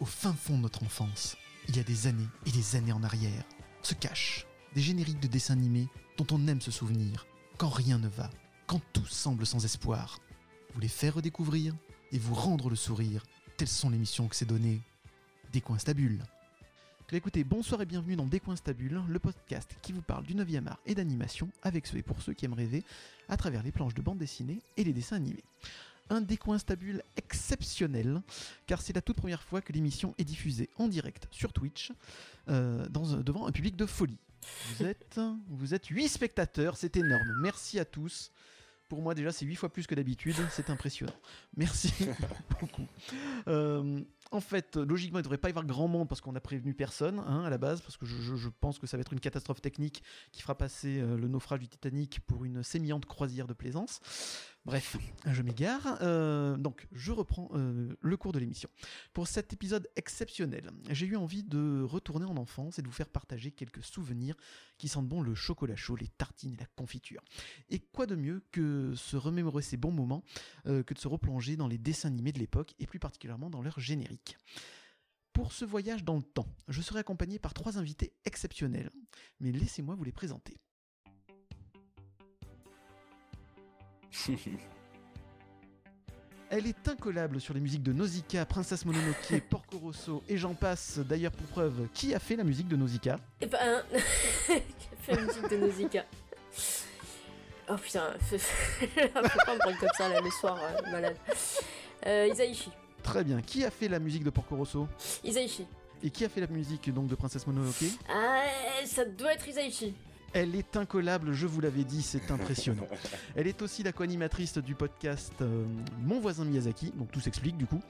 Au fin fond de notre enfance, il y a des années et des années en arrière, se cachent des génériques de dessins animés dont on aime se souvenir, quand rien ne va, quand tout semble sans espoir. Vous les faire redécouvrir et vous rendre le sourire, telles sont les missions que c'est donné. Des Écoutez, bonsoir et bienvenue dans Des le podcast qui vous parle du 9e art et d'animation avec ceux et pour ceux qui aiment rêver à travers les planches de bande dessinée et les dessins animés. Un Des exceptionnel car c'est la toute première fois que l'émission est diffusée en direct sur Twitch euh, devant un public de folie. Vous êtes, vous êtes 8 spectateurs, c'est énorme. Merci à tous. Pour moi déjà c'est 8 fois plus que d'habitude, c'est impressionnant. Merci beaucoup. Euh, en fait, logiquement il ne devrait pas y avoir grand monde parce qu'on n'a prévenu personne hein, à la base, parce que je, pense que ça va être une catastrophe technique qui fera passer euh, le naufrage du Titanic pour une sémillante croisière de plaisance. Bref, je m'égare. Euh, donc, je reprends euh, le cours de l'émission. Pour cet épisode exceptionnel, j'ai eu envie de retourner en enfance et de vous faire partager quelques souvenirs qui sentent bon le chocolat chaud, les tartines et la confiture. Et quoi de mieux que se remémorer ces bons moments euh, que de se replonger dans les dessins animés de l'époque et plus particulièrement dans leur générique. Pour ce voyage dans le temps, je serai accompagné par trois invités exceptionnels, mais laissez-moi vous les présenter. Elle est incollable sur les musiques de Nausicaa, Princesse Mononoke, Porco Rosso et j'en passe. D'ailleurs, pour preuve, qui a fait la musique de Nausicaa? Et ben, qui a fait la musique de Nausicaa? Oh putain, faut pas me prendre comme ça là le soir, euh, malade. Euh, Isaichi. Très bien. Qui a fait la musique de Porco Rosso? Isaichi. Et qui a fait la musique donc de Princesse Mononoke Ah, ça doit être Isaichi. Elle est incollable, je vous l'avais dit, c'est impressionnant. Elle est aussi la co-animatrice du podcast euh, Mon voisin Miyazaki, donc tout s'explique du coup,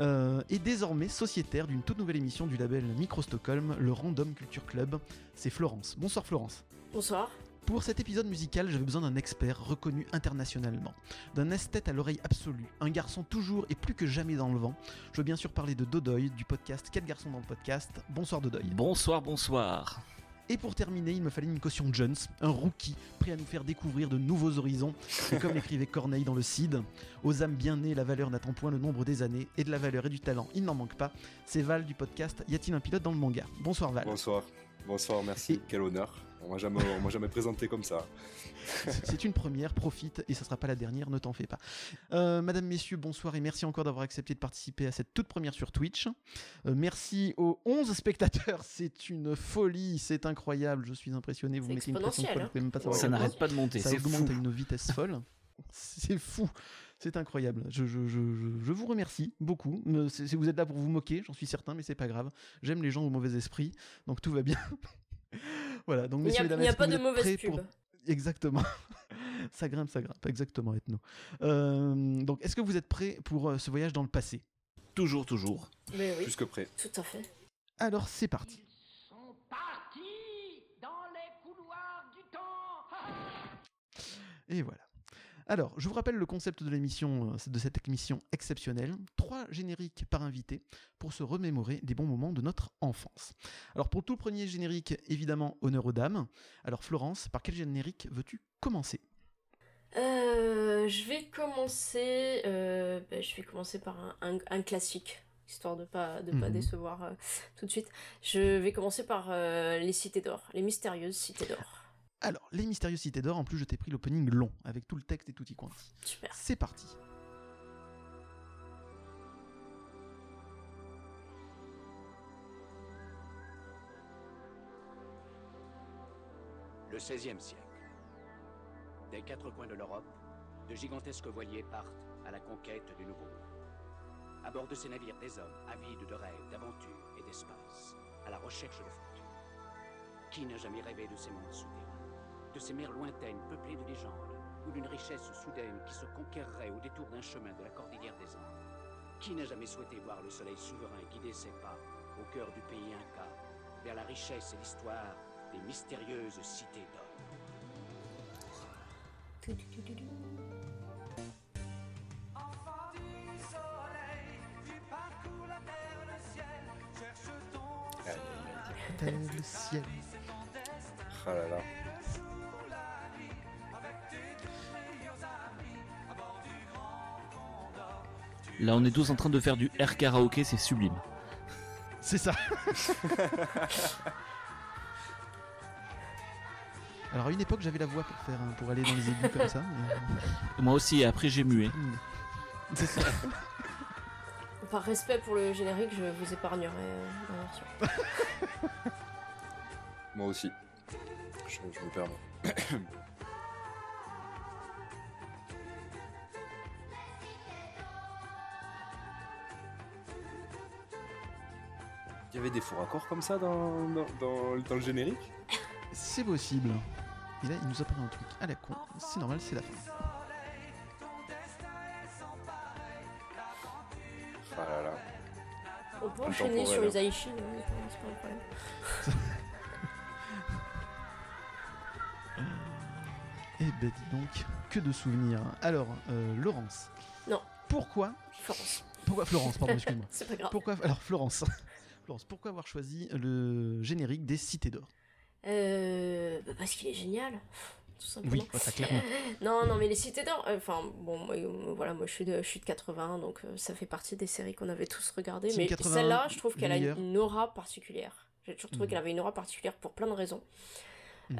euh, et désormais sociétaire d'une toute nouvelle émission du label Micro Stockholm, le Random Culture Club. C'est Florence. Bonsoir Florence. Bonsoir. Pour cet épisode musical, j'avais besoin d'un expert reconnu internationalement, d'un esthète à l'oreille absolue, un garçon toujours et plus que jamais dans le vent. Je veux bien sûr parler de Dodoy, du podcast 4 garçons dans le podcast. Bonsoir Dodoy. Bonsoir, bonsoir. Et pour terminer, il me fallait une caution Jones, un rookie prêt à nous faire découvrir de nouveaux horizons. Et comme l'écrivait Corneille dans le Cid, aux âmes bien nées, la valeur n'attend point le nombre des années, et de la valeur et du talent, il n'en manque pas. C'est Val du podcast Y a-t-il un pilote dans le manga? Bonsoir Val. Bonsoir. Bonsoir, merci. Et- Quel honneur. On m'a jamais, on jamais présenté comme ça. C'est une première, profite, et ça sera pas la dernière, ne t'en fais pas. Euh, Madame, Messieurs, bonsoir et merci encore d'avoir accepté de participer à cette toute première sur Twitch. Euh, merci aux 11 spectateurs, c'est une folie, c'est incroyable, je suis impressionné. Vous mettez une pression exponentiel, folle, hein. vous même pas savoir Ça n'arrête pas de monter, ça augmente fou. à une vitesse folle. C'est fou, c'est incroyable. Je, je, je, je- je vous remercie beaucoup. Me- c'est- c'est- vous êtes là pour vous moquer, j'en suis certain, mais c'est pas grave. J'aime les gens au mauvais esprit, donc tout va bien. voilà, donc messieurs il n'y a pas vous de êtes mauvaise pub. pour- Exactement. ça grimpe, ça grimpe, exactement, Ethno. Euh, donc, est-ce que vous êtes prêts pour euh, ce voyage dans le passé? Toujours, toujours. Mais oui, Plus que prêt. tout à fait. Alors, c'est parti. sont partis dans les couloirs du temps. Et voilà. Alors, je vous rappelle le concept de l'émission, euh, de cette émission exceptionnelle. Trois génériques par invité pour se remémorer des bons moments de notre enfance. Alors, pour tout le premier générique, évidemment, honneur aux dames. Alors, Florence, par quel générique veux-tu commencer? Euh, je vais commencer. euh, ben, je vais commencer par un, un- un classique, histoire de pas de pas Mhm. décevoir euh, tout de suite. Je vais commencer par les cités d'or, les mystérieuses cités d'or. Alors, Les Mystérieuses Cités d'Or, en plus, je t'ai pris l'opening long, avec tout le texte et tout y quanti. Super. C'est parti. Le XVIe siècle. Des quatre coins de l'Europe, de gigantesques voiliers partent à la conquête du Nouveau Monde. À bord de ces navires, des hommes avides de rêves, d'aventures et d'espace, à la recherche de fortune. Qui n'a jamais rêvé de ces mondes souterrains, de ces mers lointaines peuplées de légendes, ou d'une richesse soudaine qui se conquerrait au détour d'un chemin de la cordillère des Andes Qui n'a jamais souhaité voir le soleil souverain guider ses pas au cœur du pays Inca, vers la richesse et l'histoire des mystérieuses cités d'or? Tel le ciel. Ah là là. Là, on est tous en train de faire du air karaoké, c'est sublime. C'est ça. Alors à une époque j'avais la voix pour faire pour aller dans les aigus comme ça. mais- Moi aussi, et après j'ai mué. C'est ça. Par respect pour le générique, je vous épargnerai euh, la version. Moi aussi. Je, je me permets. Il y avait des faux raccords comme ça dans, dans, dans- dans le générique C'est possible. Et là il nous apparaît un truc à la con. C'est normal, c'est la fin. Ah là là. On peut enchaîner sur les Aichi, hein, c'est pas un problème. Eh ben dis donc, que de souvenirs. Alors, euh, Laurence. Non. Pourquoi Florence, Pourquoi Florence, pardon, excuse-moi. c'est pas grave. Pourquoi Alors Florence? Florence, pourquoi avoir choisi le générique des Cités d'Or? Euh, bah parce qu'il est génial, tout simplement. Oui, ça clairement. Non, non, mais les Cités d'Or, euh, enfin, bon, moi, euh, voilà, moi je suis de, je suis de 80, donc euh, ça fait partie des séries qu'on avait tous regardées. Mais 80, celle-là, je trouve qu'elle a une, aura particulière. J'ai toujours trouvé Mhm. qu'elle avait une aura particulière pour plein de raisons.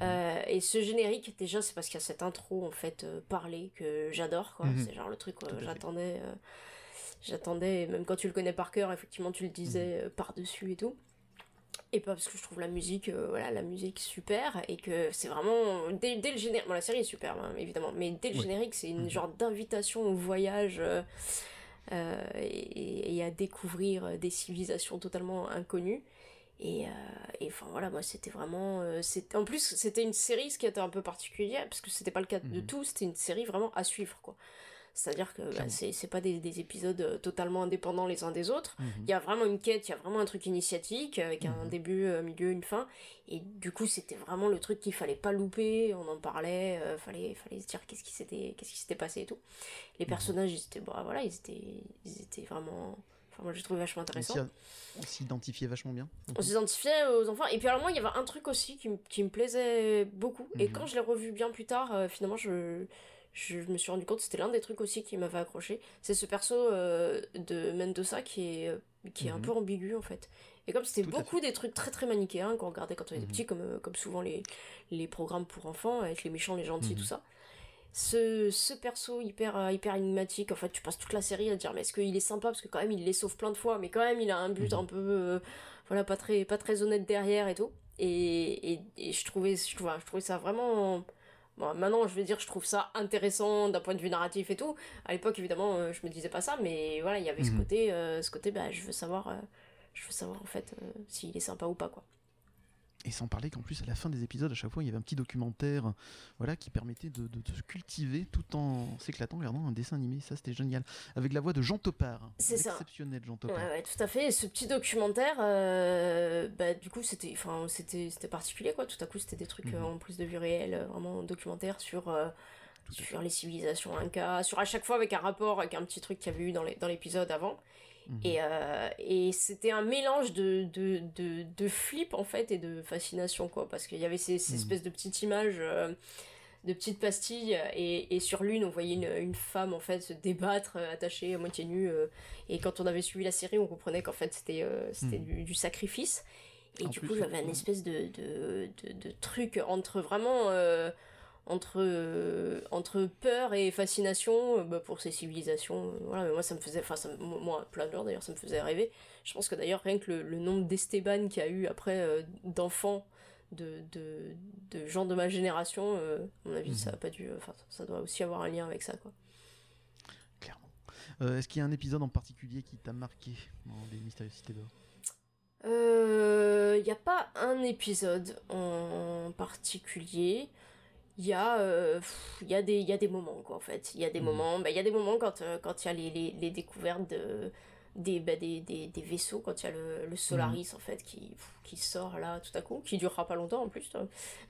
Euh, et ce générique, déjà, c'est parce qu'il y a cette intro, en fait, euh, parlée que j'adore, quoi. Mhm. C'est genre le truc que j'attendais. euh, j'attendais, même quand tu le connais par cœur, effectivement, tu le disais Mhm. euh, par-dessus et tout. Et pas parce que je trouve la musique, euh, voilà, la musique super, et que c'est vraiment. Dès, dès le générique. Bon, la série est superbe, hein, évidemment, mais dès le générique, c'est une Mhm. genre d'invitation au voyage. euh, euh, et, et à découvrir des civilisations totalement inconnues. Et, et enfin voilà, moi c'était vraiment. c'est- en plus, c'était une série, ce qui était un peu particulier, parce que c'était pas le cas de Mhm. tout, c'était une série vraiment à suivre, quoi. C'est-à-dire que bah, c'est pas des, des épisodes euh, totalement indépendants les uns des autres. Mhm. Il y a vraiment une quête, il y a vraiment un truc initiatique avec un Mhm. début, un milieu, une fin. Et du coup, c'était vraiment le truc qu'il fallait pas louper. On en parlait, euh, fallait, fallait se dire qu'est-ce qui s'était, qu'est-ce qui s'était passé et tout. Les Mhm. personnages, ils étaient, bah, voilà, ils étaient, ils étaient vraiment. Enfin, moi, j'ai trouvé vachement intéressant. On s'identifiait vachement bien. On s'identifiait aux enfants. Et puis alors moi, il y avait un truc aussi qui, qui me plaisait beaucoup. Et quand je l'ai revu bien plus tard, euh, finalement, je, je me suis rendu compte, c'était l'un des trucs aussi qui m'avait accroché. C'est ce perso euh, de Mendoza qui est, euh, qui est un Mhm. peu ambigu en fait. Et comme c'était beaucoup des trucs très très manichéens qu'on regardait quand on était Mhm. petit, comme, euh, comme souvent les, les programmes pour enfants, avec les méchants, les gentils, Mhm. tout ça. Ce, ce perso hyper, hyper énigmatique, en fait, tu passes toute la série à te dire, mais est-ce qu'il est sympa? Parce que quand même, il les sauve plein de fois, mais quand même, il a un but Mhm. un peu, euh, voilà, pas très, pas très honnête derrière et tout. Et, et, et je, trouvais, je, je trouvais ça vraiment. Bon, maintenant, je vais dire, je trouve ça intéressant d'un point de vue narratif et tout. À l'époque, évidemment, euh, je me disais pas ça, mais voilà, il y avait ce Mhm. côté, euh, ce côté, bah, je veux savoir, euh, je veux savoir en fait s'il est sympa ou pas, quoi. Et sans parler qu'en plus, à la fin des épisodes, à chaque fois, il y avait un petit documentaire voilà, qui permettait de, de- de se cultiver tout en s'éclatant regardant un dessin animé. Ça, c'était génial. Avec la voix de Jean Topard. C'est ça. Exceptionnel, Jean Topard. ouais, tout à fait. Et ce petit documentaire, euh, bah, du coup, c'était, particulier, quoi. Tout à coup, c'était des trucs Mhm. euh, en plus de vue réelle, euh, vraiment documentaire sur, euh, sur les civilisations Inca, sur à chaque fois avec un rapport avec un petit truc qu'il y avait eu dans, les, dans l'épisode avant. Mhm. Et, euh, et c'était un mélange de, de, de, de flip, en fait, et de fascination, quoi. Parce qu'il y avait ces, ces Mhm. espèces de petites images. euh, de petites pastilles et, et sur l'une on voyait une, une femme en fait se débattre euh, attachée à moitié nue euh, et quand on avait suivi la série on comprenait qu'en fait c'était c'était Mhm. du, du sacrifice et En du plus, coup j'avais un espèce de, de, de, de truc entre vraiment euh, entre euh, entre peur et fascination euh, bah, pour ces civilisations euh, voilà mais moi ça me faisait enfin moi plein de d'ailleurs ça me faisait rêver je pense que d'ailleurs rien que le, le nombre d'Esteban qu'il y a eu après d'enfants de, de, de gens de ma génération, à mon avis, Mhm. ça a pas dû. Enfin, ça doit aussi avoir un lien avec ça, quoi. Clairement. Est-ce qu'il y a un épisode en particulier qui t'a marqué dans les Mystérieuses Cités d'Or? Il Euh, y a pas un épisode en particulier. Il y a, euh, il y a des, il y a des moments quoi en fait. Il y a des Mhm. moments, bah, il y a des moments quand, euh, quand il y a les, les, les découvertes de, des, bah, des, des, des vaisseaux, quand il y a le, le Solaris en fait qui, pff, qui sort là tout à coup, qui durera pas longtemps en plus.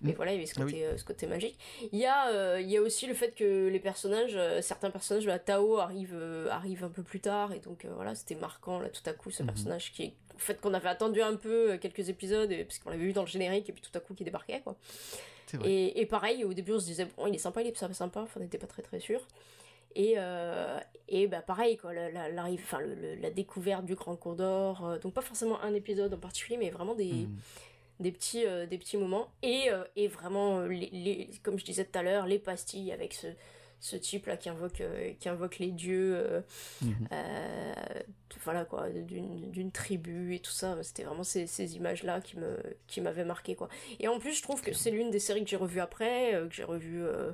Mais Mhm. voilà, il y avait ce Ah oui. côté, euh, ce côté magique. Il y a, euh, il y a aussi le fait que les personnages, certains personnages la Tao arrivent, arrivent un peu plus tard et donc voilà, c'était marquant là tout à coup ce Mhm. personnage qui est, en fait qu'on avait attendu un peu quelques épisodes parce qu'on l'avait vu dans le générique et puis tout à coup qui débarquait quoi. Vrai. Et, et pareil, au début on se disait bon il est sympa, il est sympa, enfin on n'était pas très très sûr. Et, euh, et bah pareil, quoi, la, la, l'arrive- enfin, le- le- la découverte du Grand Condor, euh, donc pas forcément un épisode en particulier, mais vraiment des, Mm. des, petits, euh, des petits moments. Et, euh, et vraiment, les, les- comme je disais tout à l'heure, les pastilles avec ce, ce type-là qui invoque, euh, qui invoque les dieux, euh, Mhm. euh, voilà quoi, d'une, d'une tribu et tout ça. C'était vraiment ces, ces images-là qui, me, qui m'avaient marqué, quoi. Et en plus, je trouve que c'est l'une des séries que j'ai revues après, euh, que j'ai revues euh,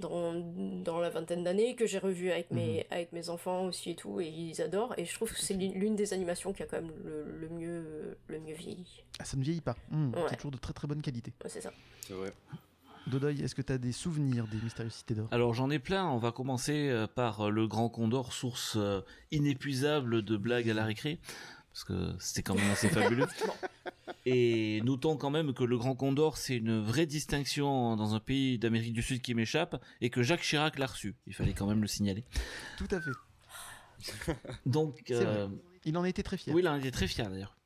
dans, dans la vingtaine d'années, que j'ai revues avec mes, avec mes enfants aussi et tout, et ils adorent. Et je trouve que c'est l'une des animations qui a quand même le, le mieux, le mieux vieilli. Ah, ça ne vieillit pas. Mm, Ouais. C'est toujours de très très bonne qualité. Ouais, c'est ça. C'est vrai. Dodoy, est-ce que tu as des souvenirs des Mystérieuses Cités d'Or? Alors j'en ai plein, on va commencer euh, par euh, le Grand Condor, source euh, inépuisable de blagues à la récré, parce que c'était quand même assez fabuleux. Et notons quand même que le Grand Condor, c'est une vraie distinction dans un pays d'Amérique du Sud qui m'échappe, et que Jacques Chirac l'a reçu. Il fallait quand même le signaler. Tout à fait. Donc, euh, Il en était très fier. oui, là, on était très fiers d'ailleurs.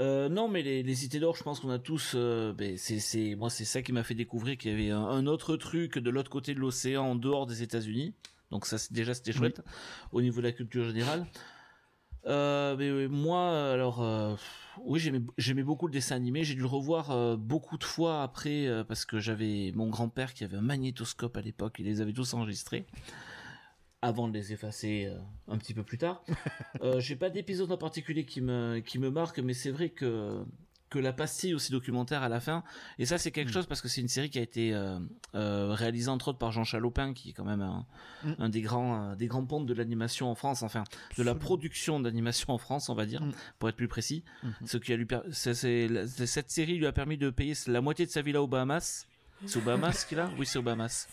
Euh, non, mais les, les cités d'or, je pense qu'on a tous. euh, ben, c'est, c'est, moi, c'est ça qui m'a fait découvrir qu'il y avait un, un autre truc de l'autre côté de l'océan, en dehors des États-Unis. Donc ça, c'est, déjà, c'était chouette au niveau de la culture générale. Euh, mais oui, moi, alors, euh, oui, j'aimais, j'aimais beaucoup le dessin animé. J'ai dû le revoir euh, beaucoup de fois après parce que j'avais mon grand-père qui avait un magnétoscope à l'époque. Il les avait tous enregistrés avant de les effacer euh, un petit peu plus tard. Euh, j'ai pas d'épisode en particulier qui me qui me marque, mais c'est vrai que que la pastille aussi documentaire à la fin. Et ça, c'est quelque chose parce que c'est une série qui a été euh, euh, réalisée entre autres par Jean Chalopin, qui est quand même un, Mm. un des grands euh, des grands pontes de l'animation en France, enfin de la production d'animation en France, on va dire, Mm. pour être plus précis. Mhm. Ce qui a lui c'est- cette série lui a permis de payer la moitié de sa villa aux Bahamas. C'est aux Bahamas qu'il a? Oui, c'est aux Bahamas.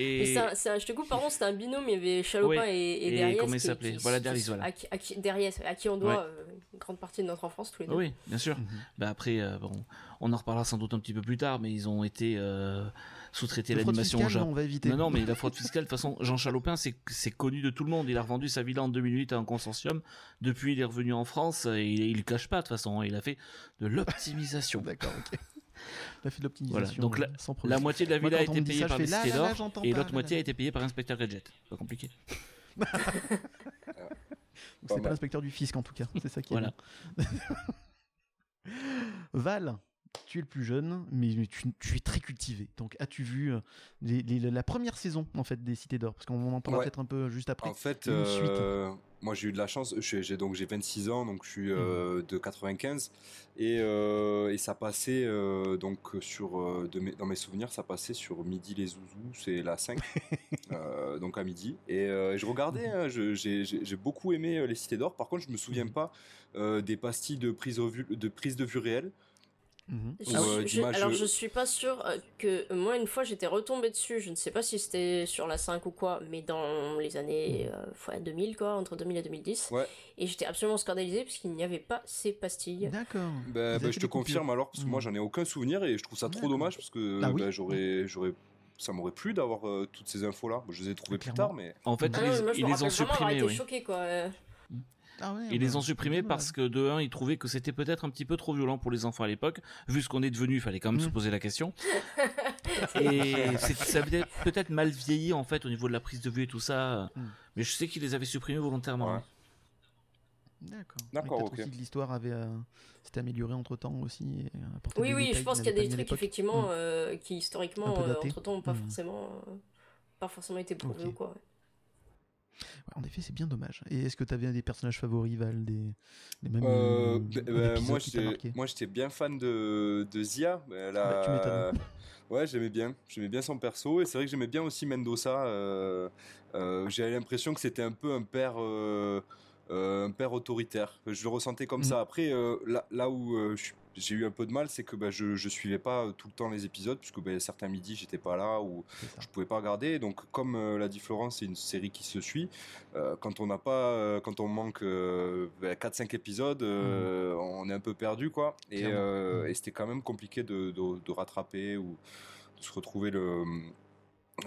Et, Et c'est un- c'est un- je te coupe, par contre, c'était un binôme, il y avait Chalopin et, et, Et Derriès comment il s'appelait qui- Voilà, Derriès, voilà. À qui, à qui- Derriès, à qui on doit euh, une grande partie de notre enfance, tous les deux. oui, bien sûr. Bah après, euh, bon, on en reparlera sans doute un petit peu plus tard, mais ils ont été euh, sous-traités l'animation au fiscale, Japon. non, on va éviter. Non, non, mais la fraude fiscale, de toute façon, Jean Chalopin, c'est c'est connu de tout le monde. Il a revendu sa villa en 2008 à un consortium. Depuis, il est revenu en France et il, il le cache pas, de toute façon. Il a fait de l'optimisation. D'accord, ok. On a fait de l'optimisation. Voilà, donc la- sans problème. La moitié de la Moi, villa a quand on été payée ça, par là, cités d'or et pas, l'autre moitié a été payée par Inspecteur Gadget. Pas compliqué. Donc, C'est pas l'inspecteur du fisc en tout cas, c'est ça qui est Voilà. Val, tu es le plus jeune, mais tu, tu es très cultivé. Donc as-tu vu euh, les- les- la première saison en fait des Cités d'Or? Parce qu'on en parlera Ouais. peut-être un peu juste après. En fait, euh, moi j'ai eu de la chance. J'ai donc j'ai 26 ans, donc je suis euh, de 95 et, euh, et ça passait euh, donc sur euh, de mes- dans mes souvenirs, ça passait sur Midi les Zouzous, c'est la 5, euh, donc à midi. Et euh, je regardais, hein, j'ai beaucoup aimé euh, les Cités d'Or. Par contre, je me souviens pas euh, des pastilles de prise de prise de vue réelle. Mhm. Je- Ou, euh, je- alors je suis pas sûre euh, que moi une fois j'étais retombée dessus, je ne sais pas si c'était sur la 5 ou quoi, mais dans les années euh, ouais, 2000 quoi, entre 2000 et 2010. Ouais. Et j'étais absolument scandalisée parce qu'il n'y avait pas ces pastilles. D'accord. Ben, ben, avaient je te coupures. confirme alors, parce que moi Mhm. j'en ai aucun souvenir et je trouve ça trop dommage parce que Ah oui. ben, j'aurais, j'aurais, ça m'aurait plu d'avoir euh, toutes ces infos là. Je les ai trouvées plus tard, mais En fait, Ah ils, non, les- mais moi je ils me les ont été oui. quoi. Euh. Ah ouais, Ils bah, les ont c'est supprimés parce que de un, ils trouvaient que c'était peut-être un petit peu trop violent pour les enfants à l'époque. Vu ce qu'on est devenu, il fallait quand même Mm. se poser la question. et c'est- ça avait peut-être mal vieilli en fait au niveau de la prise de vue et tout ça. Mm. Mais je sais qu'ils les avaient supprimés volontairement. Ouais. D'accord. D'accord, Mais peut-être ok. aussi que l'histoire avait euh, s'était améliorée entre temps aussi. Et euh, Oui oui, je pense qu'il y a des trucs l'époque. effectivement Mm. euh, qui historiquement datés. entre temps n'ont pas forcément euh, pas forcément été prouvés Ok. ou quoi. ouais. Ouais, en effet, c'est bien dommage. Et est-ce que tu avais des personnages favoris, Val des, des mêmes Euh, euh, moi, j'étais, marqué moi, j'étais bien fan de, de Zia. Elle a- Bah, tu. Ouais, j'aimais bien. J'aimais bien son perso. Et c'est vrai que j'aimais bien aussi Mendoza. euh, euh, j'avais l'impression que c'était un peu un père, euh, un père autoritaire. Je le ressentais comme Mhm. ça. Après, là, là où je- j'ai eu un peu de mal, c'est que bah, je, je suivais pas euh, tout le temps les épisodes, puisque bah, certains midis, j'étais pas là ou je pouvais pas regarder. Donc, comme euh, l'a dit Florence, c'est une série qui se suit. Euh, quand on n'a pas, euh, quand on manque ben, 4-5 épisodes, euh, on est un peu perdu, quoi. Et, Mhm. et c'était quand même compliqué de, de, de rattraper ou de se retrouver le,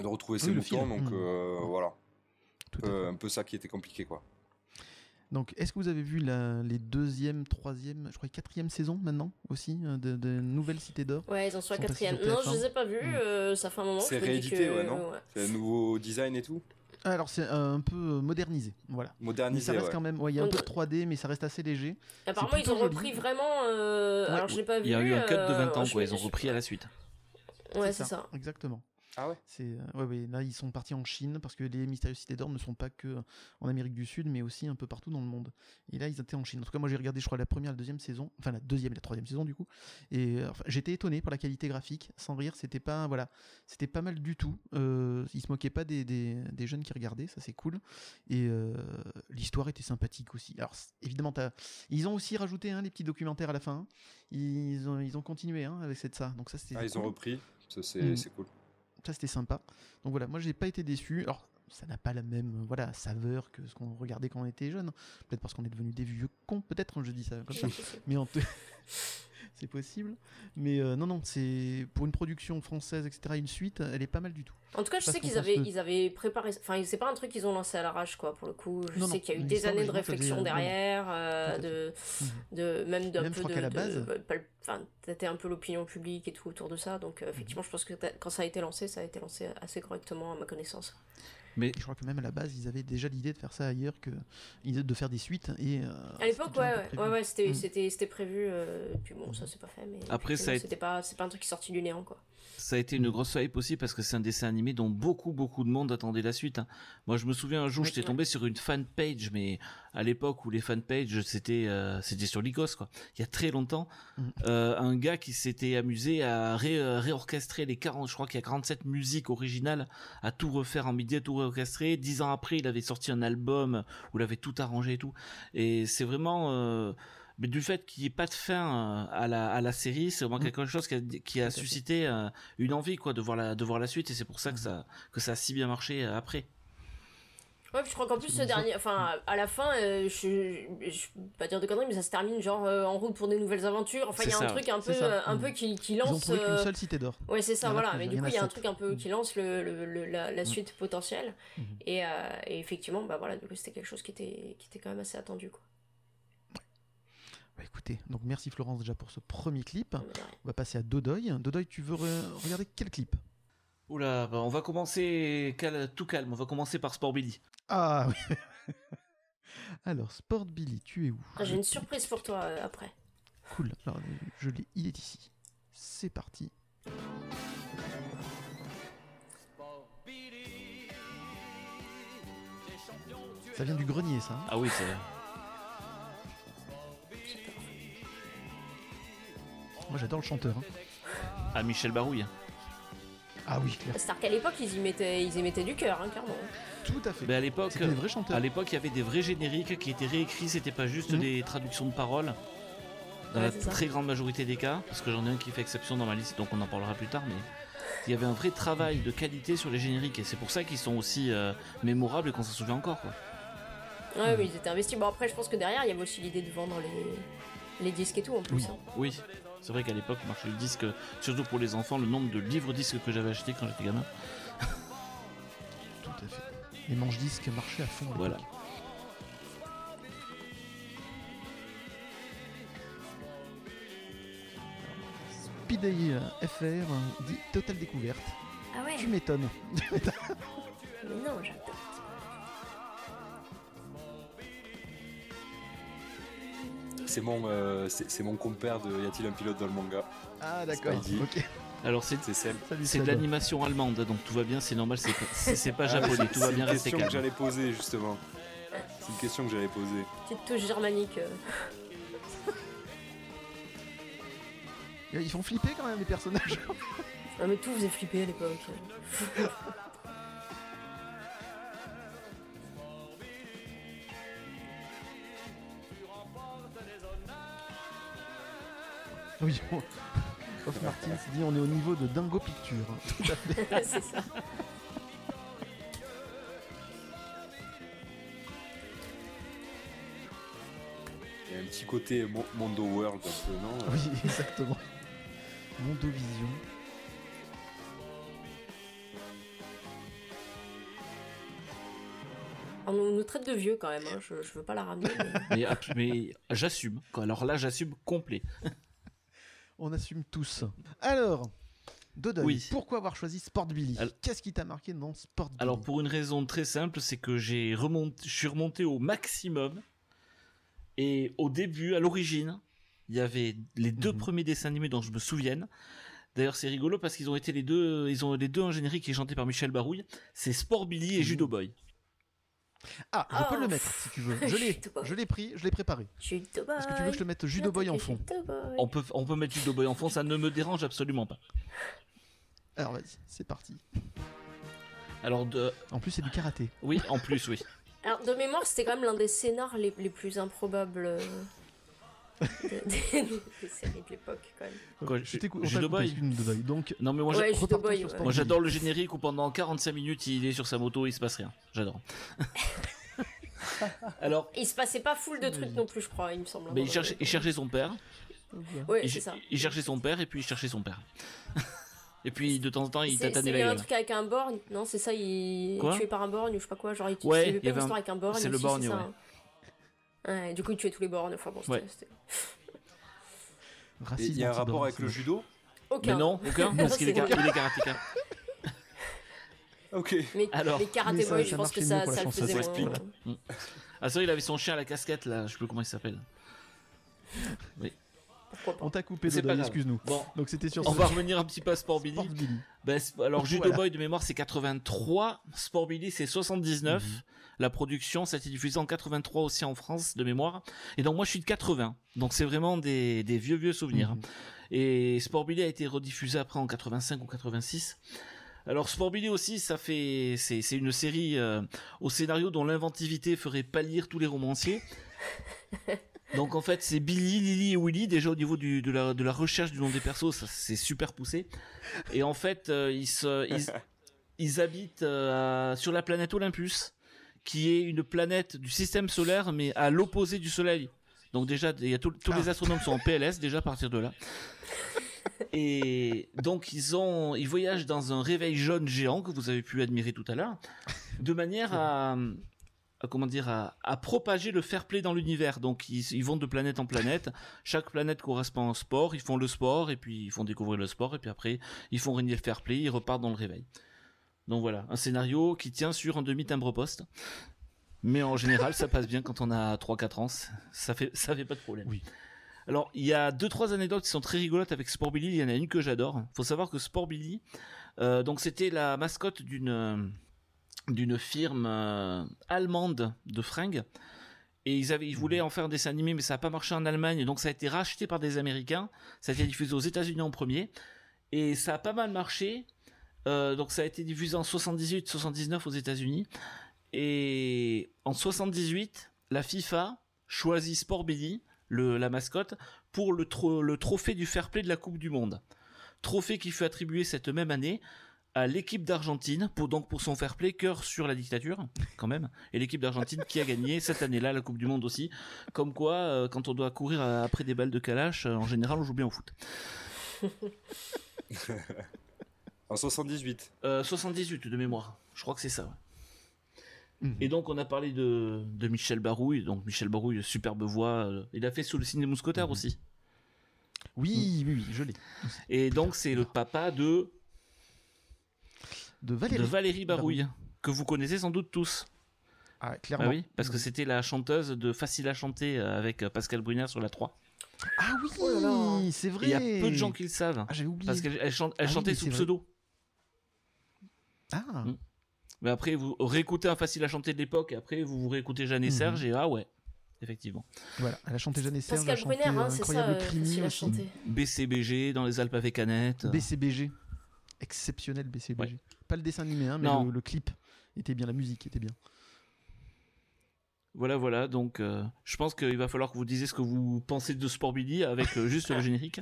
de retrouver ses Oui, moutons. Donc Mhm. voilà, un peu ça qui était compliqué, quoi. Donc, est-ce que vous avez vu la- les deuxième, troisième, je crois quatrième saison maintenant aussi euh, de, de Nouvelle Cité d'Or? Ouais, ils en sont à quatrième. Non, TF1. je les ai pas vus, euh, ça fait un moment. C'est réédité, que- ouais, non? C'est un nouveau design et tout? Alors c'est euh, un peu modernisé, voilà. Mais Modernisé, ça reste ouais. quand même, ouais, il y a un peu de dirait- 3D, mais ça reste assez léger. Apparemment, ils ont joli. repris vraiment. euh, Ouais, alors, je l'ai pas vu. Il y a eu un cut de 20 ans, euh, quoi. Ils ont repris à la suite. Ouais, c'est ça. Exactement. Ah ouais C'est euh, ouais, ouais, là ils sont partis en Chine parce que les mystérieuses cités d'or ne sont pas que en Amérique du Sud mais aussi un peu partout dans le monde. Et là ils étaient en Chine. En tout cas moi j'ai regardé je crois la première, la deuxième saison, enfin la deuxième et la troisième saison du coup. Et euh, enfin, j'étais étonné par la qualité graphique. Sans rire c'était pas voilà c'était pas mal du tout. Euh, ils se moquaient pas des, des, des jeunes qui regardaient, ça c'est cool. Et euh, l'histoire était sympathique aussi. Alors évidemment t'as- ils ont aussi rajouté hein, les petits documentaires à la fin. Ils ont ils ont continué hein, avec cette ça. Donc ça c'était Ah, ils ont cool. repris. Ça, c'est Mm. c'est cool. Ça, c'était sympa. Donc voilà, moi, j'ai pas été déçu. Alors, ça n'a pas la même euh, voilà saveur que ce qu'on regardait quand on était jeune. Peut-être parce qu'on est devenu des vieux cons, peut-être, hein, je dis ça comme ça. Mais en tout- c'est possible. Mais euh, non, non, c'est pour une production française, etc., une suite, elle est pas mal du tout. En tout cas, je sais qu'ils avaient, ils avaient préparé. Enfin, c'est pas un truc qu'ils ont lancé à l'arrache, quoi, pour le coup. Je Non, sais qu'il y a eu des années de réflexion derrière, euh, à de, Mhm. de, même d'un peu de. qu'à la de- base- Enfin, c'était un peu l'opinion publique et tout autour de ça. Donc, euh, effectivement, je pense que quand ça a été lancé, ça a été lancé assez correctement, à ma connaissance. Mais Je crois que même à la base, ils avaient déjà l'idée de faire ça ailleurs que de faire des suites. Et, euh, À l'époque, ouais, ouais, ouais, ouais, c'était, Mhm. c'était, c'était prévu. euh, puis bon, ça c'est pas fait. Mais Après, ça été- c'était pas, c'est pas un truc qui est sorti du néant, quoi. ça a été une grosse hype aussi parce que c'est un dessin animé dont beaucoup beaucoup de monde attendait la suite. hein. Moi, je me souviens un jour, Oui, j'étais ouais. tombé sur une fan page, mais à l'époque où les fan pages c'était euh, c'était sur Lycos quoi. Il y a très longtemps, Mhm. euh, un gars qui s'était amusé à ré- euh, réorchestrer les 40, je crois qu'il y a 47 musiques originales, à tout refaire en midi, à tout réorchestrer. Dix ans après, il avait sorti un album où il avait tout arrangé et tout. Et c'est vraiment euh, mais du fait qu'il n'y ait pas de fin à la, à la série, c'est vraiment Mm. quelque chose qui a, qui a suscité une envie quoi de voir la de voir la suite et c'est pour ça que ça que ça a si bien marché après. Ouais, puis je crois qu'en plus, ce dernier, enfin, à la fin, euh, je, je, je peux pas dire de conneries, mais ça se termine genre euh, en route pour des nouvelles aventures. Enfin, il y a un ça, truc un peu, ça. euh, un Mhm. peu qui, qui Ils ont lance. trouvé qu'une seule cité d'or. Ouais, c'est ça, voilà. Mais il du coup, a il y a un truc un peu qui lance le, le- le- la, la Mm. suite potentielle. Mhm. Et, euh, et effectivement, bah voilà, du coup, c'était quelque chose qui était, qui était quand même assez attendu, quoi. Bah, écoutez, donc merci Florence déjà pour ce premier clip. On va passer à Dodoy. Dodoy, tu veux re- regarder quel clip? Oula, bah, on va commencer cal- tout calme. On va commencer par Sport Billy. Ah oui. Alors, Sport Billy, tu es où? Ah, J'ai une surprise pour toi euh, après. Cool. Alors, euh, je l'ai, il est ici. C'est parti. Ça vient du grenier, ça. hein? Ah oui, c'est Moi, j'adore le chanteur. hein. à Michel Barouille. Ah oui, clair. C'est-à-dire qu'à l'époque, ils y mettaient, ils y mettaient du cœur, hein, clairement. Tout à fait. Mais à l'époque, C'était des vrais chanteurs. à l'époque, il y avait des vrais génériques qui étaient réécrits. C'était pas juste Mhm. des traductions de paroles. Dans Ouais, la c'est ça. très grande majorité des cas, parce que j'en ai un qui fait exception dans ma liste, donc on en parlera plus tard. Mais il y avait un vrai travail de qualité sur les génériques, et c'est pour ça qu'ils sont aussi euh, mémorables et qu'on s'en souvient encore. Quoi. Ouais, mais ils étaient investis. Bon, après, je pense que derrière, il y avait aussi l'idée de vendre les, les disques et tout, en plus. Oui. hein. Oui, c'est vrai qu'à l'époque, marché le disque, surtout pour les enfants, le nombre de livres disques que j'avais acheté quand j'étais gamin. Tout à fait. Les manches disques marchaient à fond. à Voilà. l'époque. Speed AI, FR euh, dit Total Découverte. Ah ouais Tu m'étonnes. Mais non, j'adore. C'est mon, euh, c'est c'est mon compère de Y a-t-il un pilote dans le manga Ah d'accord. Ok. Alors c'est C'est c'est de l'animation allemande, donc tout va bien, c'est normal, c'est pas, c'est- c'est pas Ah, japonais, tout va c'est bien une rester question que j'allais poser justement. C'est une question que j'allais poser. Petite touche germanique. euh. Ils font flipper quand même les personnages. Ah, mais tout faisait flipper à l'époque. oui, on... Off Martins dit on est au niveau de Dingo Picture. Tout à fait. c'est ça. Il y a un petit côté Mo- Mondo World un peu, non? Oui, exactement. Mondovision. On nous traite de vieux quand même, hein. je, je veux pas la ramener. mais- Mais, j'assume, alors là j'assume complet. On assume tous. Alors, Dodoy, Oui. pourquoi avoir choisi Sport Billy Qu'est-ce qui t'a marqué dans Sport Billy Alors pour une raison très simple, c'est que j'ai remonté, je suis remonté au maximum. Et au début, à l'origine, il y avait les deux Mhm. premiers dessins animés dont je me souvienne. D'ailleurs, c'est rigolo parce qu'ils ont été les deux, ils ont les deux un générique qui est chanté par Michel Barouille. C'est Sport Billy et Mhm. Judo Boy. Ah, je peux le mettre si tu veux. Je l'ai, je l'ai pris, je l'ai préparé. Judo Boy. Est-ce que tu veux que je te mette Judo Boy en fond Judo Boy. On peut, on peut mettre Judo Boy en fond, ça ne me dérange absolument pas. Alors vas-y, c'est parti. Alors de, En plus, c'est du karaté. oui, en plus, oui. Alors, de mémoire, c'était quand même l'un des scénars les, les plus improbables euh, des, des séries de l'époque, quand même. Quoi, Je t'écoute. Donc, Non mais moi, Ouais, ouais. J'adore le générique où pendant 45 minutes il est sur sa moto et il se passe rien. J'adore. Alors, Il se passait pas full de trucs non plus, je crois, il me semble. mais il, cherchait, il cherchait son père. Ouais, il, ça. il cherchait son père et puis il cherchait son père. et puis de temps en temps il tatanait c'est- Il y la a un gueule. truc avec un borgne, non C'est ça, il est tué par un borgne ou je sais pas quoi, genre il tue. Ouais, avait un- histoire avec un borgne. c'est le borgne, ça, ouais. Ouais, du coup il tuait tous les borgnes, enfin bon, c'était. Ouais. Il y a un rapport avec le judo? Aucun. Mais non, aucun, parce qu'il est, bon. il est karatéka. Ok. Mais Alors. les karaté Mais ça- boys, ça je pense que ça, ça le faisait ça moins. explique. Ah ça il avait son chien à la casquette là, je sais plus comment il s'appelle. Pas On t'a coupé, excuse-nous. Bon, Donc c'était sur on ce va revenir un petit peu à Sport Billy. Sport Billy. Ben, sp- alors Judo Voilà. Boy de mémoire c'est 83, Sport Billy c'est 79. Mhm. La production, ça a été diffusé en 83 aussi en France de mémoire. Et donc moi je suis de 80. Donc c'est vraiment des, des vieux vieux souvenirs. hein. Mhm. Et Sport Billy a été rediffusé après en 85 ou 86. Alors Sport Billy aussi, ça fait c'est c'est une série euh, au scénario dont l'inventivité ferait pâlir tous les romanciers. Donc en fait, c'est Billy, Lily et Willy déjà au niveau du, de, la, de la recherche du nom des persos, ça c'est super poussé. Et en fait, euh, ils se ils, ils habitent euh, sur la planète Olympus, qui est une planète du système solaire mais à l'opposé du Soleil. Donc déjà, il y a tout- tous les astronomes sont en PLS déjà à partir de là. Et donc ils ont, ils voyagent dans un réveil jaune géant que vous avez pu admirer tout à l'heure, de manière à, à, comment dire, à, à propager le fair play dans l'univers. Donc ils, ils vont de planète en planète. Chaque planète correspond à un sport. Ils font le sport et puis ils font découvrir le sport et puis après ils font régner le fair play. Ils repartent dans le réveil. Donc voilà, un scénario qui tient sur un demi timbre poste. Mais en général, ça passe bien quand on a 3-4 ans. Ça fait, ça fait pas de problème. Oui. Alors, il y a deux trois anecdotes qui sont très rigolotes avec Sport Billy. Il y en a une que j'adore. Faut savoir que Sport Billy, euh, donc c'était la mascotte d'une euh, d'une firme euh, allemande de fringues. Et ils avaient, ils voulaient en faire un dessin animé, mais ça n'a pas marché en Allemagne. Donc ça a été racheté par des Américains. Ça a été diffusé aux États-Unis en premier, et ça a pas mal marché. Euh, donc ça a été diffusé en 78, 79 aux États-Unis. Et en 78, la FIFA choisit Sport Billy, la mascotte, pour le, tro- le trophée du fair play de la Coupe du Monde. Trophée qui fut attribué cette même année à l'équipe d'Argentine, pour, donc pour son fair play, cœur sur la dictature, quand même. Et l'équipe d'Argentine qui a gagné cette année-là la Coupe du Monde aussi. Comme quoi, euh, quand on doit courir après des balles de calache, euh, en général, on joue bien au foot. En 78. Euh, 78 de mémoire. Je crois que c'est ça. ouais. Mhm. Et donc on a parlé de, de Michel Barouille. Donc Michel Barouille, superbe voix. euh, il a fait sous le ciné mousquetaire Mhm. aussi. Oui, oui, oui, je l'ai. Et donc c'est le papa de, De de Valérie. Valérie Barouille, que vous connaissez sans doute tous. Ah, clairement. Ah oui, parce que c'était la chanteuse de Facile à chanter euh, avec euh, Pascal Brunner sur la 3. Ah oui, Oh c'est vrai. Il y a peu de gens qui le savent. Ah, j'avais oublié. Parce qu'elle elle chante- elle Ah chantait sous pseudo. Ah. Mais après, vous réécoutez un Facile à chanter de l'époque, et après, vous vous réécoutez Jeanne et Mhm. Serge, et ah ouais, effectivement. voilà. Elle a chanté Jeanne et Serge. Pascal elle a chanté Brunner, hein, c'est ça, Incroyable euh, facile à aussi. chanter. BCBG dans les Alpes avec Annette. BCBG. Exceptionnel BCBG. Pas le dessin animé, hein, mais le clip était bien, la musique était bien. Voilà, voilà. Donc, euh, je pense qu'il va falloir que vous disiez ce que vous pensez de Sport Billy avec euh, juste le générique.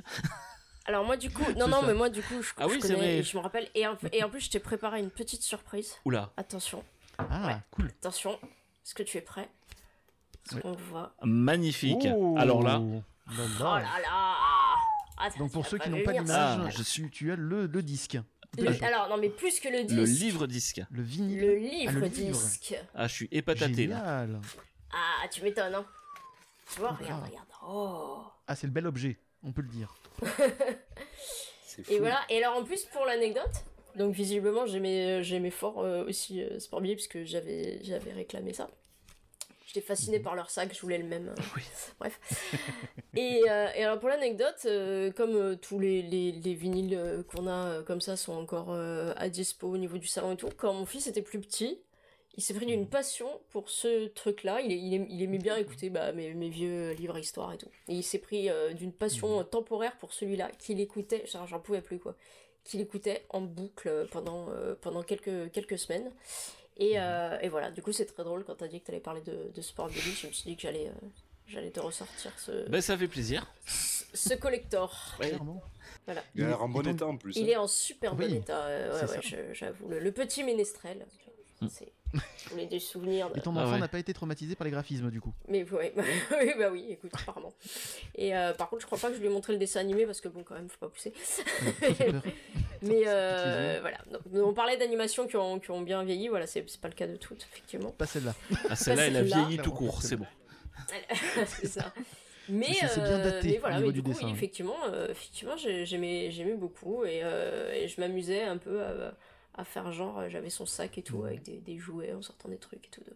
Alors moi du coup, non non ça. mais moi du coup je, Ah oui, je c'est connais, vrai. je me rappelle et en, et en plus je t'ai préparé une petite surprise. Oula, Attention, Ah, Ouais. cool. attention, est-ce que tu es prêt? Est-ce Ouais. qu'on voit? Magnifique. Oh Alors là, là Oh là. là là Attends, Donc pour ceux qui n'ont pas d'image, Ah, je tu, tu as le, le disque, Le- Alors non mais plus que le disque. le livre disque. le vinyle. Le livre Ah, le livre. disque. Ah, je suis épataté là. Génial. Ah tu m'étonnes hein. Tu vois, Oh là regarde, là. regarde. Oh Ah, c'est le bel objet, on peut le dire. Fou. Et voilà. Et alors en plus pour l'anecdote, donc visiblement j'aimais j'aimais fort euh, aussi euh, Sport Billy puisque j'avais j'avais réclamé ça. J'étais fascinée par leur sac, je voulais le même. euh, Oui. Bref. et, euh, et alors pour l'anecdote, euh, comme euh, tous les, les, les vinyles euh, qu'on a euh, comme ça sont encore euh, à dispo au niveau du salon et tout, quand mon fils était plus petit, il s'est pris d'une passion pour ce truc-là. Il, est- il, aim- il aimait bien écouter bah, mes, mes vieux livres histoire et tout. Et il s'est pris euh, d'une passion euh, temporaire pour celui-là, qu'il écoutait, j'en pouvais plus quoi, qu'il écoutait en boucle euh, pendant, euh, pendant quelques, quelques semaines. Et, euh, et voilà, du coup c'est très drôle quand t'as dit que t'allais parler de, de Sport Billy, je me suis dit que j'allais euh, j'allais te ressortir ce, Ben, ça fait plaisir. ce collector. Clairement. Voilà. Il a l'air en bon état en plus. Il hein. est en super bon état, euh, ouais, ouais, j'avoue. Le, le petit ménestrel, Mm. c'est... Je voulais des souvenirs de... Et ton Ah enfant ouais. n'a pas été traumatisé par les graphismes du coup. Mais ouais, bah, oui, bah oui, écoute, apparemment. Et euh, par contre, je crois pas que je lui ai montré le dessin animé parce que bon, quand même, faut pas pousser. Mais euh, voilà. Donc, on parlait d'animations qui ont, qui ont bien vieilli, voilà, c'est pas le cas de toutes, effectivement. Pas celle-là. Ah, celle-là, elle a vieilli tout court, c'est bon. c'est ça. Mais, bien euh, daté mais voilà, niveau mais du du coup, dessin, oui. effectivement, euh, effectivement j'ai- j'aimais, j'aimais beaucoup et, euh, et je m'amusais un peu à, à faire genre, euh, j'avais son sac et tout, Mhm. avec des, des jouets en sortant des trucs et tout. De...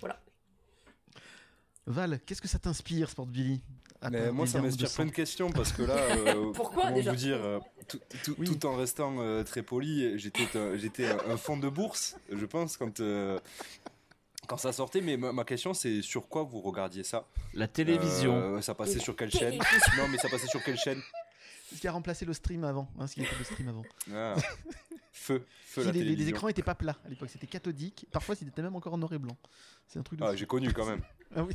Voilà. Val, qu'est-ce que ça t'inspire, Sport Billy Mais moi, ça m'inspire plein de questions parce que là, euh, Pourquoi, déjà vous dire, euh, tout, tout- Oui. tout en restant euh, très poli, j'étais un- j'étais un, un fond de bourse, je pense, quand euh, quand ça sortait. Mais ma, ma question, c'est sur quoi vous regardiez ça? La télévision. Euh, Ça passait sur quelle chaîne? Non, mais ça passait sur quelle chaîne? Ce qui a remplacé le stream avant. Hein, ce qui était le stream avant. Ah. Feu, feu Si la les, les- les télévision. écrans étaient pas plats à l'époque, c'était cathodique. Parfois, c'était même encore en noir et blanc. C'est un truc de Ah, j'ai connu quand même. Ah oui.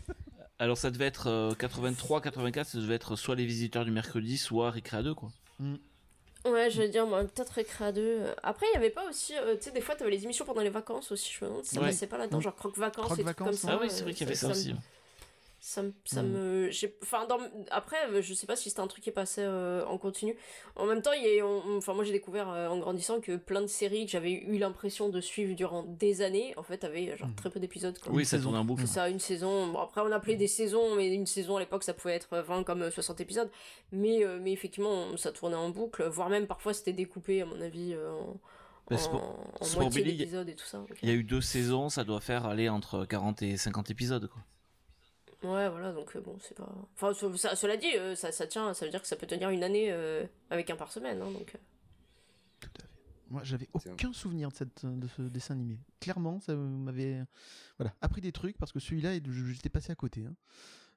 Alors ça devait être euh, 83, 84, ça devait être soit les visiteurs du mercredi, soit Récréa 2 quoi. Ouais, je veux dire, moi, peut-être Récréa 2. Après, il y avait pas aussi. euh, tu sais, des fois, t'avais les émissions pendant les vacances aussi. Je me demande si ça Ouais. passait pas là-dedans, genre Croque Vacances Croque et trucs comme Vacances, ça. Ah oui, c'est vrai qu'il y avait ça aussi. Me- ça Mm. me. j'ai- Enfin, dans... après, euh, je sais pas si c'était un truc qui passait euh, en continu. En même temps, il y a... on- enfin, moi j'ai découvert euh, en grandissant que plein de séries que j'avais eu l'impression de suivre durant des années, en fait, avaient genre Mm. très peu d'épisodes. Oui, ça tourne en boucle. C'est ça, une saison. Bon, après, on appelait des saisons, mais une saison à l'époque, ça pouvait être 20 comme euh, 60 épisodes. Mais, euh, mais effectivement, ça tournait en boucle, voire même parfois c'était découpé, à mon avis, euh, en, Bah, en, Sport- en Sport moitié Billy, d'épisodes et tout ça. donc, Il y a eu deux saisons, ça doit faire aller entre 40 et 50 épisodes quoi. Ouais, voilà, donc euh, bon, c'est pas. Enfin, ce- ça- cela dit, euh, ça, ça tient, ça veut dire que ça peut tenir une année euh, avec un par semaine, hein, donc. Tout à fait. Moi, j'avais aucun souvenir de, cette, de ce dessin animé. Clairement, ça m'avait voilà, appris des trucs parce que celui-là, j'étais passé à côté. hein.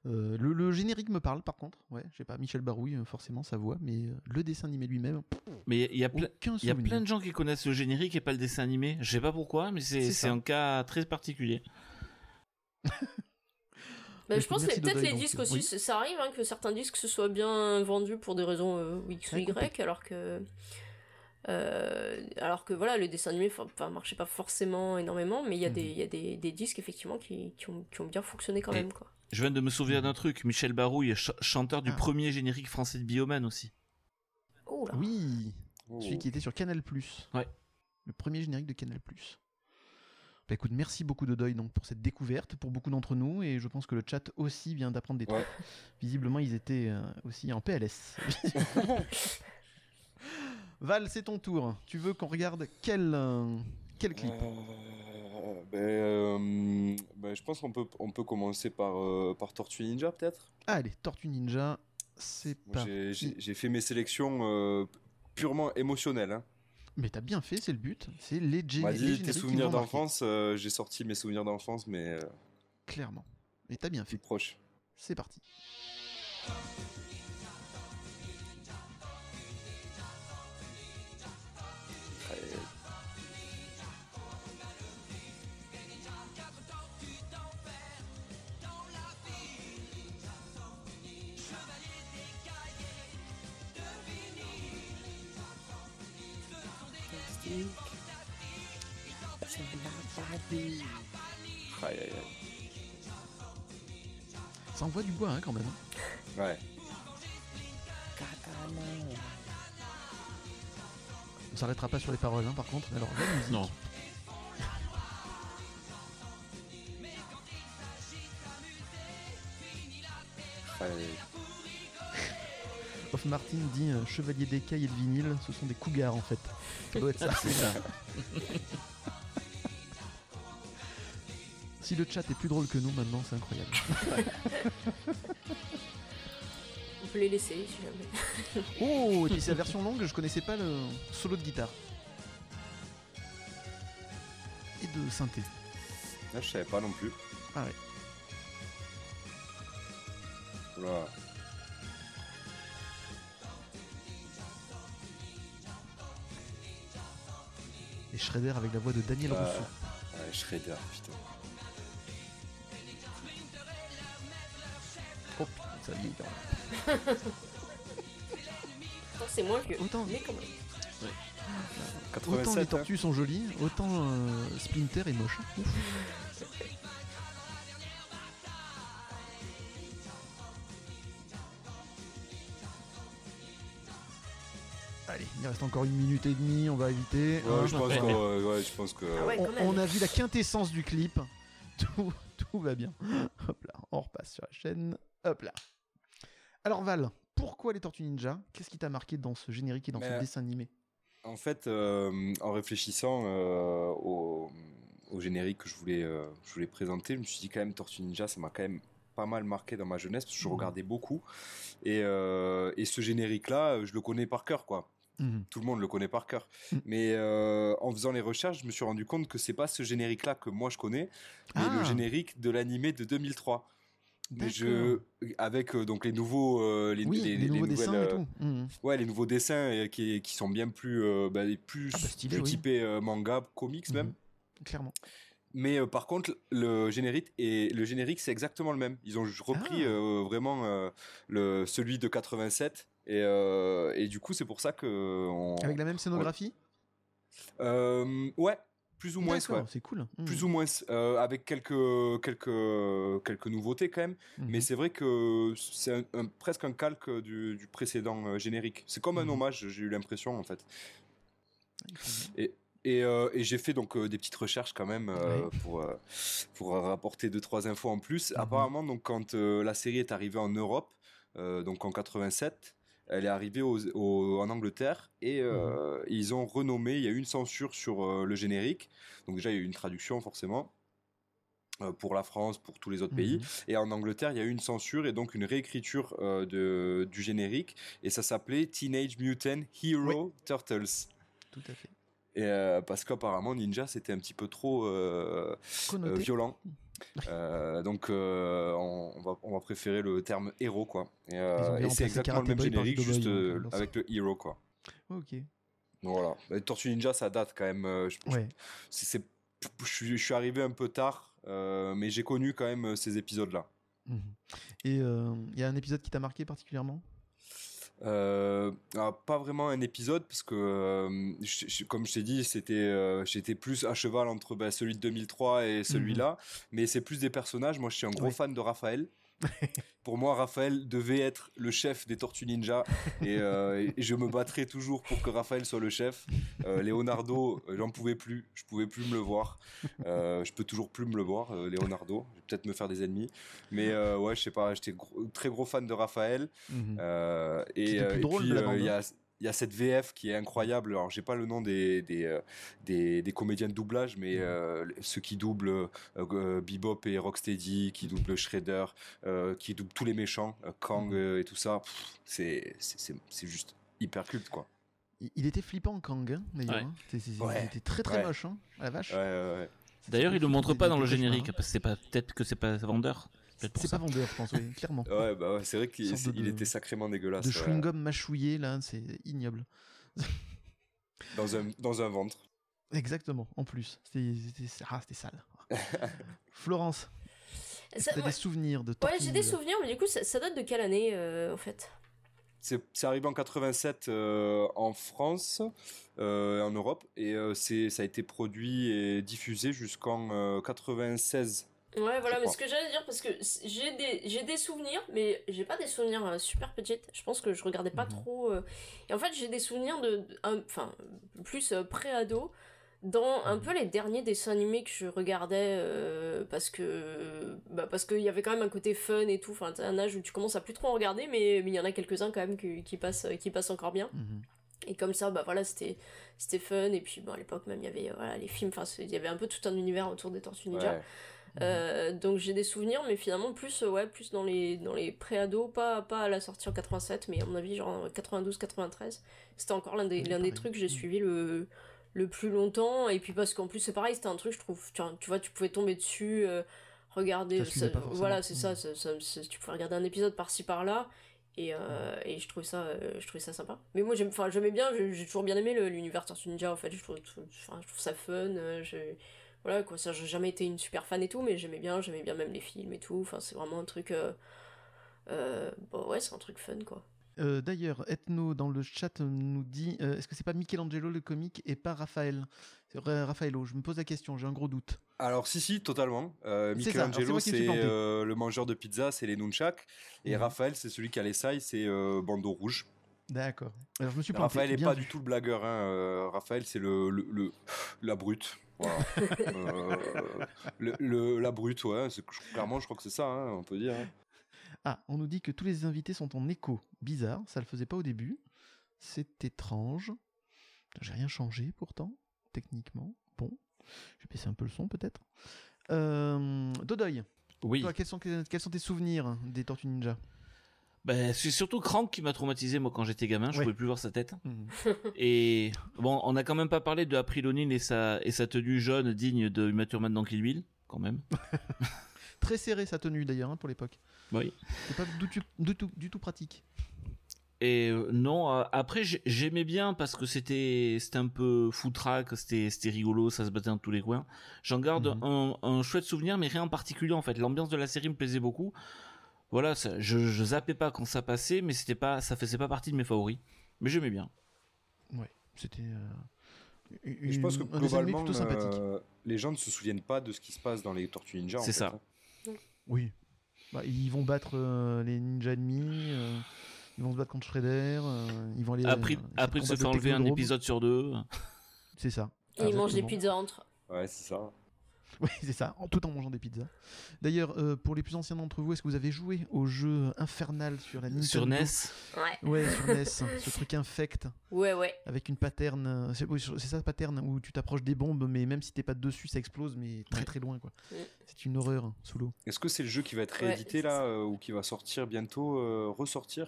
Euh, le, le générique me parle par contre. Ouais, je sais pas, Michel Barouille, forcément, ça voit, mais le dessin animé lui-même, Mais il y a y a plein de gens qui connaissent le générique et pas le dessin animé. Je sais pas pourquoi, mais c'est un cas très particulier. Bah, je pense que peut-être les disques euh, aussi, oui. ça arrive hein, que certains disques se soient bien vendus pour des raisons euh, X ou Y, alors que. euh, alors que voilà, le dessin animé enfin, marchait pas forcément énormément, mais il y a, Mhm. des, il y a des, des disques effectivement qui, qui, ont, qui ont bien fonctionné quand Et- même. Quoi. Je viens de me souvenir d'un truc. Michel Barouille, ch- chanteur du Ah. premier générique français de Bioman aussi. Oh là. Oui, Oh. celui qui était sur Canal+. Ouais. Le premier générique de Canal+. Bah écoute, merci beaucoup Dodoy donc pour cette découverte pour beaucoup d'entre nous et je pense que le chat aussi vient d'apprendre des trucs. Ouais. Visiblement, ils étaient euh, aussi en PLS. Val, c'est ton tour. Tu veux qu'on regarde quel euh, quel clip? Euh, ben, ben, je pense qu'on peut, on peut commencer par, par Tortue Ninja, peut-être? Allez, Tortue Ninja, c'est pas. J'ai- fait mes sélections purement émotionnelles. Hein. Mais t'as bien fait, c'est le but. C'est les, génériques tes souvenirs d'enfance, euh, j'ai sorti mes souvenirs d'enfance, mais euh, Clairement. Et t'as bien fait. proche. C'est parti. Ça envoie du bois hein, quand même. Ouais. On s'arrêtera pas sur les paroles hein, par contre. Alors la musique. Non. Aïe. Hoffman Martin dit euh, Chevalier d'écaille et de vinyle, ce sont des cougars en fait. Ça doit être ça. si le chat est plus drôle que nous maintenant, c'est incroyable. On peut les laisser si jamais. Oh, et puis c'est la version longue, je connaissais pas le solo de guitare. Et de synthé. Là, je savais pas non plus. Ah ouais. Oula. Et Shredder avec la voix de Daniel Ouais. Rousseau. Ouais, Shredder, putain. Ça vieillit quand même. Non, c'est moins vieux. Autant- Mais quand même. Autant les 87, hein. tortues sont jolies, autant euh, Splinter est moche. Ouf. Allez, il reste encore une minute et demie, on va éviter. Ouais, hein. je pense Ouais. que, ouais, ouais, je pense que. Ah ouais, on, on a vu la quintessence du clip. Tout, tout va bien. Hop là, on repasse sur la chaîne. Hop là. Alors Val, pourquoi les Tortues Ninja? Qu'est-ce qui t'a marqué dans ce générique et dans ce dessin animé? En fait, euh, en réfléchissant euh, au, au générique que je voulais, euh, je voulais présenter, je me suis dit quand même Tortue Ninja, ça m'a quand même pas mal marqué dans ma jeunesse parce que je Mhm. regardais beaucoup. Et, et ce générique-là, je le connais par cœur, quoi. Mhm. Tout le monde le connaît par cœur. Mhm. Mais euh, en faisant les recherches, je me suis rendu compte que c'est pas ce générique-là que moi je connais, mais Ah. le générique de l'animé de 2003. Avec euh, donc les nouveaux, euh, les, Oui, les, les- les nouveaux dessins euh, et tout. Mhm. Ouais, les nouveaux dessins qui, qui sont bien plus, euh, bah, plus, Ah bah, stylé, plus oui. typés manga, comics même. Mhm. Clairement. Mais par contre, le générique et le générique, c'est exactement le même. Ils ont repris Ah. vraiment le celui de 87 et, et du coup, c'est pour ça que on- Avec la même scénographie? Ouais, plus ou moins, ouais. c'est cool. Plus ou moins, euh, avec quelques quelques quelques nouveautés quand même. Mhm. Mais c'est vrai que c'est un- un- presque un calque du, du précédent euh, générique. C'est comme un Mhm. hommage, j'ai eu l'impression en fait. Et, euh, et j'ai fait donc euh, des petites recherches quand même euh, pour, pour rapporter deux trois infos en plus. Apparemment, donc quand la série est arrivée en Europe, donc en 87, elle est arrivée aux- aux- en Angleterre et euh, ils ont renommé. Il y a eu une censure sur euh, le générique. Donc déjà, il y a eu une traduction forcément. euh, Pour la France, pour tous les autres pays. Mhm. Et en Angleterre, il y a eu une censure et donc une réécriture de, du générique. Et ça s'appelait Teenage Mutant Hero Turtles. Tout à fait. Et parce qu'apparemment Ninja c'était un petit peu trop violent. Euh, donc euh, on, va, on va préférer le terme héros quoi. Et, euh, et c'est exactement le même générique juste avec le hero quoi. Ok. Donc voilà. Et Tortue Ninja ça date quand même. je, Ouais. c'est- je, suis- je suis arrivé un peu tard, mais j'ai connu quand même ces épisodes là. Mhm. Et il y a un épisode qui t'a marqué particulièrement? Euh, alors, pas vraiment un épisode parce que euh, je- je- comme je t'ai dit c'était euh, j'étais plus à cheval entre bah, celui de 2003 et celui-là. Mais c'est plus des personnages. Moi je suis un gros Ouais. fan de Raphaël pour moi Raphaël devait être le chef des Tortues Ninja et, euh, et je me battrai toujours pour que Raphaël soit le chef. Euh, Leonardo euh, j'en pouvais plus. Je pouvais plus me le voir. Euh, je peux toujours plus me le voir Leonardo. Je vais peut-être me faire des ennemis. Mais ouais je sais pas. J'étais gros- très gros fan de Raphaël. Et, plus et drôle puis, il y a il y a cette VF qui est incroyable. Alors j'ai pas le nom des des, euh, des, des comédiens de doublage, mais Mhm. euh, ceux qui doublent euh, euh, Bebop et Rocksteady, qui doublent Shredder, euh, qui doublent tous les méchants, euh, Kang Mhm. euh, et tout ça. pff, C'est c'est c'est c'est juste hyper culte quoi. Il- était flippant, Kang, hein, d'ailleurs. Ouais. hein. C'est- c'est- Ouais. Il était très très Ouais. moche, hein. La vache. Ouais, ouais, ouais. D'ailleurs, il le montre pas dans le générique cauchemars. parce que c'est pas peut-être que c'est pas vendeur. C'est ça. pas vendeur, je pense, oui, clairement. Ouais, bah ouais, c'est vrai qu'il il était sacrément dégueulasse. De ouais. chewing-gum mâchouillé, là, c'est ignoble. dans un dans un ventre. Exactement, en plus. C'était ah, c'était sale. Florence, Ça- t'as ouais, des souvenirs de ouais, Tortue j'ai des souvenirs, mais du coup, ça, ça date de quelle année, euh, en fait? C'est c'est arrivé en 87 euh, en France, euh, en Europe, et euh, c'est ça a été produit et diffusé jusqu'en euh, 96. Ouais, voilà, mais ce que j'allais dire, parce que j'ai des, j'ai des souvenirs, mais j'ai pas des souvenirs euh, super petites. Je pense que je regardais pas Mhm. trop. euh, Et en fait, j'ai des souvenirs de. Enfin, plus euh, pré-ado, dans un peu les derniers dessins animés que je regardais parce que bah parce qu'il y avait quand même un côté fun et tout enfin t'as un âge où tu commences à plus trop en regarder mais mais il y en a quelques uns quand même qui, qui passent qui passent encore bien Mhm. et comme ça bah voilà c'était c'était fun et puis bon à l'époque même il y avait voilà les films enfin il y avait un peu tout un univers autour des Tortues Ninja Ouais. Euh, donc j'ai des souvenirs mais finalement plus euh, ouais plus dans les dans les pré-ados pas pas à la sortie en 87 mais à mon avis genre 92 93 c'était encore l'un des l'un des trucs que j'ai Mm. suivi le le plus longtemps. Et puis parce qu'en plus c'est pareil c'était un truc je trouve tu, tu vois tu pouvais tomber dessus euh, regarder Ça voilà c'est ça, Mm. ça- tu pouvais regarder un épisode par-ci par-là. Et, euh, et je trouvais ça euh, je trouvais ça sympa. Mais moi j'aime enfin j'aimais bien j'ai toujours bien aimé le- l'univers Tortue Ninja en fait. Je trouve, je trouve ça fun euh, je- voilà quoi ça j'ai jamais été une super fan et tout mais j'aimais bien j'aimais bien même les films et tout enfin c'est vraiment un truc euh, euh, bon ouais c'est un truc fun quoi Euh, D'ailleurs, Ethno dans le chat nous dit euh, est-ce que c'est pas Michelangelo le comique et pas Raphaël? Raffaello, je me pose la question, j'ai un gros doute. Alors si si totalement. Euh, Michelangelo c'est euh, le mangeur de pizza, c'est les nunchaks et Mhm. Raphaël c'est celui qui a les sailles, c'est euh, bandeau rouge. D'accord. Alors je me suis planté. Raphaël est bien pas vu. du tout le blagueur. Hein. euh, Raphaël c'est le, le, le- la brute. Voilà. Euh, le, le- la brute ouais. c'est- Clairement je crois que c'est ça. hein, on peut dire. hein. Ah, on nous dit que tous les invités sont en écho. Bizarre, ça le faisait pas au début. C'est étrange. J'ai rien changé pourtant, techniquement. Bon, je vais baisser un peu le son peut-être. Euh, Dodoy, Oui. toi, quels, sont, quels sont tes souvenirs des Tortues Ninja? Ben, c'est surtout Crank qui m'a traumatisé moi quand j'étais gamin. Je Ouais. pouvais plus voir sa tête. Mhm. Et bon, on n'a quand même pas parlé de April O'Neil et sa et sa tenue jaune digne de Uma Thurman dans Kill Bill, quand même. Très serré sa tenue d'ailleurs hein, pour l'époque. Oui. C'est pas du tout, du tout, du tout pratique. Et euh, non, euh, après j'ai- j'aimais bien parce que c'était c'était un peu foutraque, c'était c'était rigolo, ça se battait dans tous les coins. J'en garde Mhm. un, un chouette souvenir, mais rien en particulier en fait. L'ambiance de la série me plaisait beaucoup. Voilà, ça- je, je zappais pas quand ça passait, mais c'était pas, ça faisait pas partie de mes favoris. Mais j'aimais bien. Ouais, c'était. euh, Et je pense que globalement plutôt sympathique. euh, les gens ne se souviennent pas de ce qui se passe dans les Tortues Ninja. C'est ça. hein. Oui. Bah, ils vont battre euh, les ninjas ennemis. euh, ils vont se battre contre Shredder. euh, ils vont aller. Après, euh, après se le enlever un épisode sur deux. C'est ça. et ils mangent des pizzas entre Ouais c'est ça. Oui, c'est ça, en- tout en mangeant des pizzas. D'ailleurs, euh, pour les plus anciens d'entre vous, est-ce que vous avez joué au jeu infernal sur la Nintendo Sur NES. ouais Ouais, sur NES, ce truc infect ouais ouais avec une pattern. euh, C'est oui, c'est ça, pattern où tu t'approches des bombes, mais même si t'es pas dessus, ça explose, mais très Ouais. très loin quoi. Mm. C'est une horreur hein, sous l'eau. Est-ce que c'est le jeu qui va être réédité là euh, ou qui va sortir bientôt, euh, ressortir?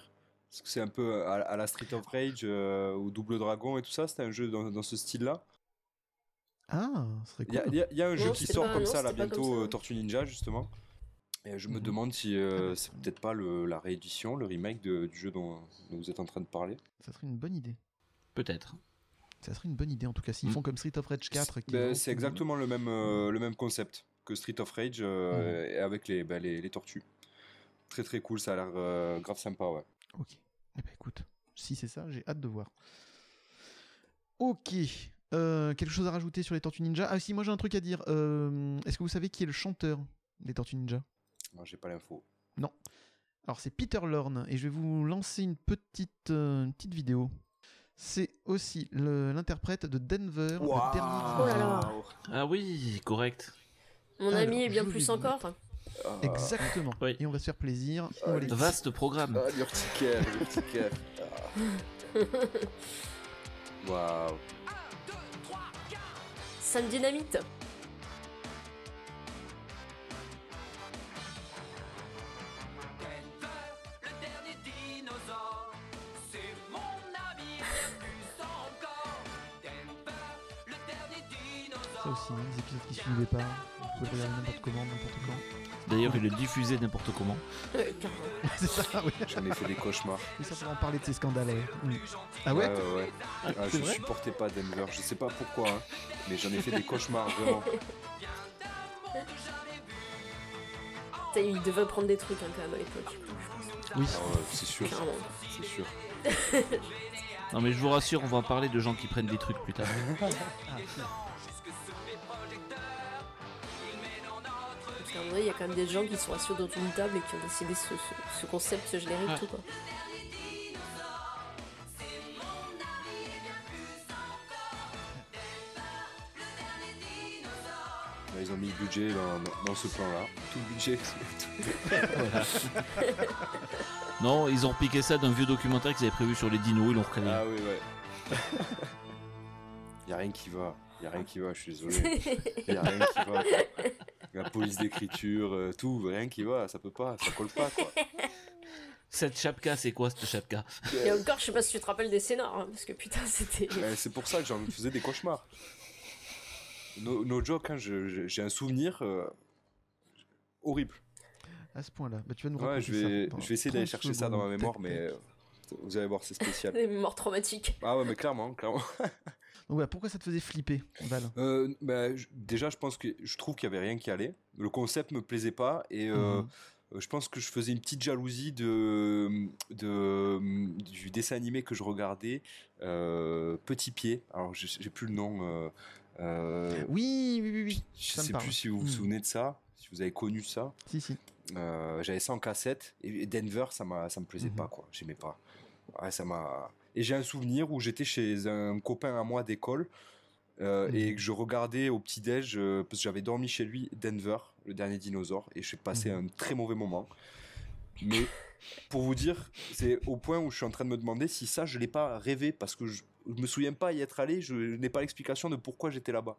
Est-ce que c'est un peu à, à la Street of Rage euh, ou Double Dragon et tout ça C'était un jeu dans, dans ce style-là? Ah, ce serait Il y, a- cool. il y a- il y a un jeu Non, qui sort pas- comme non, ça là bientôt, ça. euh, Tortue Ninja justement. Et je me Mhm. demande si euh, c'est peut-être pas le- la réédition, le remake de- du jeu dont, dont vous êtes en train de parler. Ça serait une bonne idée. Peut-être. Ça serait une bonne idée en tout cas s'ils Mm. font comme Street of Rage 4. qui Ben, lance c'est monde. exactement le même, euh, le même concept que Street of Rage et avec les, ben, les, les tortues. Très très cool, ça a l'air euh, grave sympa, ouais. Ok. Eh ben écoute, si c'est ça, j'ai hâte de voir. Ok. Euh, quelque chose à rajouter sur les Tortues Ninja? Ah si, moi j'ai un truc à dire. Euh, Est-ce que vous savez qui est le chanteur des Tortues Ninja? Moi, j'ai pas l'info. Alors c'est Peter Lorne et je vais vous lancer une petite, euh, une petite vidéo. C'est aussi l'interprète de Denver, le dernier Oh là là. Ah oui, correct. mon Alors, ami est bien plus encore Ah, Exactement. Oui. Et on va se faire plaisir. Les- Vaste programme. Ah, l'urticaire, l'urticaire. Ah. Waouh. Sam Dynamite épisodes qui suivaient pas. Vous pouvez le regarder n'importe comment, n'importe quand. D'ailleurs, il est diffusé n'importe comment. Euh, carrément. c'est ça, oui. J'en ai fait des cauchemars. C'est ça pour en parler de ces scandales. Mm. Ah ouais, ouais, ouais. Ah, c'est je vrai supportais pas Denver, je sais pas pourquoi, hein, mais j'en ai fait des cauchemars vraiment. Il devait prendre des trucs hein, quand même à l'époque. Oui. Ah c'est sûr, c'est sûr. Non mais je vous rassure, on va en parler de gens qui prennent des trucs plus tard. Ah, Parce qu'à un moment il y a quand même des gens qui sont assis autour d'une table et qui ont décidé ce, ce- ce concept, ce générique, Ouais. tout quoi. ils ont mis le budget dans, dans- dans ce plan-là. Tout le budget. Voilà. non, ils ont piqué ça d'un vieux documentaire qu'ils avaient prévu sur les dinos, ils l'ont recalé. ah oui, ouais. y a rien qui va. Y a rien qui va, je suis désolé. Y a rien qui va. La police d'écriture, euh, tout, rien qui va, ça peut pas, ça colle pas quoi. Cette chapka, c'est quoi cette chapka? Et encore, je sais pas si tu te rappelles des scénars, hein, parce que putain, c'était. Euh, c'est pour ça que j'en faisais des cauchemars. No, no joke, hein, je- je- j'ai un souvenir euh, horrible. À ce point-là. Bah, tu vas nous Ouais, raconter je vais, ça. je vais essayer d'aller 30 chercher ça dans ma mémoire, mais euh, vous allez voir, c'est spécial. Des mémoires traumatiques. Ah ouais, mais clairement, clairement. Voilà, pourquoi ça te faisait flipper, Val? Euh, bah, je- déjà, je pense que je trouve qu'il y avait rien qui allait. Le concept me plaisait pas et euh, Mhm. euh, je pense que je faisais une petite jalousie de, de du dessin animé que je regardais, euh, Petit Pied. Alors, je- j'ai plus le nom. Oui, oui, oui, oui. je me sais parle. plus si vous vous Mhm. souvenez de ça, si vous avez connu ça. Si, si. J'avais ça en cassette et Denver, ça m'a, ça me plaisait Mhm. pas quoi. J'aimais pas. Ouais, ça m'a. Et j'ai un souvenir où j'étais chez un copain à moi d'école euh, Mhm. et que je regardais au petit déj euh, parce que j'avais dormi chez lui Denver, le dernier dinosaure, et j'ai passé Mhm. un très mauvais moment. Mais pour vous dire, c'est au point où je suis en train de me demander si ça je l'ai pas rêvé parce que je, je me souviens pas y être allé, je n'ai pas l'explication de pourquoi j'étais là-bas.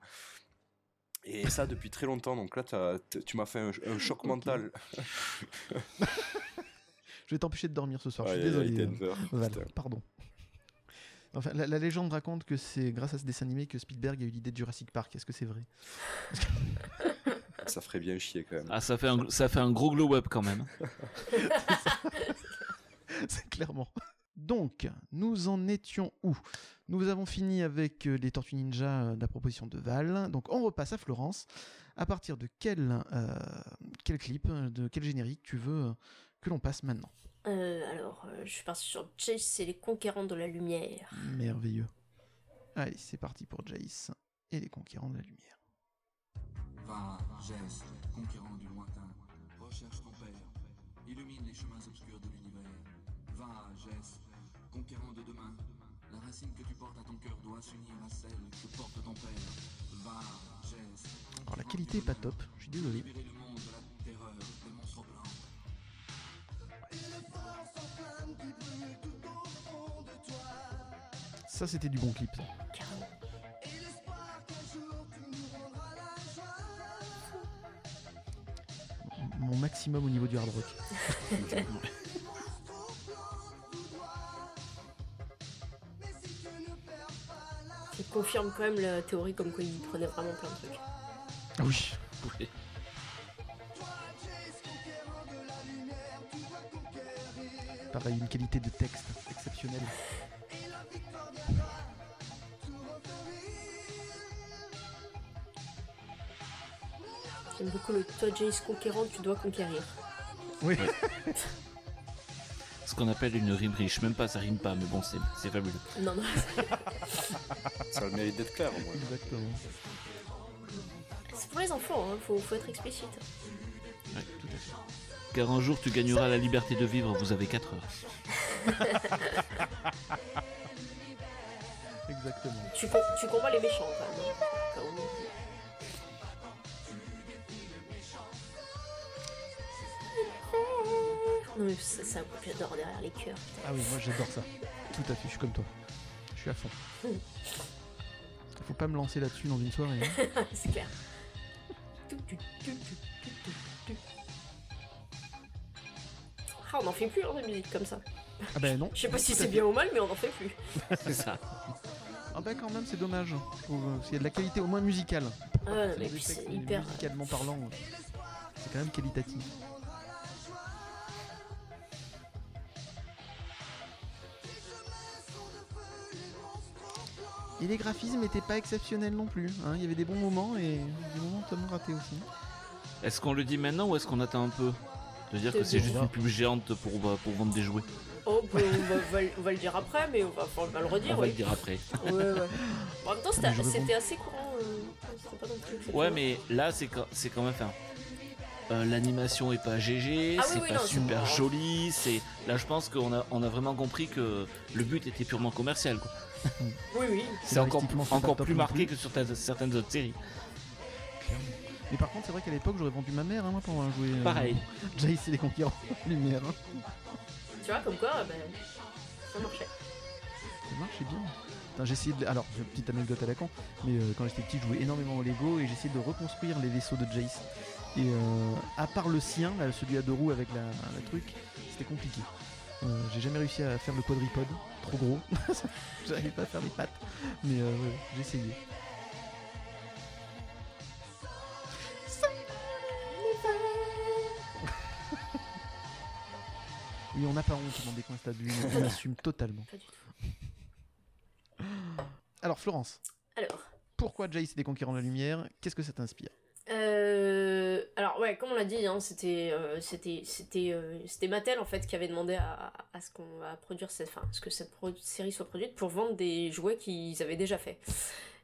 Et ça depuis très longtemps, donc là t- tu m'as fait un, un choc mental. Je vais t'empêcher de dormir ce soir. je suis désolé. Denver, euh, putain. pardon. Enfin, la, la légende raconte que c'est grâce à ce dessin animé que Spielberg a eu l'idée de Jurassic Park. Est-ce que c'est vrai? Ça ferait bien chier quand même. Ah, ça fait, un, ça fait un gros glow up quand même. C'est clairement. Donc, nous en étions où? Nous avons fini avec euh, les Tortues Ninja euh, de la proposition de Val. Donc, on repasse à Florence. À partir de quel, euh, quel clip, de quel générique tu veux que l'on passe maintenant? Euh, alors, euh, je suis partie sur Chase et les conquérants de la lumière. Merveilleux. Allez, c'est parti pour Jace et les conquérants de la lumière. Va, geste, conquérant du lointain, recherche ton père, illumine les chemins obscurs de l'univers. Va, geste, conquérant de demain, la racine que tu portes à ton cœur doit s'unir à celle que porte ton père. Va, geste. Alors, la qualité est pas top, je suis désolé. Ça, c'était du bon clip. ça. Mon maximum au niveau du hard rock. Qui confirme quand même la théorie comme quoi il prenait vraiment plein de trucs. Ah oui. Oui. Pareil, une qualité de texte exceptionnelle. J'aime beaucoup le toi Jace conquérant, tu dois conquérir. Oui. Ce qu'on appelle une rime riche. Même pas, ça rime pas, mais bon, c'est c'est fabuleux. Non, non, Ça a le mérite d'être clair au moins. Exactement. c'est pour les enfants, hein. faut, faut être explicite. Car un jour, tu gagneras la liberté de vivre, vous avez 4 heures. Exactement. Tu, com- tu combats les méchants quand même. hein. Non mais c'est c'est un coup que j'adore derrière les cœurs. putain. Ah oui, moi j'adore ça. Tout à fait, je suis comme toi. Je suis à fond. Faut pas me lancer là-dessus dans une soirée. hein. c'est clair. Ah, on n'en fait plus hein, de musique comme ça. Ah ben non. Je sais pas si c'est bien ou mal, mais on n'en fait plus. C'est ça. Ah ben quand même, c'est dommage. Euh, parce qu'il y a de la qualité au moins musicale. Ah, mais puis c'est hyper. Musicalement parlant, euh, c'est quand même qualitatif. Et les graphismes n'étaient pas exceptionnels non plus. hein. Il y avait des bons moments et des moments totalement ratés aussi. Est-ce qu'on le dit maintenant ou est-ce qu'on attend un peu? De dire que c'est juste une pub géante pour, bah, pour vendre des jouets. Oh, bah, on, va, on va- le dire après, mais on va, on va le redire. On va oui. le dire après. Ouais, ouais. En même temps, c'était assez courant. euh, c'était pas non plus exceptionnel. Ouais, mais là, c'est quand, c'est quand même. Enfin, euh, L'animation est pas GG, Ah c'est oui, pas non, super joli. C'est là, je pense qu'on a, on a vraiment compris que le but était purement commercial. quoi. Oui, oui. C'est encore, encore plus marqué plus. que sur ta- certaines autres séries. Mais par contre, c'est vrai qu'à l'époque, j'aurais vendu ma mère hein, pour avoir joué. euh, Pareil. Jace et les conquérants lumière. hein. Tu vois, comme quoi, ben, ça marchait. Ça marchait bien. Putain, j'ai essayé de. Alors, petite anecdote à la con, mais euh, quand j'étais petit, je jouais énormément au Lego et j'essayais de reconstruire les vaisseaux de Jace. Et euh, à part le sien, là, celui à deux roues avec la, la truc, c'était compliqué. Euh, j'ai jamais réussi à faire le quadripode, trop gros. J'arrivais pas à faire les pattes, mais euh, ouais, j'ai essayé. Oui, on n'a pas honte dans des coins stades on assume totalement. Pas du tout. Alors Florence, Alors, pourquoi Jace et les conquérants de la lumière? Qu'est-ce que ça t'inspire? Euh, alors ouais, comme on l'a dit, hein, c'était euh, c'était c'était euh, c'était Mattel en fait qui avait demandé à, à ce qu'on va produire cette, enfin, ce que cette pro- série soit produite pour vendre des jouets qu'ils avaient déjà fait.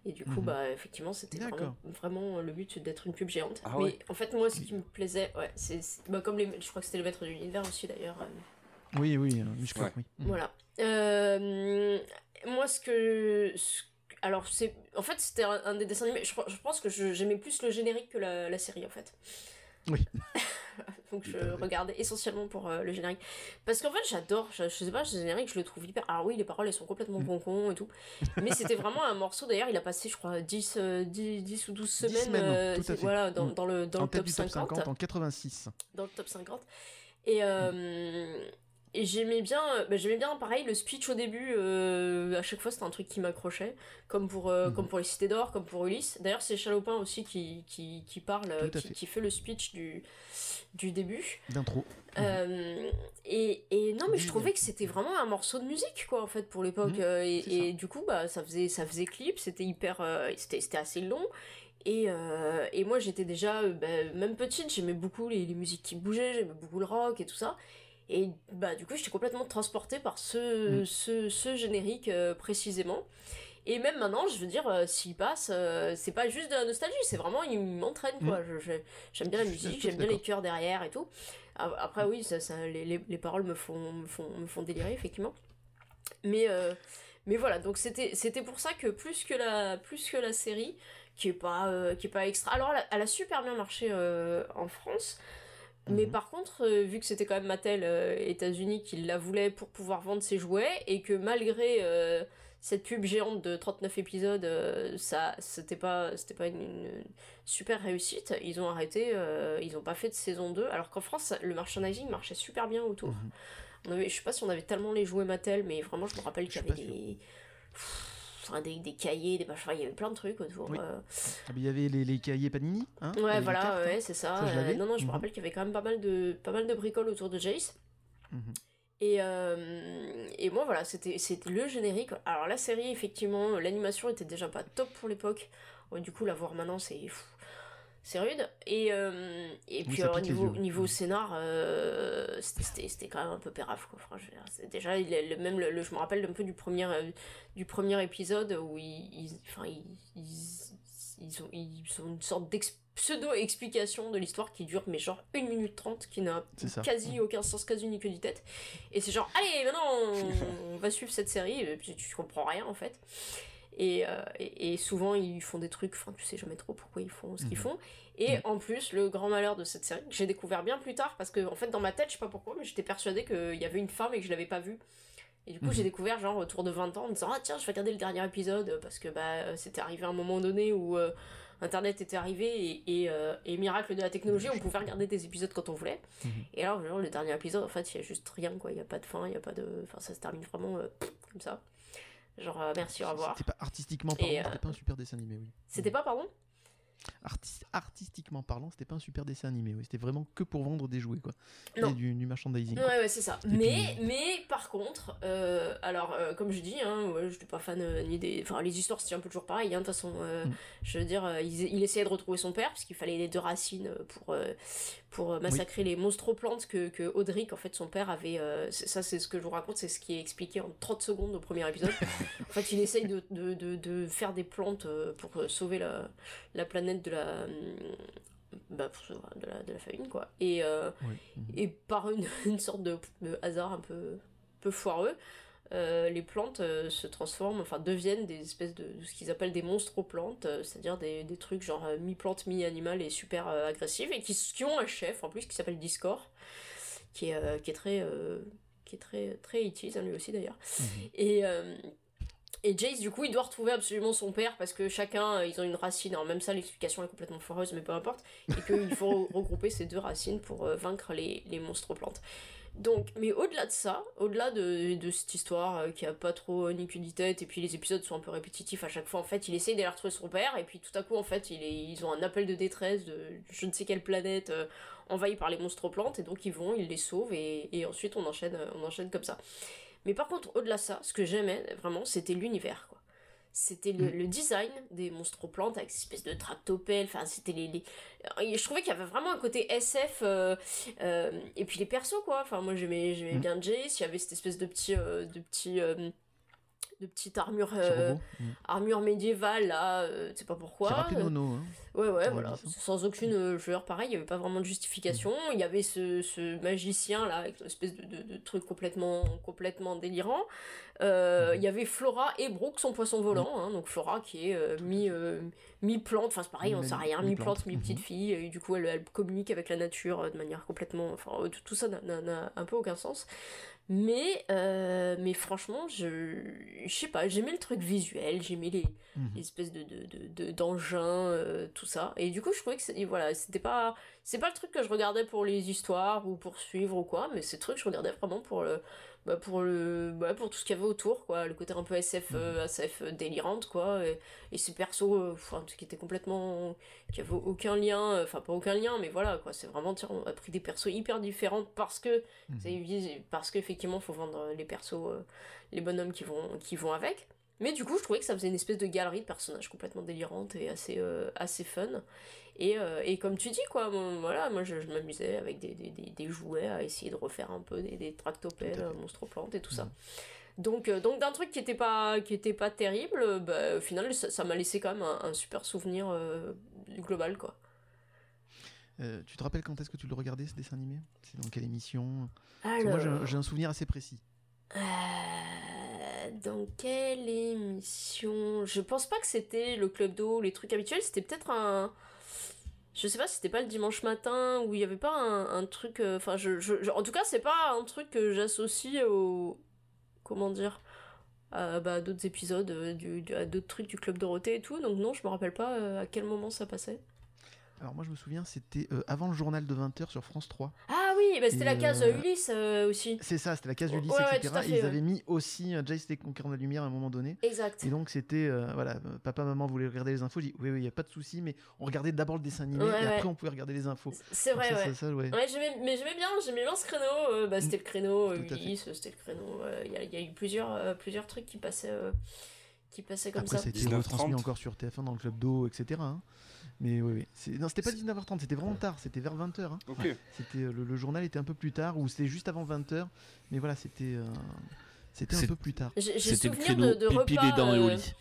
Et du coup, Mhm. bah effectivement, c'était vraiment, le but d'être une pub géante. Ah Mais ouais. en fait, moi, ce qui me plaisait, ouais, c'est c'est- bah, comme les, je crois que c'était le maître de l'univers aussi d'ailleurs. Euh, Oui, oui, euh, muscle, Ouais. oui. Mm. voilà. Euh, moi, ce que. ce- alors, c'est. En fait, c'était un, un des dessins animés. Je, je pense que j'aimais plus le générique que la, la série, en fait. Oui. Donc, je regardais essentiellement pour euh, le générique. Parce qu'en fait, j'adore. Je, je sais pas, ce générique, je le trouve hyper. Alors, oui, les paroles, elles sont complètement Mm. con et tout. Mais c'était vraiment un morceau. D'ailleurs, il a passé, je crois, 10, euh, 10, 10 ou 12 10 semaines. semaines, euh, tout à fait. Voilà, dans, Mm. dans le, dans en le top du top 50 50 en 86. dans le top 50. Et, euh, et j'aimais bien, bah, j'aimais bien pareil le speech au début. euh, à chaque fois, c'était un truc qui m'accrochait, comme pour euh, Mhm. comme pour les Cités d'or, comme pour Ulysse. D'ailleurs, c'est Chalopin aussi qui qui, qui parle, euh, qui, fait. qui fait le speech du du début. D'intro. Euh, et, et non, mais je trouvais que c'était vraiment un morceau de musique, quoi, en fait, pour l'époque. Mhm, Euh, et, du coup, bah, ça faisait, ça faisait clip, c'était hyper. euh, c'était c'était assez long. Et, euh, et moi, j'étais déjà, euh, bah, même petite, j'aimais beaucoup les, les musiques qui bougeaient, j'aimais beaucoup le rock et tout ça. Et bah, du coup, j'étais complètement transportée par ce, Mhm. ce, ce générique euh, précisément. Et même maintenant, je veux dire, euh, s'il passe, euh, c'est pas juste de la nostalgie, c'est vraiment, il m'entraîne, quoi. Je- J'aime bien la musique, j'aime bien les chœurs derrière et tout. Après, oui, ça, ça, les, les, les paroles me font, me, font, me font délirer, effectivement. Mais, euh, mais voilà, donc c'était c'était pour ça que plus que la, plus que la série, qui est pas, qui est pas extra. Alors, elle a, elle a super bien marché en France. Mais Mhm. par contre, euh, vu que c'était quand même Mattel euh, États-Unis qui la voulait pour pouvoir vendre ses jouets, et que malgré euh, cette pub géante de 39 épisodes, ça c'était pas, c'était pas une, une super réussite, ils ont arrêté, ils ont pas fait de saison 2, alors qu'en France, le merchandising marchait super bien autour. Mhm. On avait, je sais pas si on avait tellement les jouets Mattel, mais vraiment, je me rappelle qu'il y avait des. Enfin, des, des cahiers, des machins, il y avait plein de trucs autour. Oui. euh. Ah, Il y avait les, les cahiers Panini. Hein Ouais, voilà, cartes, hein. ouais, c'est ça. Euh, non, non, je me Mhm. rappelle qu'il y avait quand même pas mal de, pas mal de bricoles autour de Jace. Mhm. Et, euh, et moi, voilà, c'était le générique. Alors, la série, effectivement, l'animation était déjà pas top pour l'époque. Du coup, la voir maintenant, c'est pff, c'est rude. Et, euh, et puis, alors, les niveau, scénar, euh, c'était- quand même un peu pérave, quoi. Enfin, je veux dire, c'est- déjà, il est- le, même le, le- je me rappelle un peu du premier, euh, du premier épisode où ils, enfin, ils, ils, ils ont, ils ont une sorte d'ex pseudo-explication de l'histoire qui dure, mais genre 1 minute 30, qui n'a quasi aucun sens, quasi ni queue ni tête. Et c'est genre, allez, maintenant on, on va suivre cette série, et puis tu comprends rien en fait. Et, euh, et, et souvent ils font des trucs, enfin tu sais jamais trop pourquoi ils font ce qu'ils Mhm. font. Et Mhm. en plus, le grand malheur de cette série, que j'ai découvert bien plus tard, parce que en fait dans ma tête, je sais pas pourquoi, mais j'étais persuadée qu'il y avait une femme et que je l'avais pas vue. Et du coup, Mhm. j'ai découvert genre autour de 20 ans en me disant Ah tiens, je vais regarder le dernier épisode parce que bah c'était arrivé à un moment donné où euh, Internet était arrivé et, et, euh, et miracle de la technologie, on pouvait regarder des épisodes quand on voulait. Mhm. Et alors, genre, le dernier épisode, en fait, il y a juste rien quoi, il y a pas de fin, il y a pas de. Enfin, ça se termine vraiment euh, comme ça. Genre, euh, merci, au revoir. C'était pas artistiquement parlant, Et, euh, c'était pas un super dessin animé, oui. C'était pas, pardon? Artis- artistiquement parlant, c'était pas un super dessin animé, oui. C'était vraiment que pour vendre des jouets, quoi. Non. Et du, du merchandising. Ouais, ouais, c'est ça. Mais, mais par contre, euh, alors, euh, comme je dis, hein, ouais, je suis pas fan euh, ni des. Enfin, les histoires, c'est un peu toujours pareil, hein, de toute façon. Mm. Je veux dire, il, il essayait de retrouver son père, parce qu'il fallait les deux racines pour, pour euh, massacrer les monstroplantes que, que Audric, en fait, son père avait. euh, ça, c'est ce que je vous raconte, c'est ce qui est expliqué en 30 secondes au premier épisode. en fait, il essaye de, de, de, de faire des plantes euh, pour sauver la, la planète de la. hum, Bah, de la, de la famine, quoi. Et. euh, Oui. Et par une, une sorte de, de hasard un peu, peu foireux, euh, les plantes euh, se transforment, enfin deviennent des espèces de, de ce qu'ils appellent des monstres-plantes, euh, c'est-à-dire des, des trucs genre mi-plante, mi-animal et super agressifs, et qui, qui ont un chef en plus qui s'appelle Discord, qui est, qui est très... qui est très très 80s, hein, lui aussi d'ailleurs. Et, euh, et Jace, du coup, il doit retrouver absolument son père parce que chacun, ils ont une racine. Alors, même ça, l'explication est complètement foireuse, mais peu importe. Et qu'il faut re- regrouper ces deux racines pour vaincre les, les monstres plantes. Donc, mais au-delà de ça, au-delà de, de cette histoire euh, qui a pas trop euh, ni queue ni tête, et puis les épisodes sont un peu répétitifs à chaque fois, en fait, il essaye d'aller retrouver son père, et puis tout à coup, en fait, il ils ont un appel de détresse de je ne sais quelle planète euh, envahie par les monstres plantes, et donc ils vont, ils les sauvent, et, et ensuite on enchaîne, euh, on enchaîne comme ça. Mais par contre, au-delà de ça, ce que j'aimais vraiment, c'était l'univers, quoi. C'était le, le design des monstres plantes avec cette espèce de tractopelles, enfin c'était les, Je trouvais qu'il y avait vraiment un côté SF, euh, euh, et puis les persos quoi, enfin moi j'aimais j'aimais Mm. bien Jace, il y avait cette espèce de petit... euh, de petit de petite armure, euh, robot. Mm. armure médiévale là, euh, tu sais pas pourquoi. Euh. Hein. Ouais, ouais, voilà. Sans aucune euh, genre pareil, il n'y avait pas vraiment de justification. Il y avait ce, ce magicien là, avec une espèce de, de, de truc complètement, complètement délirant. Euh, Il y avait Flora et Brooke, son poisson volant. hein, donc Flora qui est euh, mi, euh, mi-plante, enfin c'est pareil, on sait rien, mi-plante, mi-petite mhm. fille. Et du coup, elle, elle communique avec la nature euh, de manière complètement. Enfin, euh, tout, tout ça n'a un peu aucun sens. Mais, euh, mais franchement, je, je sais pas, j'aimais le truc visuel, j'aimais les, Mhm. espèces de de- de- de- d'engins, euh, tout ça. Et du coup, je trouvais que voilà, c'était pas, c'est pas le truc que je regardais pour les histoires ou pour suivre ou quoi, mais c'est le truc que je regardais vraiment pour le, bah, pour le, bah, pour tout ce qu'il y avait autour, quoi, le côté un peu SF, euh, SF délirante, quoi, et, et ces persos, euh, enfin, qui étaient complètement, qui avaient aucun lien, euh, enfin pas aucun lien, mais voilà, quoi, c'est vraiment, tiens, on a pris des persos hyper différents parce que Mhm. c'est évident- parce qu'effectivement, faut vendre les persos, euh, les bonhommes qui vont, qui vont avec. Mais du coup, je trouvais que ça faisait une espèce de galerie de personnages complètement délirante et assez, euh, assez fun. Et, euh, et comme tu dis, quoi, moi, voilà, moi je, je m'amusais avec des, des, des, des jouets à essayer de refaire un peu des, des tractopelles, euh, monstres plantes et tout ça. Donc, euh, donc d'un truc qui était pas, qui était pas terrible, euh, bah, au final, ça m'a laissé quand même un, un super souvenir euh, global, quoi. Tu te rappelles quand est-ce que tu le regardais ce dessin animé? C'est dans quelle émission? Alors, Moi j'ai un- souvenir assez précis. Dans quelle émission? Je pense pas que c'était le club d'eau, les trucs habituels, c'était peut-être un. Je sais pas si c'était pas le dimanche matin où il y avait pas un, un truc. euh, Enfin, je, je- je- en tout cas, c'est pas un truc que j'associe au. Comment dire à bah, d'autres épisodes, euh, du, à d'autres trucs du club Dorothée et tout, donc non, je me rappelle pas euh, à quel moment ça passait. Alors moi je me souviens, c'était avant le journal de 20h sur France 3. Ah oui, bah, c'était la case euh, Ulysse euh, aussi. C'est ça, c'était la case Ulysse, ouais, etc. Et ils ouais. avaient mis aussi euh, Jace les conquérants de la lumière à un moment donné. Exact. Et donc c'était, euh, voilà, papa, maman voulaient regarder les infos. J'ai dit, oui, oui, il n'y a pas de souci, mais on regardait d'abord le dessin animé Ouais, et après on pouvait regarder les infos. C'est vrai, ça, ouais. ça, ça, ouais. Mais j'aimais bien, j'aimais bien ce créneau. euh, bah, c'était le créneau euh. Ulysse, c'était le créneau. euh, Il y, a, il y a eu plusieurs, euh, plusieurs trucs qui passaient, euh, qui passaient comme Après, ça. c'était 19h30. retransmis encore sur TF1 dans le club d'eau, etc. hein. Mais oui, oui. Non, c'était pas 19h30, c'était vraiment tard, c'était vers 20h. hein. Ok. C'était, euh, le, le journal était un peu plus tard, ou c'était juste avant 20h. Mais voilà, c'était, euh, c'était un peu plus tard. C'était le souvenir créneau de, de pipi repas. les dents et euh, au lit.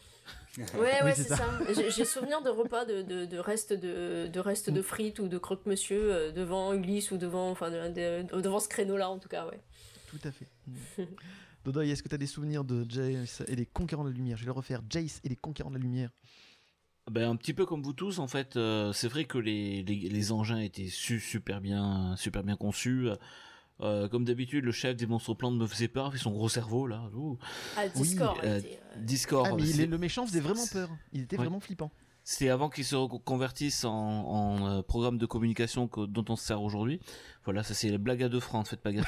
Ouais, Oui, ouais, c'est c'est ça. J'ai j'ai souvenir de repas de, de, de restes de, de restes Mm. de frites ou de croque-monsieur devant Ulysse ou devant, enfin, de- de- devant ce créneau-là, en tout cas, ouais. Tout à fait. Dodoy, est-ce que tu as des souvenirs de Jace et les conquérants de la lumière? Je vais le refaire. Jace et les conquérants de la lumière. Ben, un petit peu comme vous tous, en fait, euh, c'est vrai que les, les, les engins étaient su- super bien, super bien conçus. Euh, comme d'habitude, le chef des monstres plantes me faisait peur avec son gros cerveau là. Ouh. Ah, Oui, Discord, euh, était, euh, Discord. ah, mais il est- le méchant faisait vraiment peur. Il était Ouais. vraiment flippant. C'était avant qu'ils se reconvertissent en, en, euh, programme de communication que- dont on se sert aujourd'hui. Voilà, ça c'est la blague à deux francs, ne faites pas gaffe.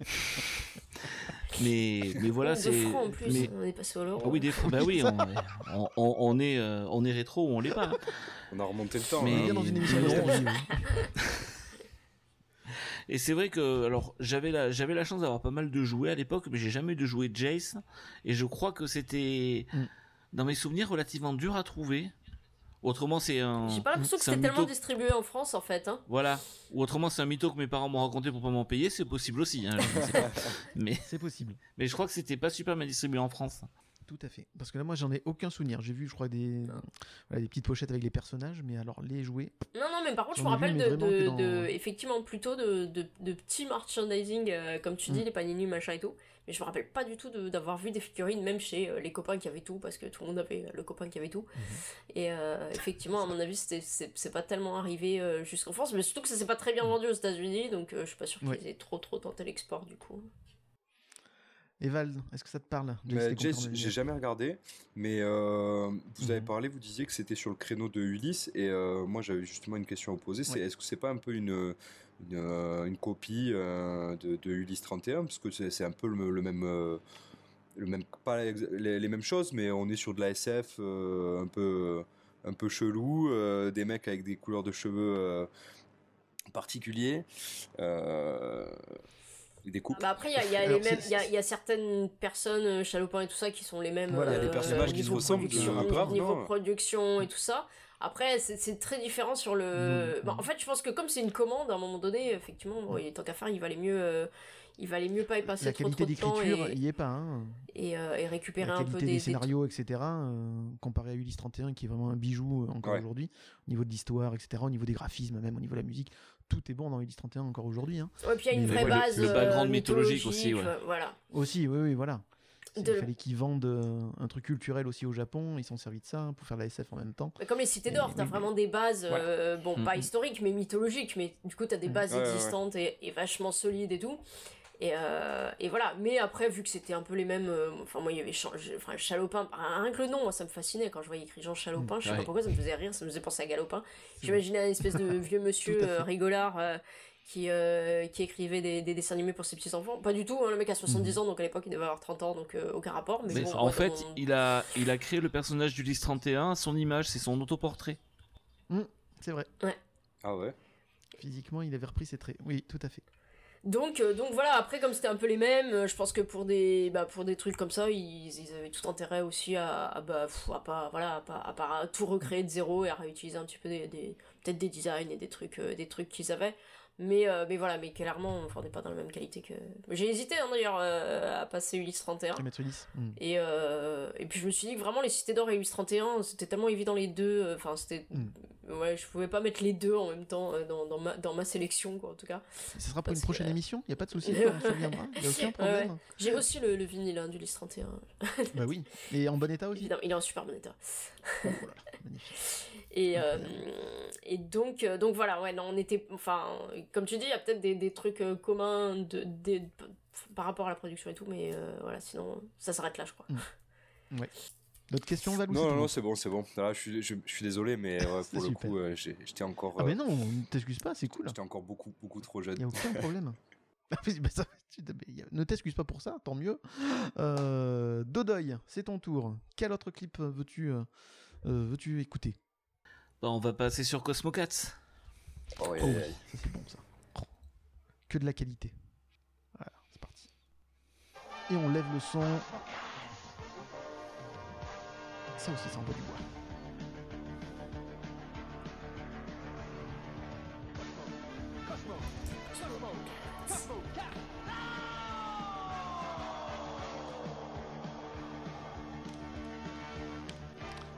mais, mais voilà, c'est. francs en plus, mais- on est passé au l'euro. Ah oui, des fois, bah oui, on, on, on- est, euh, on est rétro ou on l'est pas. hein. On a remonté le temps. Mais- hein. dans une émission oui. Et c'est vrai que, alors, j'avais la, j'avais la chance d'avoir pas mal de jouets à l'époque, mais j'ai jamais eu de jouets Jace. Et je crois que c'était, Mm. dans mes souvenirs, relativement dur à trouver. Autrement, c'est un. J'ai pas l'impression que c'est tellement distribué en France, en fait. Hein. Voilà. Ou autrement, c'est un mytho que mes parents m'ont raconté pour pas m'en payer, c'est possible aussi. hein, je ne sais pas. mais, C'est possible. mais je crois que c'était pas super bien distribué en France. Tout à fait. Parce que là, moi, j'en ai aucun souvenir. J'ai vu, je crois, des, voilà, des petites pochettes avec les personnages, mais alors les jouets. Non, non, mais par contre, je me vu, rappelle de, vraiment que de- dans- de- effectivement plutôt de, de, de petits merchandising, euh, comme tu dis, Mm. les panini, machin et tout. Mais je me rappelle pas du tout de- d'avoir vu des figurines, même chez euh, les copains qui avaient tout, parce que tout le monde avait le copain qui avait tout. Mhm. Et euh, effectivement, à mon avis, c'était- c'est pas tellement arrivé euh, jusqu'en France, mais surtout que ça s'est pas très bien vendu aux États-Unis, donc euh, je suis pas sûr qu'ils Mm. Ouais. aient trop trop tenté l'export du coup. Et Val, est-ce que ça te parle de j'ai jamais regardé, mais euh, vous avez Mhm. parlé, vous disiez que c'était sur le créneau de Ulysse, et euh, moi j'avais justement une question à vous poser, c'est Ouais. est-ce que c'est pas un peu une, une, euh, une copie euh, de, de Ulysse 31, parce que c'est un peu le, le même, le même, pas les, les mêmes choses, mais on est sur de la SF un peu, un peu chelou, des mecs avec des couleurs de cheveux particuliers. Des. Bah après, il y a, il y a Alors, les mêmes, c'est- il y a, il y a certaines personnes, euh, Chalopin et tout ça, qui sont les mêmes Voilà, il y a des euh, personnages qui se ressemblent, production, euh, grave, niveau non production et tout ça. Après, c'est très différent sur le. Bon, en fait, je pense que comme c'est une commande, à un moment donné, effectivement, bon, tant qu'à faire, il valait mieux, euh, il valait mieux pas y passer La trop qualité trop de temps d'écriture, il y est pas. Hein. et, euh, et récupérer La un peu qualité des, des des- scénarios, etc. euh, comparé à Ulysse 31, qui est vraiment un bijou encore Ouais. aujourd'hui, au niveau de l'histoire, etc., au niveau des graphismes, même au niveau de la musique, tout est bon dans Ulysse 31 encore aujourd'hui. Hein. Ouais, puis il y a une Mais vraie ouais, le- base. le background euh, mythologique aussi, ouais. Voilà. Aussi, oui, oui, voilà. De- Il fallait qu'ils vendent euh, un truc culturel aussi au Japon, ils sont servis de ça hein, pour faire de la SF en même temps. Comme les cités d'or, oui, t'as mais- vraiment des bases, Voilà. euh, bon, Mhm. pas historiques, mais mythologiques, mais du coup, t'as des Mhm. bases Ouais, ouais, ouais. existantes et, et vachement solides et tout. Et, euh, et voilà, mais après, vu que c'était un peu les mêmes. euh, enfin, moi, il y avait enfin, Chalopin, rien que le nom, moi, ça me fascinait quand je voyais écrit Jean Chalopin, je sais Ouais. pas pourquoi, ça me faisait rire, ça me faisait penser à Galopin. J'imaginais un espèce de vieux monsieur euh, rigolard. euh, qui, euh, qui écrivait des, des dessins animés pour ses petits enfants. Pas du tout, hein, le mec a 70 ans, donc à l'époque il devait avoir 30 ans, donc euh, aucun rapport. Mais, Mais bon, en moi, fait, il a, il a créé le personnage d'Ulysse 31, son image, c'est son autoportrait. C'est vrai. Ah ouais Physiquement, il avait repris ses traits. Oui, tout à fait. Donc, euh, donc voilà, après, comme c'était un peu les mêmes, euh, je pense que pour des, bah, pour des trucs comme ça, ils, ils avaient tout intérêt aussi à, à, bah, pff, à pas, voilà, à pas, à pas tout recréer de zéro et à réutiliser un petit peu des, des- peut-être des designs et des trucs, euh, des trucs qu'ils avaient. Mais, mais voilà, mais clairement, enfin, on n'est pas dans la même qualité que. J'ai hésité hein, d'ailleurs à passer Ulysse 31. À mettre Ulysse. Hmm. Et, et puis je me suis dit que vraiment les Cités d'Or et Ulysse 31, c'était tellement évident les deux. Enfin, c'était. Mm. Ouais, je pouvais pas mettre les deux en même temps euh, dans, dans, ma, dans ma sélection, quoi, en tout cas. Ce sera pour Parce une prochaine que- émission, il n'y a pas de souci, on se souviendra, il n'y a aucun Ouais, problème. J'ai aussi le, le vinyle hein, d'Ulysse 31. Bah oui, et en bon état aussi. Il est en super bon état. Oh là, magnifique. Et, euh, et donc, euh, donc voilà, ouais, non, on était. Enfin, comme tu dis, il y a peut-être des, des trucs euh, communs de, des- par rapport à la production et tout, mais euh, voilà, sinon, ça s'arrête là, je crois. D'autres questions, Val ou Non, c'est non, non, c'est bon, c'est bon. Là, je, suis, je, je suis désolé, mais ouais, C'est pour le super. coup, euh, j'étais encore, Ah euh, mais non, ne t'excuse pas, c'est cool. j'étais encore beaucoup, beaucoup trop Il jeune. n'y a aucun problème. Ah bah ne t'excuse pas pour ça, tant mieux. Euh, Dodoy, c'est ton tour. Quel autre clip veux-tu euh, euh, veux-tu écouter? Bah, on va passer sur Cosmo Cats. Oh, ouais, Oh oui, ça c'est bon ça. Que de la qualité. Voilà, c'est parti. Et on lève le son. Ça aussi, ça envoie du bois.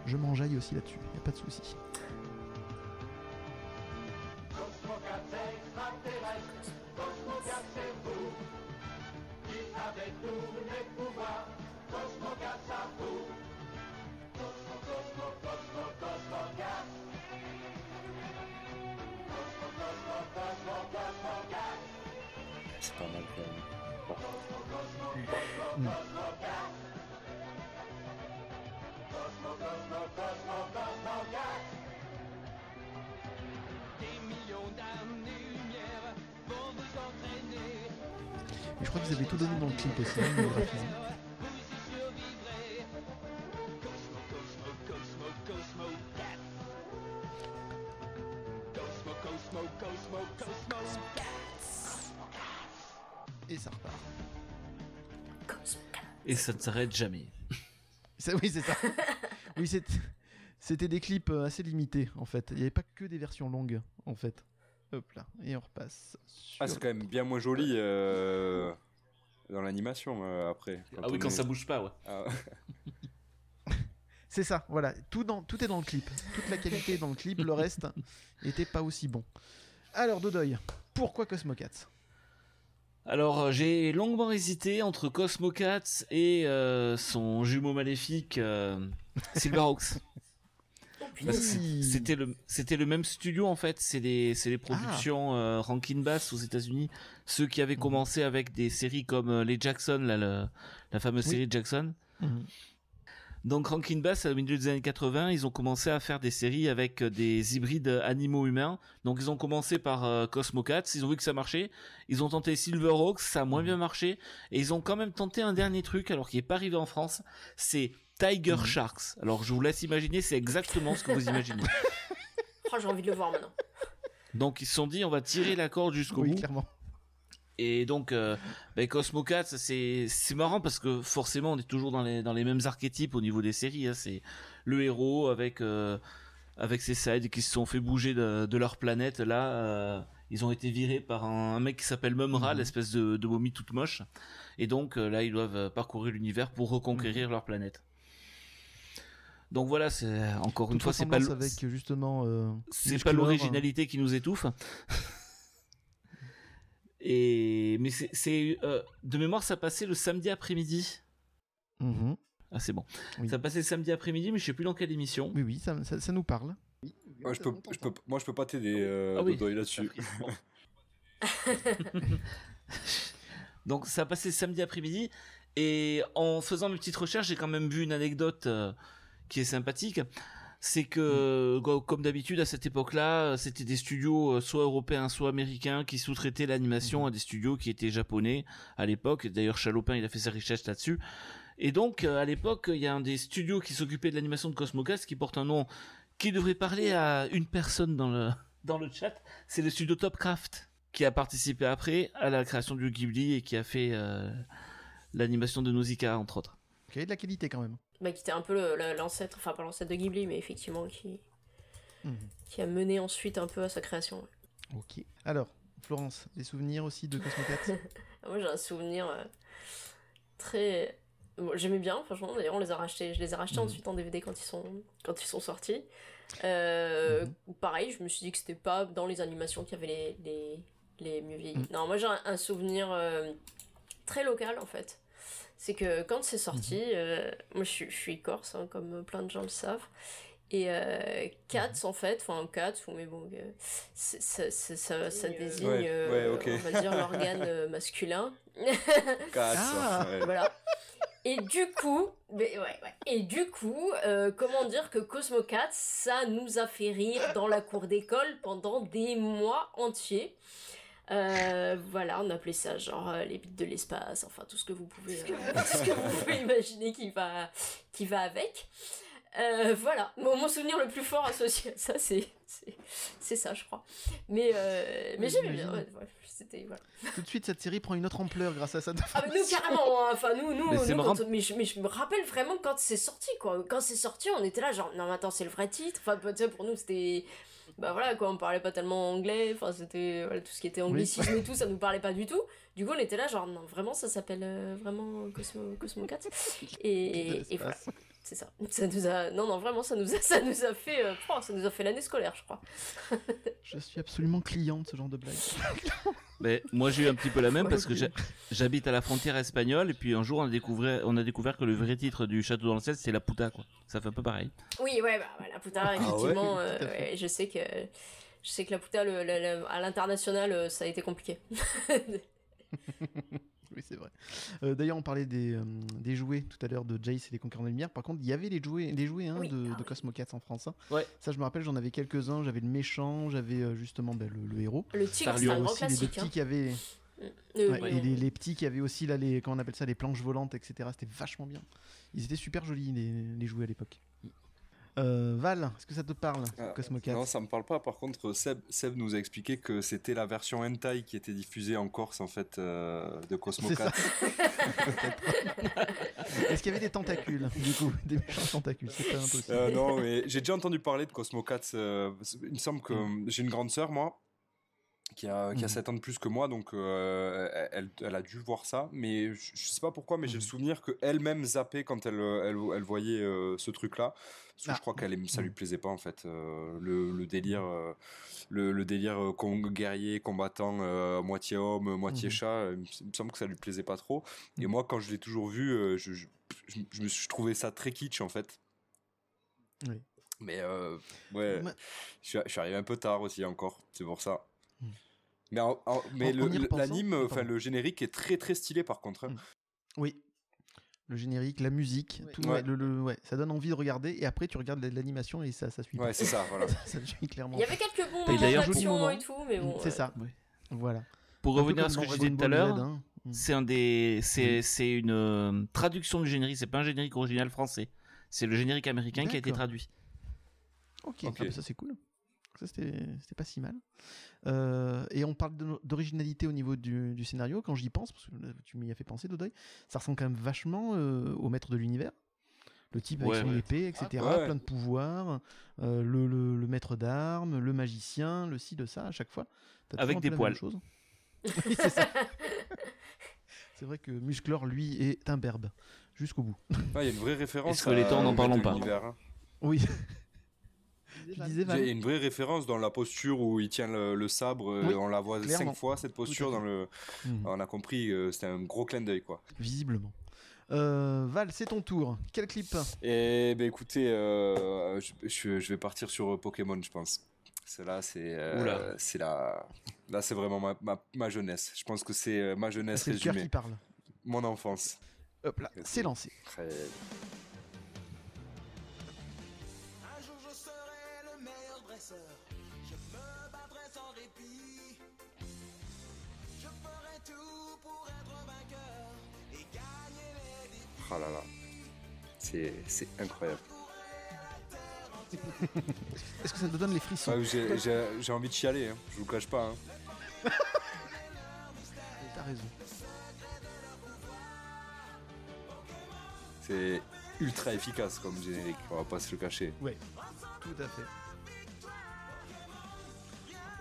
Je m'enjaille aussi là-dessus, y a pas de souci. Je crois que vous avez tout donné dans le clip aussi, Et ça ne s'arrête jamais. Ça- oui, c'est ça. oui, c'est- c'était des clips euh, assez limités en fait. Il n'y avait pas que des versions longues en fait. Hop là, et on repasse. Ah, c'est quand même bien moins joli. euh, dans l'animation euh, après. Ah oui, quand est- ça bouge pas, ouais. Ah, C'est ça, voilà. Tout, dans, tout est dans le clip. Toute la qualité est dans le clip, le reste était pas aussi bon. Alors, Dodoy, pourquoi Cosmocats? Alors, euh, j'ai longuement hésité entre Cosmo Cats et euh, son jumeau maléfique euh, Silverhawks. Oui. C'était le, c'était le même studio en fait. C'est les, c'est les productions euh, Rankin Bass aux États-Unis. Ceux qui avaient commencé avec des séries comme euh, les Jackson, là, le- la fameuse Oui. série Jackson. Mhm. Donc Rankin Bass, au milieu des années 80, ils ont commencé à faire des séries avec euh, des hybrides animaux-humains. Donc ils ont commencé par euh, Cosmo Cats, ils ont vu que ça marchait. Ils ont tenté Silverhawks, ça a moins bien marché. Et ils ont quand même tenté un dernier truc, alors qui est pas arrivé en France. C'est Tiger Mhm. Sharks. Alors je vous laisse imaginer, c'est exactement ce que vous imaginez. Oh, j'ai envie de le voir maintenant. Donc ils se sont dit, on va tirer la corde jusqu'au Oui, bout. clairement. Et donc, euh, ben, Cosmo Cats, c'est c'est marrant parce que forcément, on est toujours dans les dans les mêmes archétypes au niveau des séries. hein. C'est le héros avec euh, avec ses sides qui se sont fait bouger de, de leur planète. Là, euh, ils ont été virés par un, un mec qui s'appelle Mumra, l'espèce de, de momie toute moche. Et donc euh, là, ils doivent parcourir l'univers pour reconquérir leur planète. Donc voilà, c'est encore une fois, c'est pas avec justement. c'est pas l'originalité qui nous étouffe. Et mais c'est- euh, de mémoire ça passait le samedi après-midi. mhm. Ah c'est bon. Oui. Ça passait le samedi après-midi mais je sais plus dans quelle émission. Oui, oui, ça, ça- ça nous parle. moi, je peux, je peux, moi, je peux pas t'aider, euh, Ah oui. Dodoy, là-dessus. Donc ça passait le samedi après-midi et en faisant mes petites recherches, j'ai quand même vu une anecdote euh, qui est sympathique. C'est que, go- comme d'habitude, à cette époque-là, euh, c'était des studios euh, soit européens, soit américains qui sous-traitaient l'animation à des studios qui étaient japonais à l'époque. D'ailleurs, Chalopin, il a fait sa richesse là-dessus. Et donc, euh, à l'époque, il y a un des studios qui s'occupait de l'animation de Cosmocast qui porte un nom qui devrait parler à une personne dans le, dans le chat. C'est le studio Topcraft qui a participé après à la création du Ghibli et qui a fait euh, l'animation de Nausicaa, entre autres. Avait de la qualité quand même. Bah, qui était un peu l'ancêtre, enfin pas l'ancêtre de Ghibli, mais effectivement qui, Mhm. qui a mené ensuite un peu à sa création. Ok. Alors, Florence, des souvenirs aussi de Cosmocats Moi j'ai un souvenir euh, très. bon, J'aimais bien, franchement. D'ailleurs, on les a rachetés. Je les ai rachetés Mhm. ensuite en DVD quand ils sont, quand ils sont sortis. Euh, Pareil, je me suis dit que c'était pas dans les animations qu'il y avait les, les, les mieux vieillis. Mhm. Non, moi j'ai un, un souvenir euh, très local en fait. C'est que quand c'est sorti, euh, moi je suis, je suis corse, hein, comme plein de gens le savent. Et euh, Cats, en fait, enfin Cats, ou mais bon, euh, ça, ça désigne, Ouais, euh, ouais, ok. on va dire, l'organe masculin. Quatre, Ah. ouais. Voilà. Et du coup, mais ouais, ouais. Et du coup, euh, comment dire que Cosmo Cats, ça nous a fait rire dans la cour d'école pendant des mois entiers. Euh, voilà, on appelait ça genre euh, les bites de l'espace, enfin tout ce que vous pouvez, euh, tout ce que vous pouvez imaginer qui va, qui va avec. Euh, voilà, mon, mon souvenir le plus fort associé à ça, c'est, c'est, c'est ça, je crois. Mais, euh, mais j'aimais bien, j'imagine. ouais, ouais, c'était voilà. Tout de suite, cette série prend une autre ampleur grâce à ça. Ah mais nous carrément, hein. enfin nous, nous, Mais c'est nous, marrant. quand- mais, je, mais je me rappelle vraiment quand c'est sorti quoi. Quand c'est sorti, on était là genre non mais attends c'est le vrai titre. Enfin tu sais, pour nous c'était bah voilà quoi, on parlait pas tellement anglais. Enfin c'était voilà, tout ce qui était anglicisme et tout, ça nous parlait pas du tout. Du coup on était là genre non vraiment ça s'appelle euh, vraiment Cosmo Cosmo Cats. Et, et voilà, c'est ça. Ça nous a non non vraiment ça nous a ça nous a fait euh, oh, ça nous a fait l'année scolaire je crois. Je suis absolument client de ce genre de blague. Mais moi j'ai eu un petit peu la même parce que j'habite à la frontière espagnole et puis un jour on a découvert, on a découvert que le vrai titre du château dans le ciel c'est la puta quoi. Ça fait un peu pareil. Oui, ouais, bah, bah, la puta, ouais effectivement, euh, ouais, je sais que je sais que la puta, le, le- le- à l'international, euh, ça a été compliqué. Oui, c'est vrai. Euh, D'ailleurs, on parlait des, euh, des jouets tout à l'heure de Jace et les Conquérants de Lumière. Par contre, il y avait les jouets, les jouets hein, Oui, de, ah de oui. Cosmo Cats en France. hein. Ouais. Ça, je me rappelle, j'en avais quelques-uns. J'avais le méchant, j'avais euh, justement ben, le, le héros. Le tigre, c'est un grand classique. petits Hein. qui avaient, Le- ouais, le- et les, les petits qui avaient aussi là les, comment on appelle ça, les planches volantes, etc. C'était vachement bien. Ils étaient super jolis les, les jouets à l'époque. Euh, Val, est-ce que ça te parle, Ah, Cosmo Cats Non, ça me parle pas. Par contre, Seb, Seb nous a expliqué que c'était la version hentai qui était diffusée en Corse en fait euh, de Cosmo C'est ça. 4. Est-ce qu'il y avait des tentacules, du coup, des méchants tentacules? C'est pas impossible. Euh, non, mais j'ai déjà entendu parler de Cosmo Cats. euh, il me semble que Mm. j'ai une grande sœur, moi, qui a, qui a Mhm. 7 ans de plus que moi, donc euh, elle, elle a dû voir ça, mais je, je sais pas pourquoi, mais j'ai le Mhm. souvenir qu'elle-même zappait quand elle, elle, elle voyait euh, ce truc-là, parce que Ah. je crois qu'elle aime- ça lui plaisait pas en fait, euh, le, le délire, le, le délire con- guerrier, combattant, moitié homme, moitié chat, il me- semble que ça lui plaisait pas trop, et moi quand je l'ai toujours vu, je, je, je, je me suis je trouvais ça très kitsch en fait. Oui. Mais ouais, Moi- je suis, je suis arrivé un peu tard aussi encore, c'est pour ça. Mais, en- en- mais En- le- l'anime, enfin le générique est très très stylé par contre. hein. Hmm. Oui. Le générique, la musique, tout, Ouais. ouais, le, le- ouais, ça donne envie de regarder et après tu regardes l'animation et ça, ça suit. pas. Ouais, c'est ça, voilà. ça suit clairement. Il y avait quelques bons Et moments et tout, mais bon. c'est ça. Voilà. Pour revenir à ce que je disais tout à l'heure, Z, hein. Mm. c'est un des, c'est, c'est une euh, traduction du générique. C'est pas un générique original français. C'est le générique américain qui a été traduit. Ok, Ok. Ah bah ça c'est cool. Ça c'était pas si mal. Euh, et on parle d'originalité au niveau du, du scénario. Quand j'y pense, parce que là, tu m'y as fait penser, Dodoy, ça ressemble quand même vachement euh, au maître de l'univers. Le type avec son ouais. épée, etc. Ah, ouais. Plein de pouvoirs. euh, le, le- le maître d'armes, le magicien, le ci, le ça, à chaque fois. Avec des poils. Oui, c'est ça. C'est vrai que Musclor, lui, est un berbe. Jusqu'au bout. Ouais, Il y a une vraie référence. Et Skeletor, à- n'en au parlons pas. hein. Oui. Il y a une vraie référence dans la posture où il tient le, le sabre. euh, Oui, on la voit clairement. cinq fois cette posture dans le. Mhm. On a compris, euh, c'était un gros clin d'œil quoi. Visiblement. Euh, Val, c'est ton tour. Quel clip Et ben écoutez, euh, je, je- je vais partir sur Pokémon, je pense. Cela, c'est euh, c'est la, là, c'est vraiment ma, ma, ma jeunesse. Je pense que c'est ma jeunesse C'est le cœur résumée, qui parle. mon enfance. Hop là, c'est lancé. Très- Oh là là, c'est c'est incroyable. Est-ce que ça te donne les frissons Ouais, j'ai- J'ai j'ai envie de chialer, hein, je vous cache pas. hein. T'as raison. C'est ultra efficace comme générique, on va pas se le cacher. Ouais, tout à fait.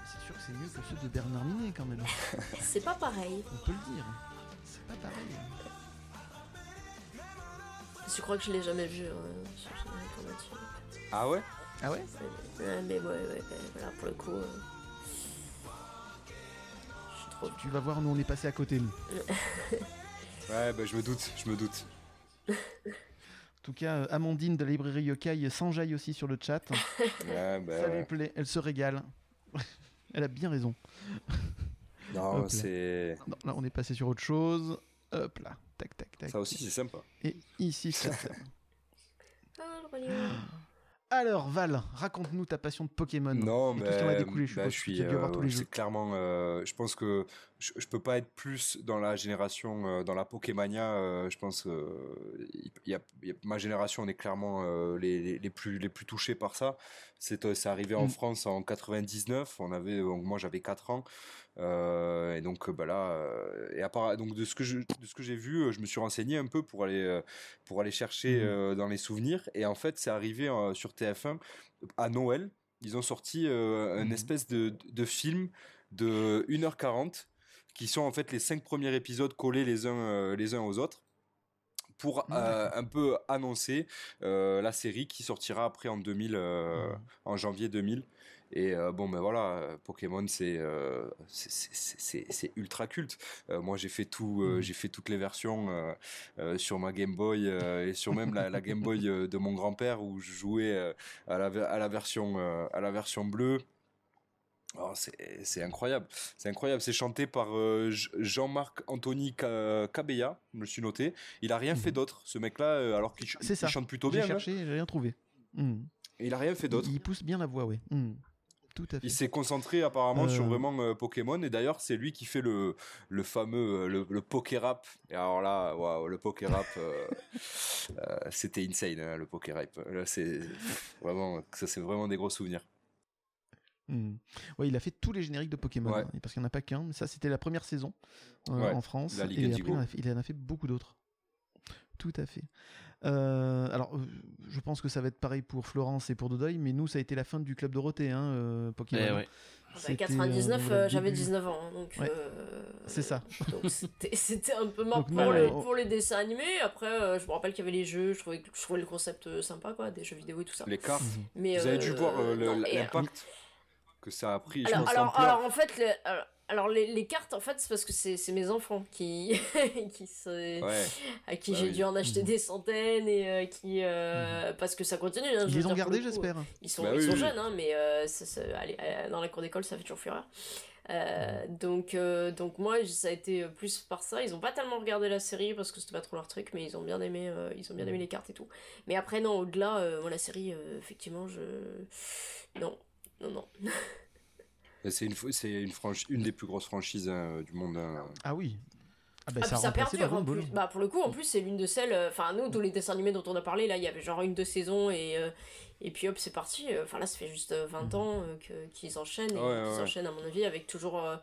C'est sûr que c'est mieux que ceux de Bernard Minet quand même. C'est pas pareil. On peut le dire. C'est pas pareil. Je crois que je l'ai jamais vu. hein. Dire. Ah ouais? Ah ouais? Ouais, mais ouais, ouais, ouais, voilà, pour le coup. euh, Je suis trop. Tu vas voir, nous on est passé à côté. Nous. Ouais, bah, je me doute, je me doute. En tout cas, euh, Amandine de la librairie Yokai s'enjaille aussi sur le chat. Ouais, bah, Ça lui ouais. plaît, elle se régale. elle a bien raison. Non, là. c'est. Non, là on est passé sur autre chose. Hop là, tac tac tac. Ça aussi, c'est sympa. Et ici, ça. Ah. Alors Val, raconte-nous ta passion de Pokémon. Non, Et mais tout ce en a découlé, je bah, je suis. tous les euh, jeux. clairement. euh, je pense que je, je peux pas être plus dans la génération, euh, dans la Pokémania. euh, je pense. euh, il y a, il y a- ma génération, on est clairement euh, les, les, les plus les plus touchés par ça. C'est euh, c'est arrivé en Mm. France en 99. On avait donc moi j'avais 4 ans. Euh, et donc euh, bah là euh, et à part donc de ce que je de ce que j'ai vu je me suis renseigné un peu pour aller pour aller chercher euh, dans les souvenirs. Et en fait c'est arrivé sur TF1 à Noël. Ils ont sorti euh, une Mhm. espèce de, de film de 1h40 qui sont en fait les cinq premiers épisodes collés les uns euh, les uns aux autres pour Ah, un peu annoncer la série qui sortira après en 2000 euh, Mhm. en janvier 2000 et euh, bon ben voilà Pokémon c'est euh, c'est- ultra culte Euh, moi j'ai fait tout Mhm. j'ai fait toutes les versions sur ma Game Boy et sur même la, la Game Boy de mon grand-père où je jouais à la, à la version à la version bleue Oh, c'est incroyable, c'est incroyable. C'est chanté par euh, Jean-Marc Anthony Ca- Cabella, je me suis noté. Il a rien fait d'autre, ce mec-là, euh, alors qu'il ch- chante plutôt J'ai bien. hein. cherché, j'ai rien trouvé. Et il a rien fait d'autre. Il, pousse bien la voix, oui. Hmm. Tout à fait. Il s'est concentré apparemment sur Euh. vraiment euh, Pokémon et d'ailleurs c'est lui qui fait le, le fameux euh, le, le Pokérap. Et alors là, waouh, le Pokérap, euh, euh, c'était insane hein, le Pokérap. Là c'est vraiment ça c'est vraiment des gros souvenirs. Ouais, il a fait tous les génériques de Pokémon, Ouais. hein, parce qu'il n'y en a pas qu'un. mais Ça, c'était la première saison Ouais, en France. la Ligue et après, il en, a fait, il en a fait beaucoup d'autres. Tout à fait. Euh, alors, je pense que ça va être pareil pour Florence et pour Dodoy, mais nous, ça a été la fin du club Dorothée, hein, euh, Pokémon. Eh ouais. Bah, C'était, 99, euh, euh, j'avais début. 19 ans, hein, donc. Ouais. euh, C'est ça. Donc c'était un peu mort Donc, pour, les, on- pour les dessins animés. Après, euh, je me rappelle qu'il y avait les jeux, je trouvais, je le concept sympa, quoi, des jeux vidéo et tout ça. Les cartes. Mais, Vous avez dû voir euh, l'impact que ça a pris. je Alors, pense, alors, alors, en fait, le- alors, alors, les, les cartes, en fait, c'est parce que c'est c'est mes enfants qui, qui se, Ouais. à qui Bah j'ai oui. dû en acheter Mhm. des centaines et euh, qui euh, parce que ça continue. hein, Ils les ont gardés, j'espère. Ils sont, Bah ils oui, sont oui. jeunes, hein, mais euh, ça- ça- allez, dans la cour d'école, ça fait toujours fureur. Euh, donc, euh, donc moi, ça a été plus par ça. Ils ont pas tellement regardé la série parce que c'était pas trop leur truc, mais ils ont bien aimé, euh, ils ont bien aimé les cartes et tout. Mais après, non, au-delà, euh, moi, la série, euh, effectivement, je. Non, non, non. C'est une, c'est une, franchi- une des plus grosses franchises hein, du monde. hein. Ah oui. Ah bah Ah, ça perdure en plus. Bah, pour le coup, en plus, c'est l'une de celles. euh, Enfin, nous, tous les dessins animés dont on a parlé, là, il y avait genre une, deux saisons et, euh, et puis hop, c'est parti. Enfin, là, ça fait juste euh, 20 Mhm. ans euh, que- qu'ils enchaînent et Ouais, ouais, qu'ils ouais. enchaînent, à mon avis, avec toujours, euh,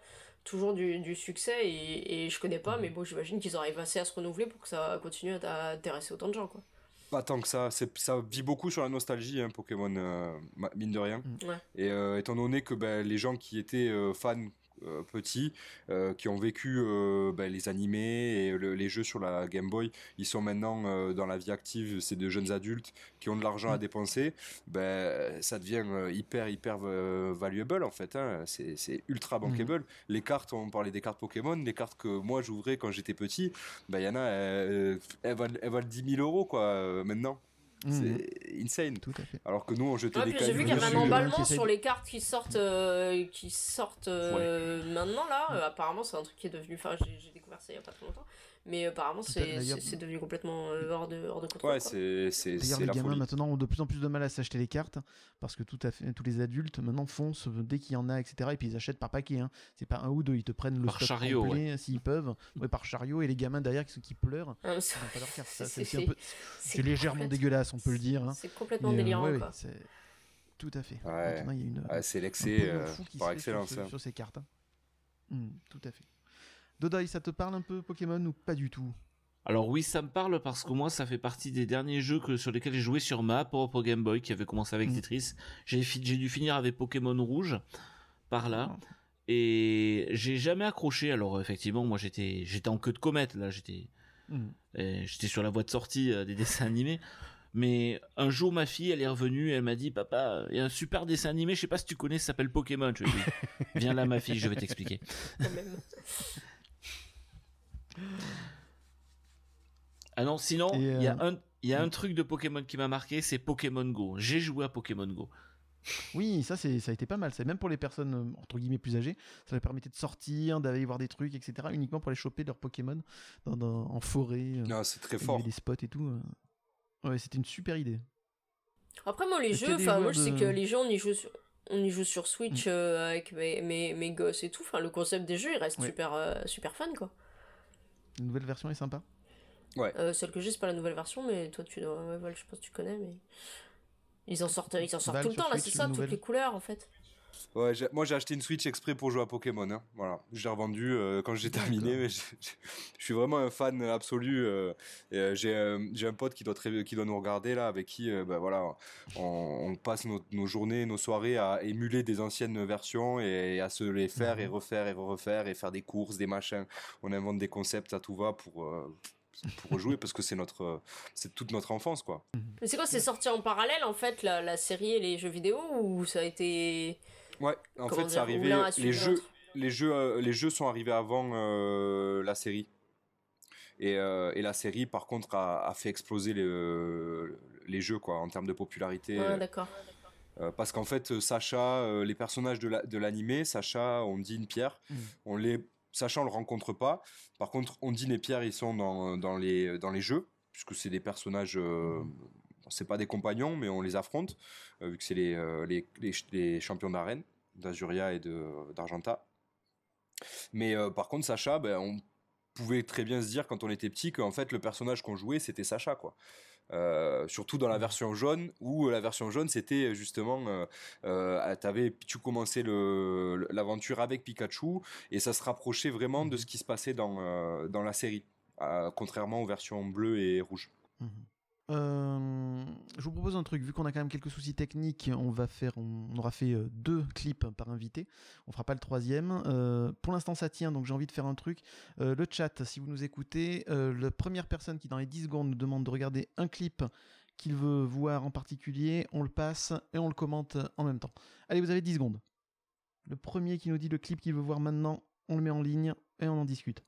toujours du, du succès. Et, et je connais pas, Mhm. mais bon, j'imagine qu'ils arrivent assez à se renouveler pour que ça continue à, à intéresser autant de gens, quoi. Pas tant que ça. C'est- Ça vit beaucoup sur la nostalgie, hein, Pokémon, euh, mine de rien. Ouais. Et euh, étant donné que ben, les gens qui étaient euh, fans euh, petits, euh, qui ont vécu euh, ben, les animés et le- les jeux sur la Game Boy, ils sont maintenant dans la vie active, c'est de jeunes adultes qui ont de l'argent à dépenser, ben, ça devient hyper, hyper valuable en fait. hein. C'est ultra bankable. Les cartes, on parlait des cartes Pokémon, les cartes que moi j'ouvrais quand j'étais petit, ben, il y en a, elles, valent, elles valent 10 000 euros quoi, maintenant. Mhm. C'est insane. Tout à fait. Alors que nous, on jetait Ouais, des puis j'ai vu qu'il y avait un emballement sur les cartes qui sortent, euh, qui sortent euh, maintenant là. Euh, apparemment, c'est un truc qui est devenu. Enfin, j'ai j'ai découvert ça il y a pas très longtemps. Mais apparemment, c'est devenu complètement euh, hors, de, hors de contrôle. Ouais, c'est D'ailleurs, les la gamins folie. maintenant ont de plus en plus de mal à s'acheter les cartes parce que tout à fait, tous les adultes maintenant foncent dès qu'il y en a, etc. Et puis ils achètent par paquet. Hein. C'est pas un ou deux, ils te prennent le Par stock chariot, complet s'ils peuvent. Ouais, par chariot. Et les gamins derrière qui, qui pleurent, Ah, ils c'est- légèrement dégueulasse, on peut le dire. hein. C'est complètement Mais, euh, délirant ouais, quoi. Tout à fait. Ouais. Maintenant, il y a une, Ah, c'est l'excès euh, par sur excellence. ce- hein. sur ces cartes. hein. Hmm, tout à fait. Dodoy, ça te parle un peu Pokémon ou pas du tout? Alors oui, ça me parle parce que moi, ça fait partie des derniers jeux que, sur lesquels j'ai joué sur ma propre Game Boy, qui avait commencé avec Mm. Tetris. J'ai dû finir avec Pokémon Rouge, par là. D'accord. Et j'ai jamais accroché. Alors effectivement, moi j'étais j'étais en queue de comète, là, j'étais Hmm. euh, j'étais sur la voie de sortie euh, des dessins animés. Mais un jour, ma fille, elle est revenue, elle m'a dit, papa, il y a un super dessin animé, je sais pas si tu connais, ça s'appelle Pokémon. Je lui ai dit, viens là, ma fille, je vais t'expliquer. Ah non, sinon, Et, il y a euh, un, il y a un truc de Pokémon qui m'a marqué, c'est Pokémon Go. J'ai joué à Pokémon Go. Oui, ça, c'est, ça a été pas mal. C'est même pour les personnes euh, entre guillemets plus âgées, ça leur permettait de sortir, d'aller voir des trucs, etc. Uniquement pour aller choper leurs Pokémon dans, dans- en forêt. euh, Non, c'est très il y fort. avait des spots et tout. Ouais, c'était une super idée. Après, moi, les jeux, enfin, moi, je sais que les gens, on y joue sur, on y joue sur Switch euh, avec mes, mes, mes gosses et tout. Enfin, le concept des jeux, il reste Ouais. super, euh, super fun, quoi. La nouvelle version est sympa. Euh, celle que j'ai, c'est pas la nouvelle version, mais toi, tu dois. Ouais, Val, je pense que tu connais, mais. Ils en sortent, ils en sortent Val, tout le temps, là, c'est ça, toutes les couleurs, en fait. Ouais, j'ai- moi j'ai acheté une Switch exprès pour jouer à Pokémon. hein. Voilà, j'ai revendu euh, quand j'ai terminé. Mais je, suis vraiment un fan absolu. euh, et, euh, j'ai euh, j'ai un pote qui doit très- qui doit nous regarder là, avec qui euh, ben, voilà, on, on passe nos, nos journées, nos soirées à émuler des anciennes versions et, à se les faire et refaire et refaire et faire des courses, des machins. On invente des concepts à tout va pour euh, pour jouer parce que c'est notre c'est toute notre enfance quoi. Mais c'est quoi, c'est sorti en parallèle, en fait, la, la série et les jeux vidéo, ou ça a été. Ouais, en Comment fait, c'est arrivé. Les jeux, les jeux, euh, les jeux sont arrivés avant euh, la série. Et, euh, et la série, par contre, a, a fait exploser les, les jeux quoi, en termes de popularité. Ouais, d'accord. Euh, parce qu'en fait, Sacha, euh, les personnages de la- de l'animé, Sacha, Ondine, Pierre, Mm. on les, Sacha, on le rencontre pas. Par contre, Ondine et Pierre, ils sont dans, dans, les, dans les jeux, puisque c'est des personnages. Euh, c'est pas des compagnons, mais on les affronte, euh, vu que c'est les, euh, les, les, les champions d'arène, d'Azuria et d'Argenta. Mais euh, par contre, Sacha, ben, on pouvait très bien se dire quand on était petit qu'en fait, le personnage qu'on jouait, c'était Sacha, quoi. Euh, surtout dans la version jaune où la version jaune c'était justement euh, euh, t'avais tu commençais le l'aventure avec Pikachu et ça se rapprochait vraiment de ce qui se passait dans dans la série contrairement aux versions bleues et rouges Mhm. Euh, je vous propose un truc, vu qu'on a quand même quelques soucis techniques, on va faire, on, aura fait euh, deux clips par invité, on fera pas le troisième. Euh, pour l'instant ça tient, donc j'ai envie de faire un truc. le chat, si vous nous écoutez, la première personne qui dans les 10 secondes nous demande de regarder un clip qu'il veut voir en particulier, on le passe et on le commente en même temps. Allez, vous avez 10 secondes. Le premier qui nous dit le clip qu'il veut voir maintenant, on le met en ligne et on en discute.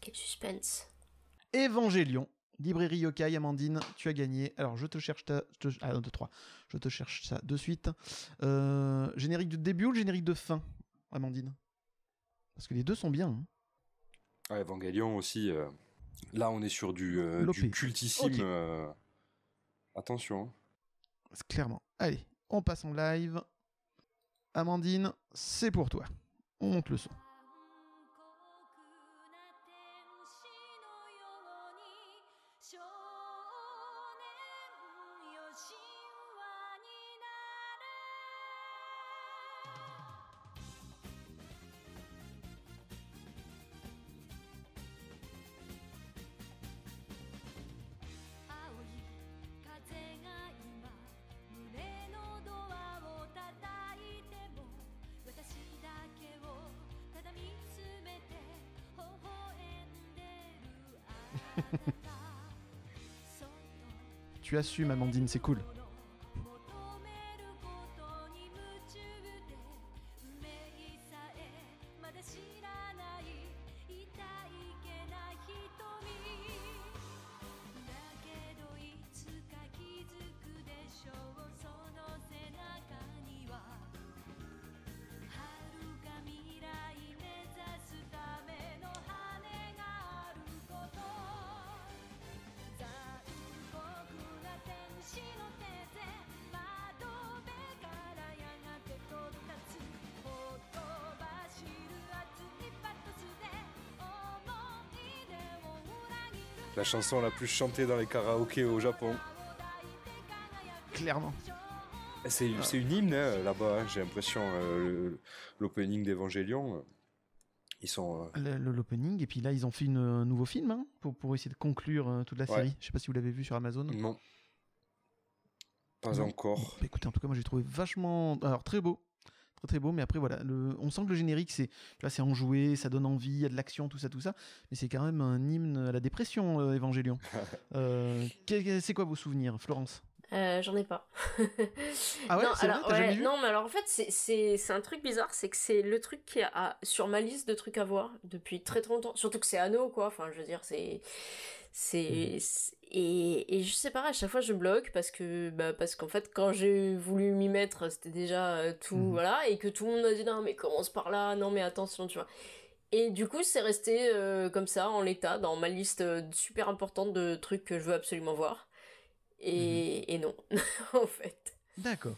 Quel suspense. Évangélion Librairie Yokai, Amandine, tu as gagné. Alors, je te cherche ta. Je te... Ah, 2, 3. Je te cherche ça de suite. Euh, générique de début ou le générique de fin, Amandine? Parce que les deux sont bien. Hein. Ah, Evangelion aussi. Euh, Là, on est sur du, euh, du cultissime. Attention. Hein. Clairement. Allez, on passe en live. Amandine, c'est pour toi. On monte le son. Tu assumes, Amandine, c'est cool. La chanson la plus chantée dans les karaokés au Japon. Clairement. C'est une hymne hein, là-bas, hein, j'ai l'impression. Euh, l'opening d'Evangelion. Euh, ils sont. Euh, l'opening, et puis là, ils ont fait un nouveau film hein, pour, pour essayer de conclure toute la série. Je sais pas si vous l'avez vu sur Amazon. Non. Pas encore. Bah, écoutez, en tout cas, moi j'ai trouvé vachement. Alors, très beau très beau. Mais après, voilà, on sent que le générique, c'est, c'est enjoué, ça donne envie, il y a de l'action, tout ça, tout ça. Mais c'est quand même un hymne à la dépression, euh, Évangélion. Euh, c'est quoi vos souvenirs, Florence? Euh, J'en ai pas. ah ouais, c'est vrai, Non, mais alors en fait, c'est un truc bizarre, c'est que c'est le truc qui a sur ma liste de trucs à voir depuis très très longtemps. Surtout que c'est Anno, quoi. Enfin, je veux dire, c'est c'est mmh. et, et je sais pas à chaque fois je bloque parce que bah parce qu'en fait quand j'ai voulu m'y mettre c'était déjà euh, tout mmh voilà et que tout le monde m'a dit non mais commence par là non mais attention tu vois et du coup c'est resté euh, comme ça en l'état dans ma liste super importante de trucs que je veux absolument voir et, mmh et non en fait. D'accord.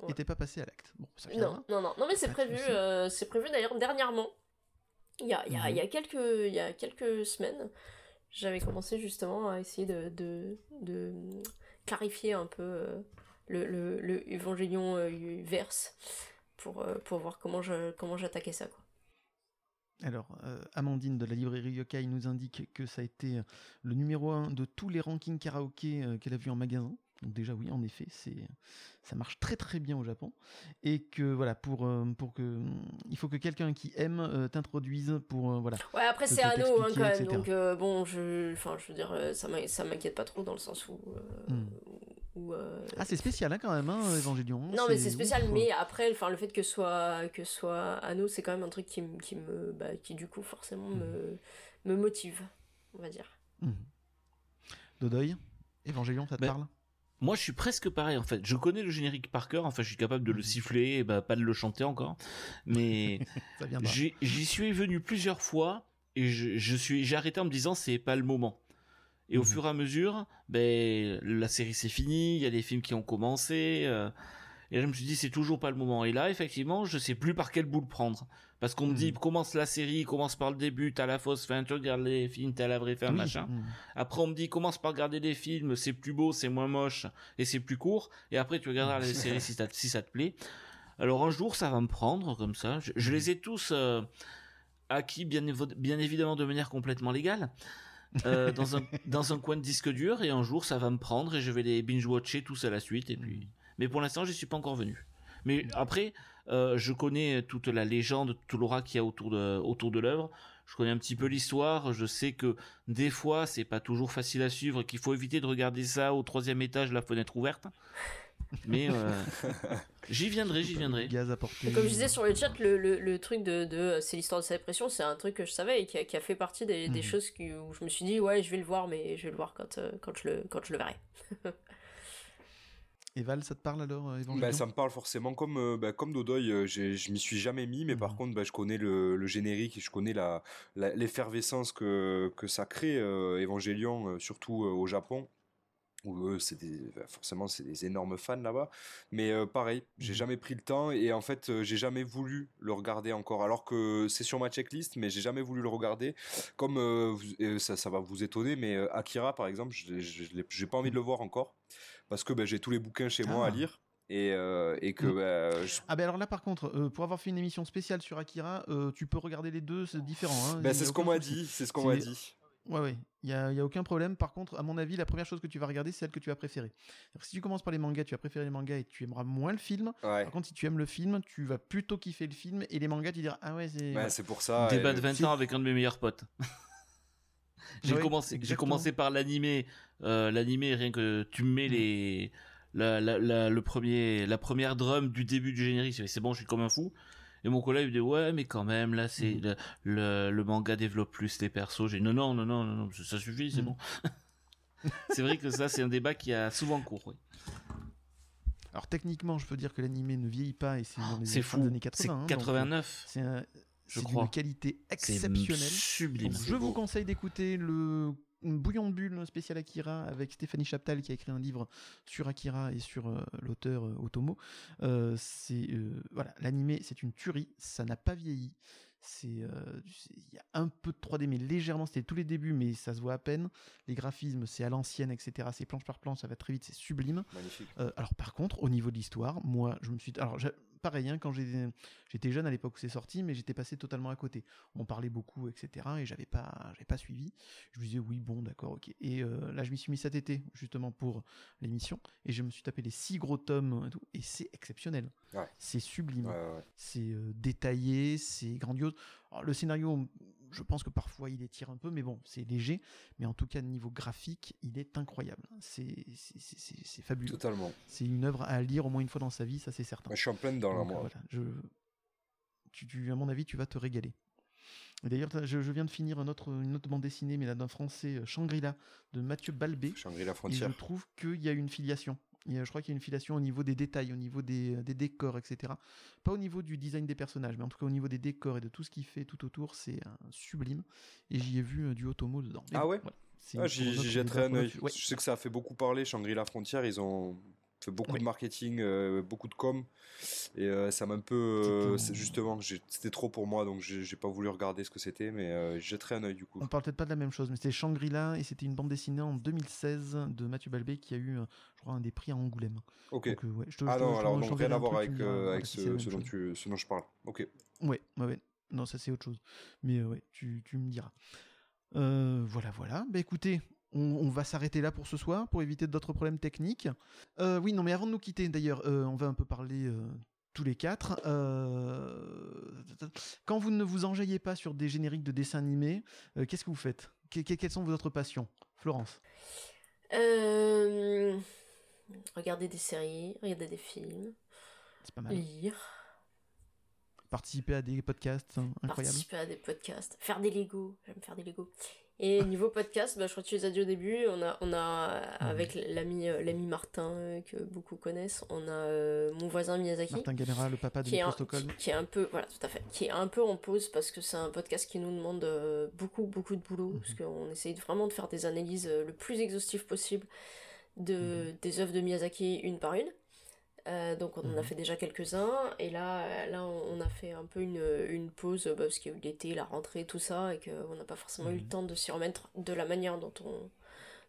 Ouais. et t'es pas passé à l'acte. Bon, ça non, non non. Non mais c'est prévu c'est prévu d'ailleurs dernièrement. Il y a, y, a, y a quelques il y a quelques semaines j'avais commencé justement à essayer de, de, de clarifier un peu euh, le, le, le Evangelion euh, verse pour, euh, pour voir comment je comment j'attaquais ça quoi. Alors, Amandine de la librairie Yokai nous indique que ça a été le numéro 1 de tous les rankings karaoké qu'elle a vu en magasin. Donc déjà oui, en effet, c'est ça marche très très bien au Japon et que voilà pour euh, pour que il faut que quelqu'un qui aime euh, t'introduise pour euh, voilà. Ouais après c'est Anno hein, quand même donc bon je enfin je veux dire ça ça m'inquiète pas trop dans le sens où, hmm. ah c'est spécial hein, quand même hein, Evangelion. Non mais c'est spécial mais après enfin le fait que soit que soit Anno c'est quand même un truc qui, qui me bah, qui du coup forcément me me motive on va dire. Mmh. Dodoy Evangelion ça te parle? moi, je suis presque pareil en fait. Je connais le générique par cœur. Enfin, je suis capable de le mhm. siffler, bah, pas de le chanter encore. Mais j'y suis venu plusieurs fois et je, suis, j'ai arrêté en me disant c'est pas le moment. Et au mhm. fur et à mesure, ben la série c'est fini. Il y a des films qui ont commencé. Euh, et là, je me suis dit, c'est toujours pas le moment. Et là, effectivement, je sais plus par quel bout le prendre. Parce qu'on me dit, hmm. commence la série, commence par le début, t'as la fausse fin, tu regardes les films, t'as la vraie fin, machin. Hmm. Après, on me dit, commence par regarder les films, c'est plus beau, c'est moins moche, et c'est plus court. Et après, tu regarderas les séries si, si ça te plaît. Alors, un jour, ça va me prendre, comme ça. Je, les ai tous euh, acquis, bien, bien évidemment, de manière complètement légale. Euh, dans, un, dans un coin de disque dur et un jour ça va me prendre et je vais les binge-watcher tous à la suite. Et puis... Mais pour l'instant, je suis pas encore venu. Mais après, euh, je connais toute la légende, tout l'aura qu'il y a autour de, autour de l'œuvre. Je connais un petit peu l'histoire. Je sais que des fois, c'est pas toujours facile à suivre, qu'il faut éviter de regarder ça au troisième étage, la fenêtre ouverte. Mais euh, j'y viendrai, j'y viendrai. Gaz apporté. Et Comme je disais sur le chat, le, le, le truc de, de c'est l'histoire de sa dépression, c'est un truc que je savais et qui a, qui a fait partie des, des Mhm. choses qui, où je me suis dit, ouais, je vais le voir, mais je vais le voir quand, euh, quand, je, le, quand je le verrai. Et Val, ça te parle alors, euh, Ben, ça me parle forcément comme euh, ben, comme Dodoy. euh, je m'y suis jamais mis, mais par Mhm. contre, ben, je connais le, le générique et je connais la la- l'effervescence que que ça crée euh, Evangelion, surtout euh, au Japon. Où eux, c'est forcément, c'est des énormes fans là-bas. Mais euh, pareil, j'ai Mhm. jamais pris le temps et en fait, euh, j'ai jamais voulu le regarder encore. Alors que c'est sur ma checklist, mais j'ai jamais voulu le regarder. Comme euh, vous- ça, ça va vous étonner, mais Akira, par exemple, j'ai pas envie de le voir encore parce que ben, j'ai tous les bouquins chez moi Ah. à lire et, euh, et que Mm. ben, je- Ah ben alors là par contre, euh, pour avoir fait une émission spéciale sur Akira, euh, tu peux regarder les deux, c'est différent. Hein, ben, c'est ce qu'on m'a dit, c'est ce qu'on m'a dit. Ouais, ouais, il n'y a, y a aucun problème. Par contre, à mon avis, la première chose que tu vas regarder, c'est celle que tu as préférée. C'est-à-dire que Si tu commences par les mangas, tu vas préférer les mangas et tu aimeras moins le film. Ouais. Par contre, si tu aimes le film, tu vas plutôt kiffer le film et les mangas, tu diras Ah ouais, c'est. Ben, voilà. c'est pour ça. Débat de 20 ans avec un de mes meilleurs potes. j'ai Ouais, commencé, j'ai commencé par l'animé. Euh, l'animé, rien que tu me mets Mm. les, la, la, la- le premier, la première drum du début du générique, c'est bon, je suis comme un fou. Et mon collègue me dit ouais, mais quand même, là, c'est Mm. le, le, le manga développe plus les persos. J'ai non, non, non, non, non, ça suffit, c'est Mm. bon. c'est vrai que ça, c'est un débat qui a souvent cours. oui. Alors techniquement, je peux dire que l'animé ne vieillit pas et c'est dans les fou. années C'est 80. hein, 89. C'est un- je c'est crois. d'une qualité exceptionnelle. sublime. Donc, je vous conseille d'écouter le Bouillon de Bulle spécial Akira avec Stéphanie Chaptal qui a écrit un livre sur Akira et sur euh, l'auteur euh, Otomo. Euh, c'est voilà, l'animé c'est une tuerie, ça n'a pas vieilli. C'est il y a un peu de 3D mais légèrement, c'était tous les débuts mais ça se voit à peine. Les graphismes c'est à l'ancienne etc. C'est planche par planche, ça va très vite, c'est sublime. Magnifique. Alors par contre, au niveau de l'histoire, moi, je me suis... Alors pareil, hein, quand j'étais jeune à l'époque où c'est sorti, mais j'étais passé totalement à côté. On parlait beaucoup, etc. Et j'avais pas, j'avais pas suivi. Je me disais oui, bon, d'accord, ok. Et euh, là, je m'y suis mis cet été justement pour l'émission, et je me suis tapé les six gros tomes et tout, et c'est exceptionnel. Ouais. C'est sublime. Ouais, ouais, ouais. C'est euh, détaillé, c'est grandiose. Alors, le scénario, je pense que parfois il étire un peu, mais bon, c'est léger. Mais en tout cas, niveau graphique, il est incroyable. C'est fabuleux. Totalement. C'est une œuvre à lire au moins une fois dans sa vie, ça c'est certain. Je suis en pleine dans la moi. voilà, je, tu, tu- à mon avis, tu vas te régaler. D'ailleurs, je, je viens de finir un autre, une autre bande dessinée, mais là d'un français, euh, Shangri-La, de Mathieu Balbé. Shangri-La Et je frontière. trouve qu'il y a une filiation. Il y a- je crois qu'il y a une filiation au niveau des détails, au niveau des, des décors, etc. Pas au niveau du design des personnages, mais en tout cas au niveau des décors et de tout ce qu'il fait tout autour, c'est euh, sublime. Et j'y ai vu euh, du Otomo dedans. Ah ouais? Voilà. Ah, j'y jetterai un œil. Ouais. Je sais que ça a fait beaucoup parler, Shangri-La Frontière. Ils ont fait beaucoup de marketing, euh, beaucoup de com. Et euh, ça m'a un peu. euh, justement, c'était trop pour moi, donc j'ai pas voulu regarder ce que c'était, mais jetterai un œil du coup. On parle peut-être pas de la même chose, mais c'était Shangri-La et c'était une bande dessinée en 2016 de Mathieu Balbé qui a eu, je crois, un des prix à Angoulême. Ok. Donc, ouais, je te- ah je te- non, je te- alors je donc rien à voir avec, ce, dont tu, ce dont je parle. Ok. Ouais, ouais, ouais. Non, ça c'est autre chose. Mais ouais, tu, tu me diras. Voilà, voilà. Bah écoutez, on, on va s'arrêter là pour ce soir pour éviter d'autres problèmes techniques. Euh, oui, non, mais avant de nous quitter, d'ailleurs, euh, on va un peu parler euh, tous les quatre. Quand vous ne vous enjaillez pas sur des génériques de dessins animés, qu'est-ce que vous faites? Que- que- Quelles sont vos autres passions? Florence regarder des séries, regarder des films, C'est pas mal. lire, Participer à des podcasts hein, incroyables. participer à des podcasts, faire des Lego, j'aime faire des Lego. Et niveau podcast, bah, je crois que tu les as dit au début, on a, on a avec l'ami euh, l'ami Martin euh, que beaucoup connaissent, on a euh, mon voisin Miyazaki. Martin Gamera, le papa de qui est, un, Stockholm. qui, qui est un peu voilà tout à fait qui est un peu en pause parce que c'est un podcast qui nous demande euh, beaucoup beaucoup de boulot Mhm. parce qu'on essaye vraiment de faire des analyses le plus exhaustives possible de Mhm. des œuvres de Miyazaki une par une Euh, donc on en a Mhm. fait déjà quelques-uns et là euh, là on a fait un peu une, une pause bah, parce qu'il y a eu l'été la rentrée tout ça et qu'on n'a pas forcément eu le Mhm. temps de s'y remettre de la manière dont on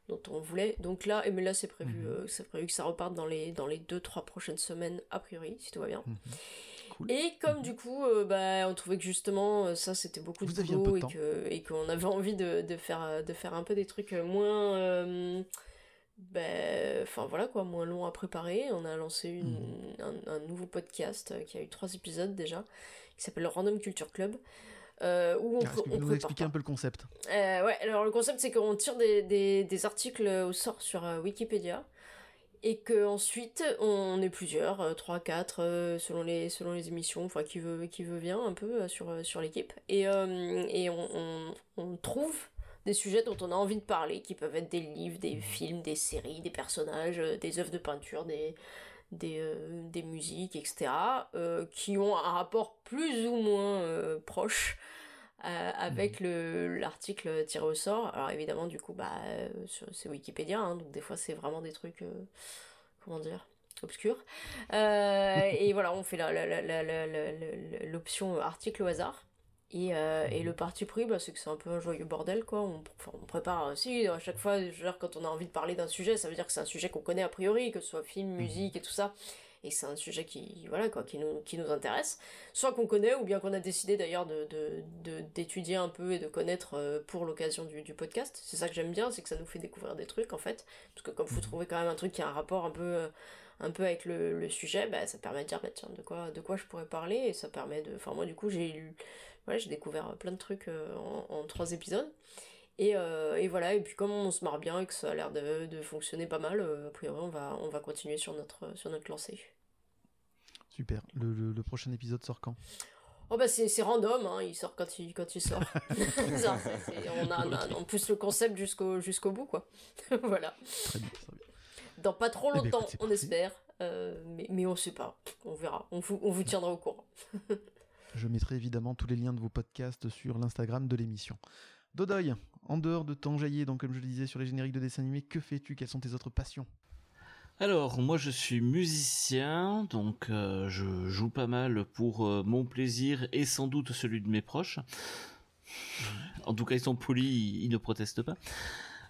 dont on voulait donc là et mais là c'est prévu Mhm. euh, c'est prévu que ça reparte dans les dans les deux trois prochaines semaines a priori si tout va bien. Cool. Et comme du coup, euh, bah, on trouvait que justement, ça c'était beaucoup de Vous boulot et que et qu'on avait envie de, de faire de faire un peu des trucs moins, ben, enfin voilà quoi, moins long à préparer. On a lancé une, un, un nouveau podcast euh, qui a eu trois épisodes déjà, qui s'appelle le Random Culture Club. euh, où on, Ah, on nous expliquer un peu le concept? Euh, ouais, alors le concept c'est qu'on tire des, des, des articles au sort sur euh, Wikipédia et que ensuite on est plusieurs, euh, 3, 4 euh, selon les selon les émissions, enfin qui veut qui veut bien un peu sur sur l'équipe et et on, on, on trouve des sujets dont on a envie de parler qui peuvent être des livres, des films, des séries, des personnages, euh, des œuvres de peinture, des des, euh, des musiques, etc., euh, qui ont un rapport plus ou moins euh, proche avec le l'article tiré au sort. Alors évidemment, du coup, bah, c'est Wikipédia, hein, donc des fois c'est vraiment des trucs, comment dire, obscurs. Et voilà, on fait la- la- la- la- la- la- la- l'option article au hasard. Et, euh, et le parti pris, bah, c'est que c'est un peu un joyeux bordel, quoi. On, enfin, on prépare, euh, si, à chaque fois, dire, quand on a envie de parler d'un sujet, ça veut dire que c'est un sujet qu'on connaît a priori, que ce soit film, musique et tout ça. Et c'est un sujet qui, voilà, quoi, qui nous, qui nous intéresse. Soit qu'on connaît, ou bien qu'on a décidé d'ailleurs de, de, d'étudier un peu et de connaître euh, pour l'occasion du, du podcast. C'est ça que j'aime bien, c'est que ça nous fait découvrir des trucs, en fait. Parce que comme vous trouvez quand même un truc qui a un rapport un peu, euh, un peu avec le, le sujet, bah, ça permet de dire, bah, tiens, de quoi, de quoi je pourrais parler, et ça permet de... Enfin, moi, du coup, j'ai eu voilà, j'ai découvert plein de trucs euh, en, en trois épisodes. Et, euh, et voilà, et puis comme on se marre bien et que ça a l'air de, de fonctionner pas mal, euh, a priori on va, on va continuer sur notre, sur notre lancée. Super. Le, le- le prochain épisode sort quand? Oh bah c'est random, hein, il sort quand il, quand il sort. Ça, on, a, on, a- on pousse le concept jusqu'au jusqu'au bout, quoi. voilà. Très bien. très bien. Dans pas trop Eh ben, longtemps, écoute, on parti. espère. euh, mais, mais on sait pas. On verra. On vous, on vous tiendra au courant. Je mettrai évidemment tous les liens de vos podcasts sur l'Instagram de l'émission. Dodoy, en dehors de t'enjailler, donc comme je le disais sur les génériques de dessins animés, que fais-tu? Quelles sont tes autres passions? Alors, moi je suis musicien, donc euh, je joue pas mal pour euh, mon plaisir et sans doute celui de mes proches. En tout cas, ils sont polis, ils, ne protestent pas.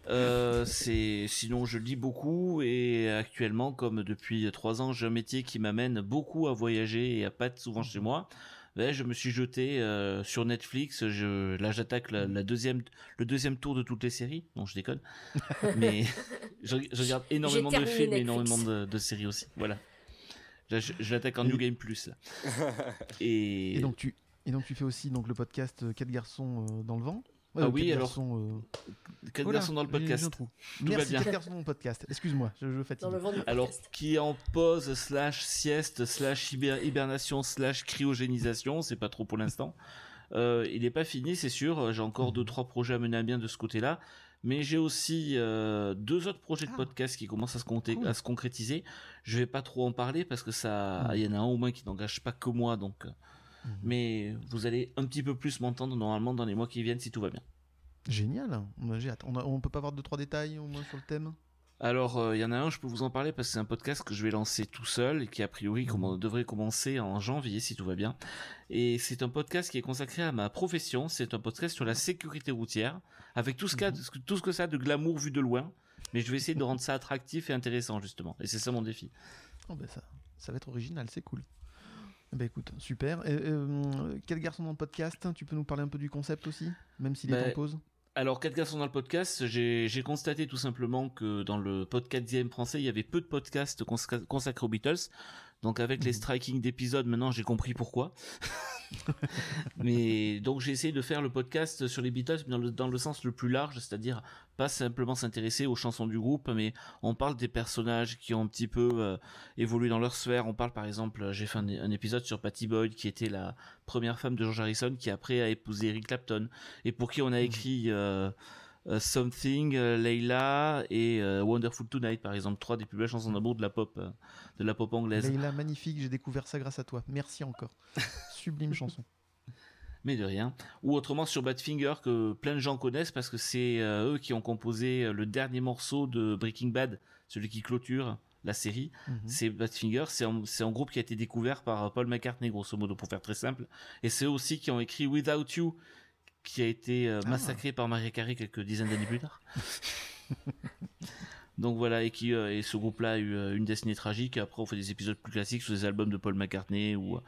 Euh, c'est sinon je lis beaucoup et actuellement comme depuis trois ans j'ai un métier qui m'amène beaucoup à voyager et à pas être souvent chez moi ben, je me suis jeté euh, sur Netflix je là j'attaque la, la deuxième le deuxième tour de toutes les séries. Non je déconne. Mais je, je regarde énormément de films et énormément de, de séries aussi. Voilà. Là, je, je l'attaque en New Game Plus là. Et, Et donc tu et donc tu fais aussi donc le podcast euh, Quatre garçons euh, dans le vent? Ah Euh, oui, Quatre alors, garçons, euh, quatre voilà, garçons dans le podcast trou. va Merci bien. Quatre garçons dans le podcast. Excuse-moi, je, je fatigue. Alors, qui est en pause, slash sieste, slash hiber- hibernation, slash cryogénisation, c'est pas trop pour l'instant. Euh, il n'est pas fini, c'est sûr. J'ai encore deux, trois projets à mener à bien de ce côté-là. Mais j'ai aussi euh, deux autres projets de Ah. podcast qui commencent à se, compter- Cool. à se concrétiser. Je vais pas trop en parler parce que ça, Mhm. il y en a un au moins qui n'engage pas que moi, donc. Mhm. Mais vous allez un petit peu plus m'entendre normalement dans les mois qui viennent si tout va bien. Génial. On, j'ai hâte. on, a- on peut pas avoir deux trois détails au moins sur le thème? Alors, euh, il y en a un, je peux vous en parler parce que c'est un podcast que je vais lancer tout seul et qui a priori commen- devrait commencer en janvier si tout va bien. Et c'est un podcast qui est consacré à ma profession. C'est un podcast sur la sécurité routière avec tout ce, qu'a- tout ce que ça a de glamour vu de loin. Mais je vais essayer de rendre ça attractif et intéressant justement. Et c'est ça mon défi. Oh, ben ça, ça va être original, c'est cool. Ben écoute, super. Et, euh, quel garçon dans le podcast Tu peux nous parler un peu du concept aussi, même s'il est Ben, en pause? Alors, quatre garçons dans le podcast, j'ai constaté tout simplement que dans le podcast DM français, il y avait peu de podcasts consacrés aux Beatles. Donc, avec les Mhm. striking d'épisodes, maintenant, j'ai compris pourquoi. mais donc, j'ai essayé de faire le podcast sur les Beatles mais dans le, dans le sens le plus large, c'est-à-dire pas simplement s'intéresser aux chansons du groupe, mais on parle des personnages qui ont un petit peu euh, évolué dans leur sphère. On parle par exemple, j'ai fait un, un épisode sur Patty Boyd, qui était la première femme de George Harrison, qui après a épousé Eric Clapton et pour qui on a écrit euh, euh, Something, euh, Layla et euh, Wonderful Tonight par exemple, trois des plus belles chansons d'amour de la pop euh, de la pop anglaise. Leïla, magnifique, j'ai découvert ça grâce à toi. Merci encore. Sublime chanson. Mais de rien. Ou autrement sur Badfinger que plein de gens connaissent parce que c'est euh, eux qui ont composé euh, le dernier morceau de Breaking Bad, celui qui clôture la série. Mhm. C'est Badfinger, c'est un, c'est un groupe qui a été découvert par Paul McCartney grosso modo pour faire très simple. Et c'est eux aussi qui ont écrit Without You qui a été euh, Ah. massacré par Maria Carey quelques dizaines d'années plus tard. Donc voilà, et qui et ce groupe-là a eu une destinée tragique. Après, on fait des épisodes plus classiques sur des albums de Paul McCartney ou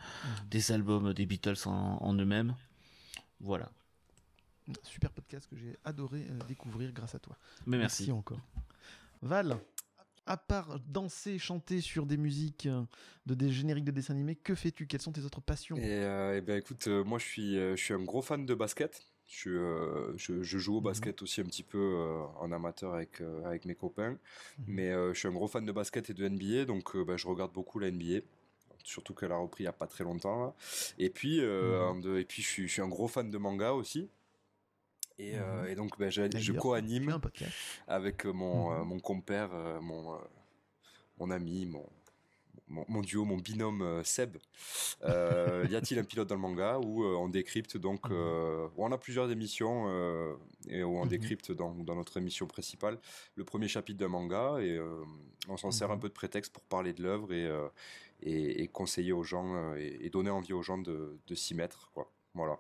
des albums des Beatles en, eux-mêmes. Voilà. Super podcast que j'ai adoré découvrir grâce à toi. Mais merci. merci encore. Val, à part danser, chanter sur des musiques euh, de des génériques de dessins animés, que fais-tu? Quelles sont tes autres passions? Et, euh, eh ben écoute, euh, moi je suis, je suis un gros fan de basket. Je, je, joue au mhm. basket aussi un petit peu en amateur avec, avec mes copains. Mhm. Mais je suis un gros fan de basket et de NBA, donc bah, je regarde beaucoup la NBA surtout qu'elle a repris il n'y a pas très longtemps. Et puis, mhm. et puis je suis, je suis, un gros fan de manga aussi. Et, euh, mhm. donc, ben, je, co-anime avec euh, mon, euh, mhm. mon compère, mon, mon ami, mon, mon, duo, mon binôme Seb. y a-t-il un pilote dans le manga où on décrypte donc, mhm. où on a plusieurs émissions et où on décrypte dans, dans, notre émission principale le premier chapitre d'un manga et on s'en sert un peu de prétexte pour parler de l'œuvre et, et, conseiller aux gens et, donner envie aux gens de, de s'y mettre, quoi. Voilà.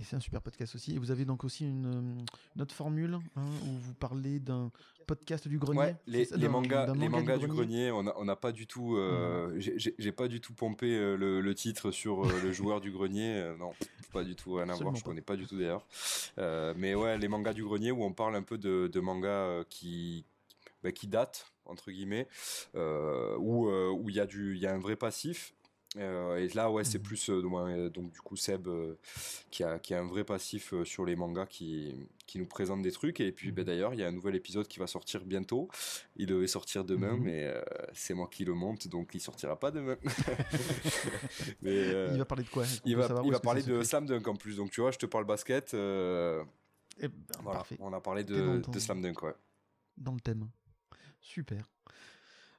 Et c'est un super podcast aussi. Et vous avez donc aussi une, autre formule hein, où vous parlez d'un podcast du grenier. Ouais, les, les mangas, les mangas du, grenier. on n'a pas du tout, euh, j'ai pas du tout pompé euh, le, titre sur euh, le joueur du grenier. non, pas du tout rien à voir. Je connais pas du tout d'ailleurs. mais ouais, les mangas du grenier où on parle un peu de, de mangas qui, bah, qui datent entre guillemets, où où il y a du, il y a un vrai passif euh, et là, ouais, c'est mmh. plus euh, euh, donc du coup Seb qui a qui a un vrai passif sur les mangas qui qui nous présente des trucs. Et puis, ben, mmh. d'ailleurs, il y a un nouvel épisode qui va sortir bientôt. Il devait sortir demain, mmh. mais c'est moi qui le monte, donc il sortira pas demain. mais il va parler de quoi Il va il va parler de Slam Dunk en plus. Donc tu vois, je te parle basket. Eh ben, voilà, on a parlé de, de Slam Dunk, ouais. Dans le thème. Super.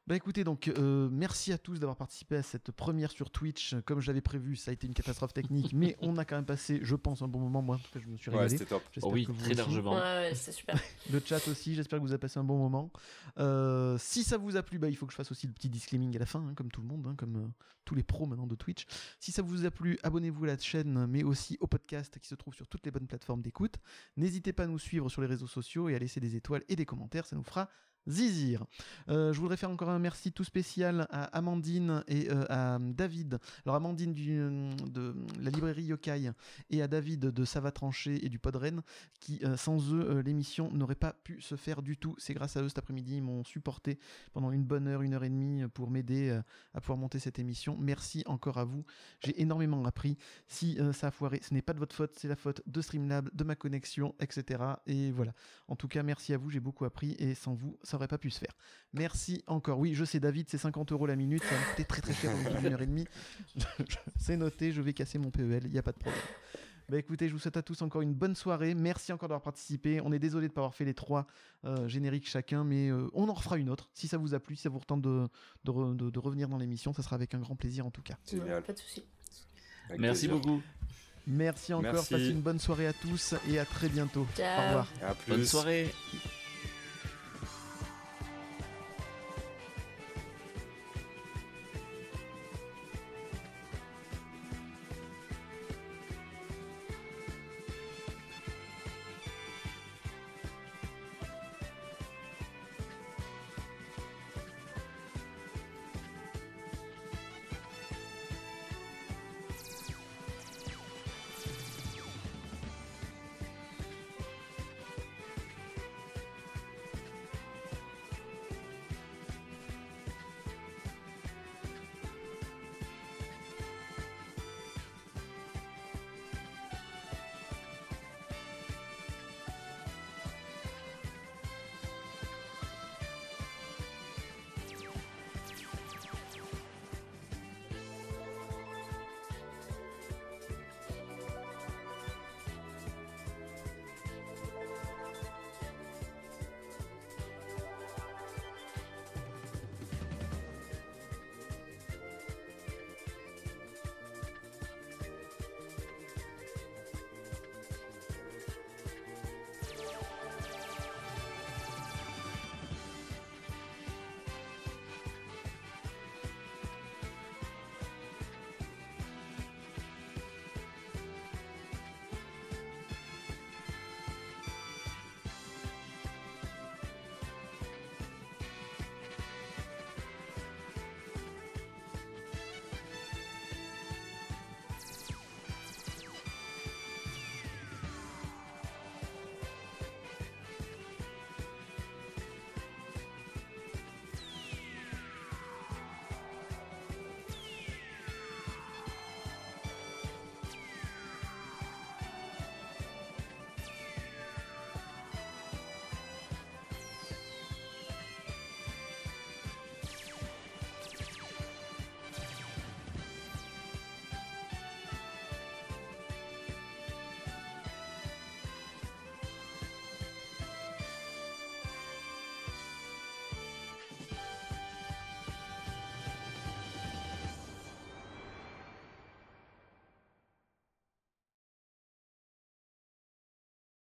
Bah écoutez, donc euh, merci à tous d'avoir participé à cette première sur Twitch. Comme je l'avais prévu, ça a été une catastrophe technique, mais on a quand même passé, je pense, un bon moment. Moi, en tout cas, je me suis régalé. Ouais, c'était top. Oh oui, très largement. Ouais, c'était super. Le chat aussi, j'espère que vous avez passé un bon moment. Euh, si ça vous a plu, bah, il faut que je fasse aussi le petit disclaiming à la fin, hein, comme tout le monde, hein, comme euh, tous les pros maintenant de Twitch. Si ça vous a plu, abonnez-vous à la chaîne, mais aussi au podcast qui se trouve sur toutes les bonnes plateformes d'écoute. N'hésitez pas à nous suivre sur les réseaux sociaux et à laisser des étoiles et des commentaires, ça nous fera Zizir. Euh, je voudrais faire encore un merci tout spécial à Amandine et euh, à David. Alors Amandine de la librairie Yokai et à David de Sava Tranché et du Podren qui euh, sans eux l'émission n'aurait pas pu se faire du tout. C'est grâce à eux cet après-midi ils m'ont supporté pendant une bonne heure, une heure et demie pour m'aider à pouvoir monter cette émission. Merci encore à vous. J'ai énormément appris. Si ça a foiré, ce n'est pas de votre faute, c'est la faute de Streamlab, de ma connexion, etc. Et voilà. En tout cas, merci à vous. J'ai beaucoup appris et sans vous ça aurait pas pu se faire. Merci encore. Oui, je sais, David, c'est 50 euros la minute. Ça très très cher une heure et demie. c'est noté, je vais casser mon PEL, il n'y a pas de problème. Bah écoutez, je vous souhaite à tous encore une bonne soirée. Merci encore d'avoir participé. On est désolé de ne pas avoir fait les trois euh, génériques chacun, mais euh, on en refera une autre. Si ça vous a plu, si ça vous retente de, de, revenir dans l'émission, ça sera avec un grand plaisir en tout cas. pas de souci. Merci beaucoup. Merci encore. Passez une bonne soirée à tous et à très bientôt. Au revoir. Bonne soirée.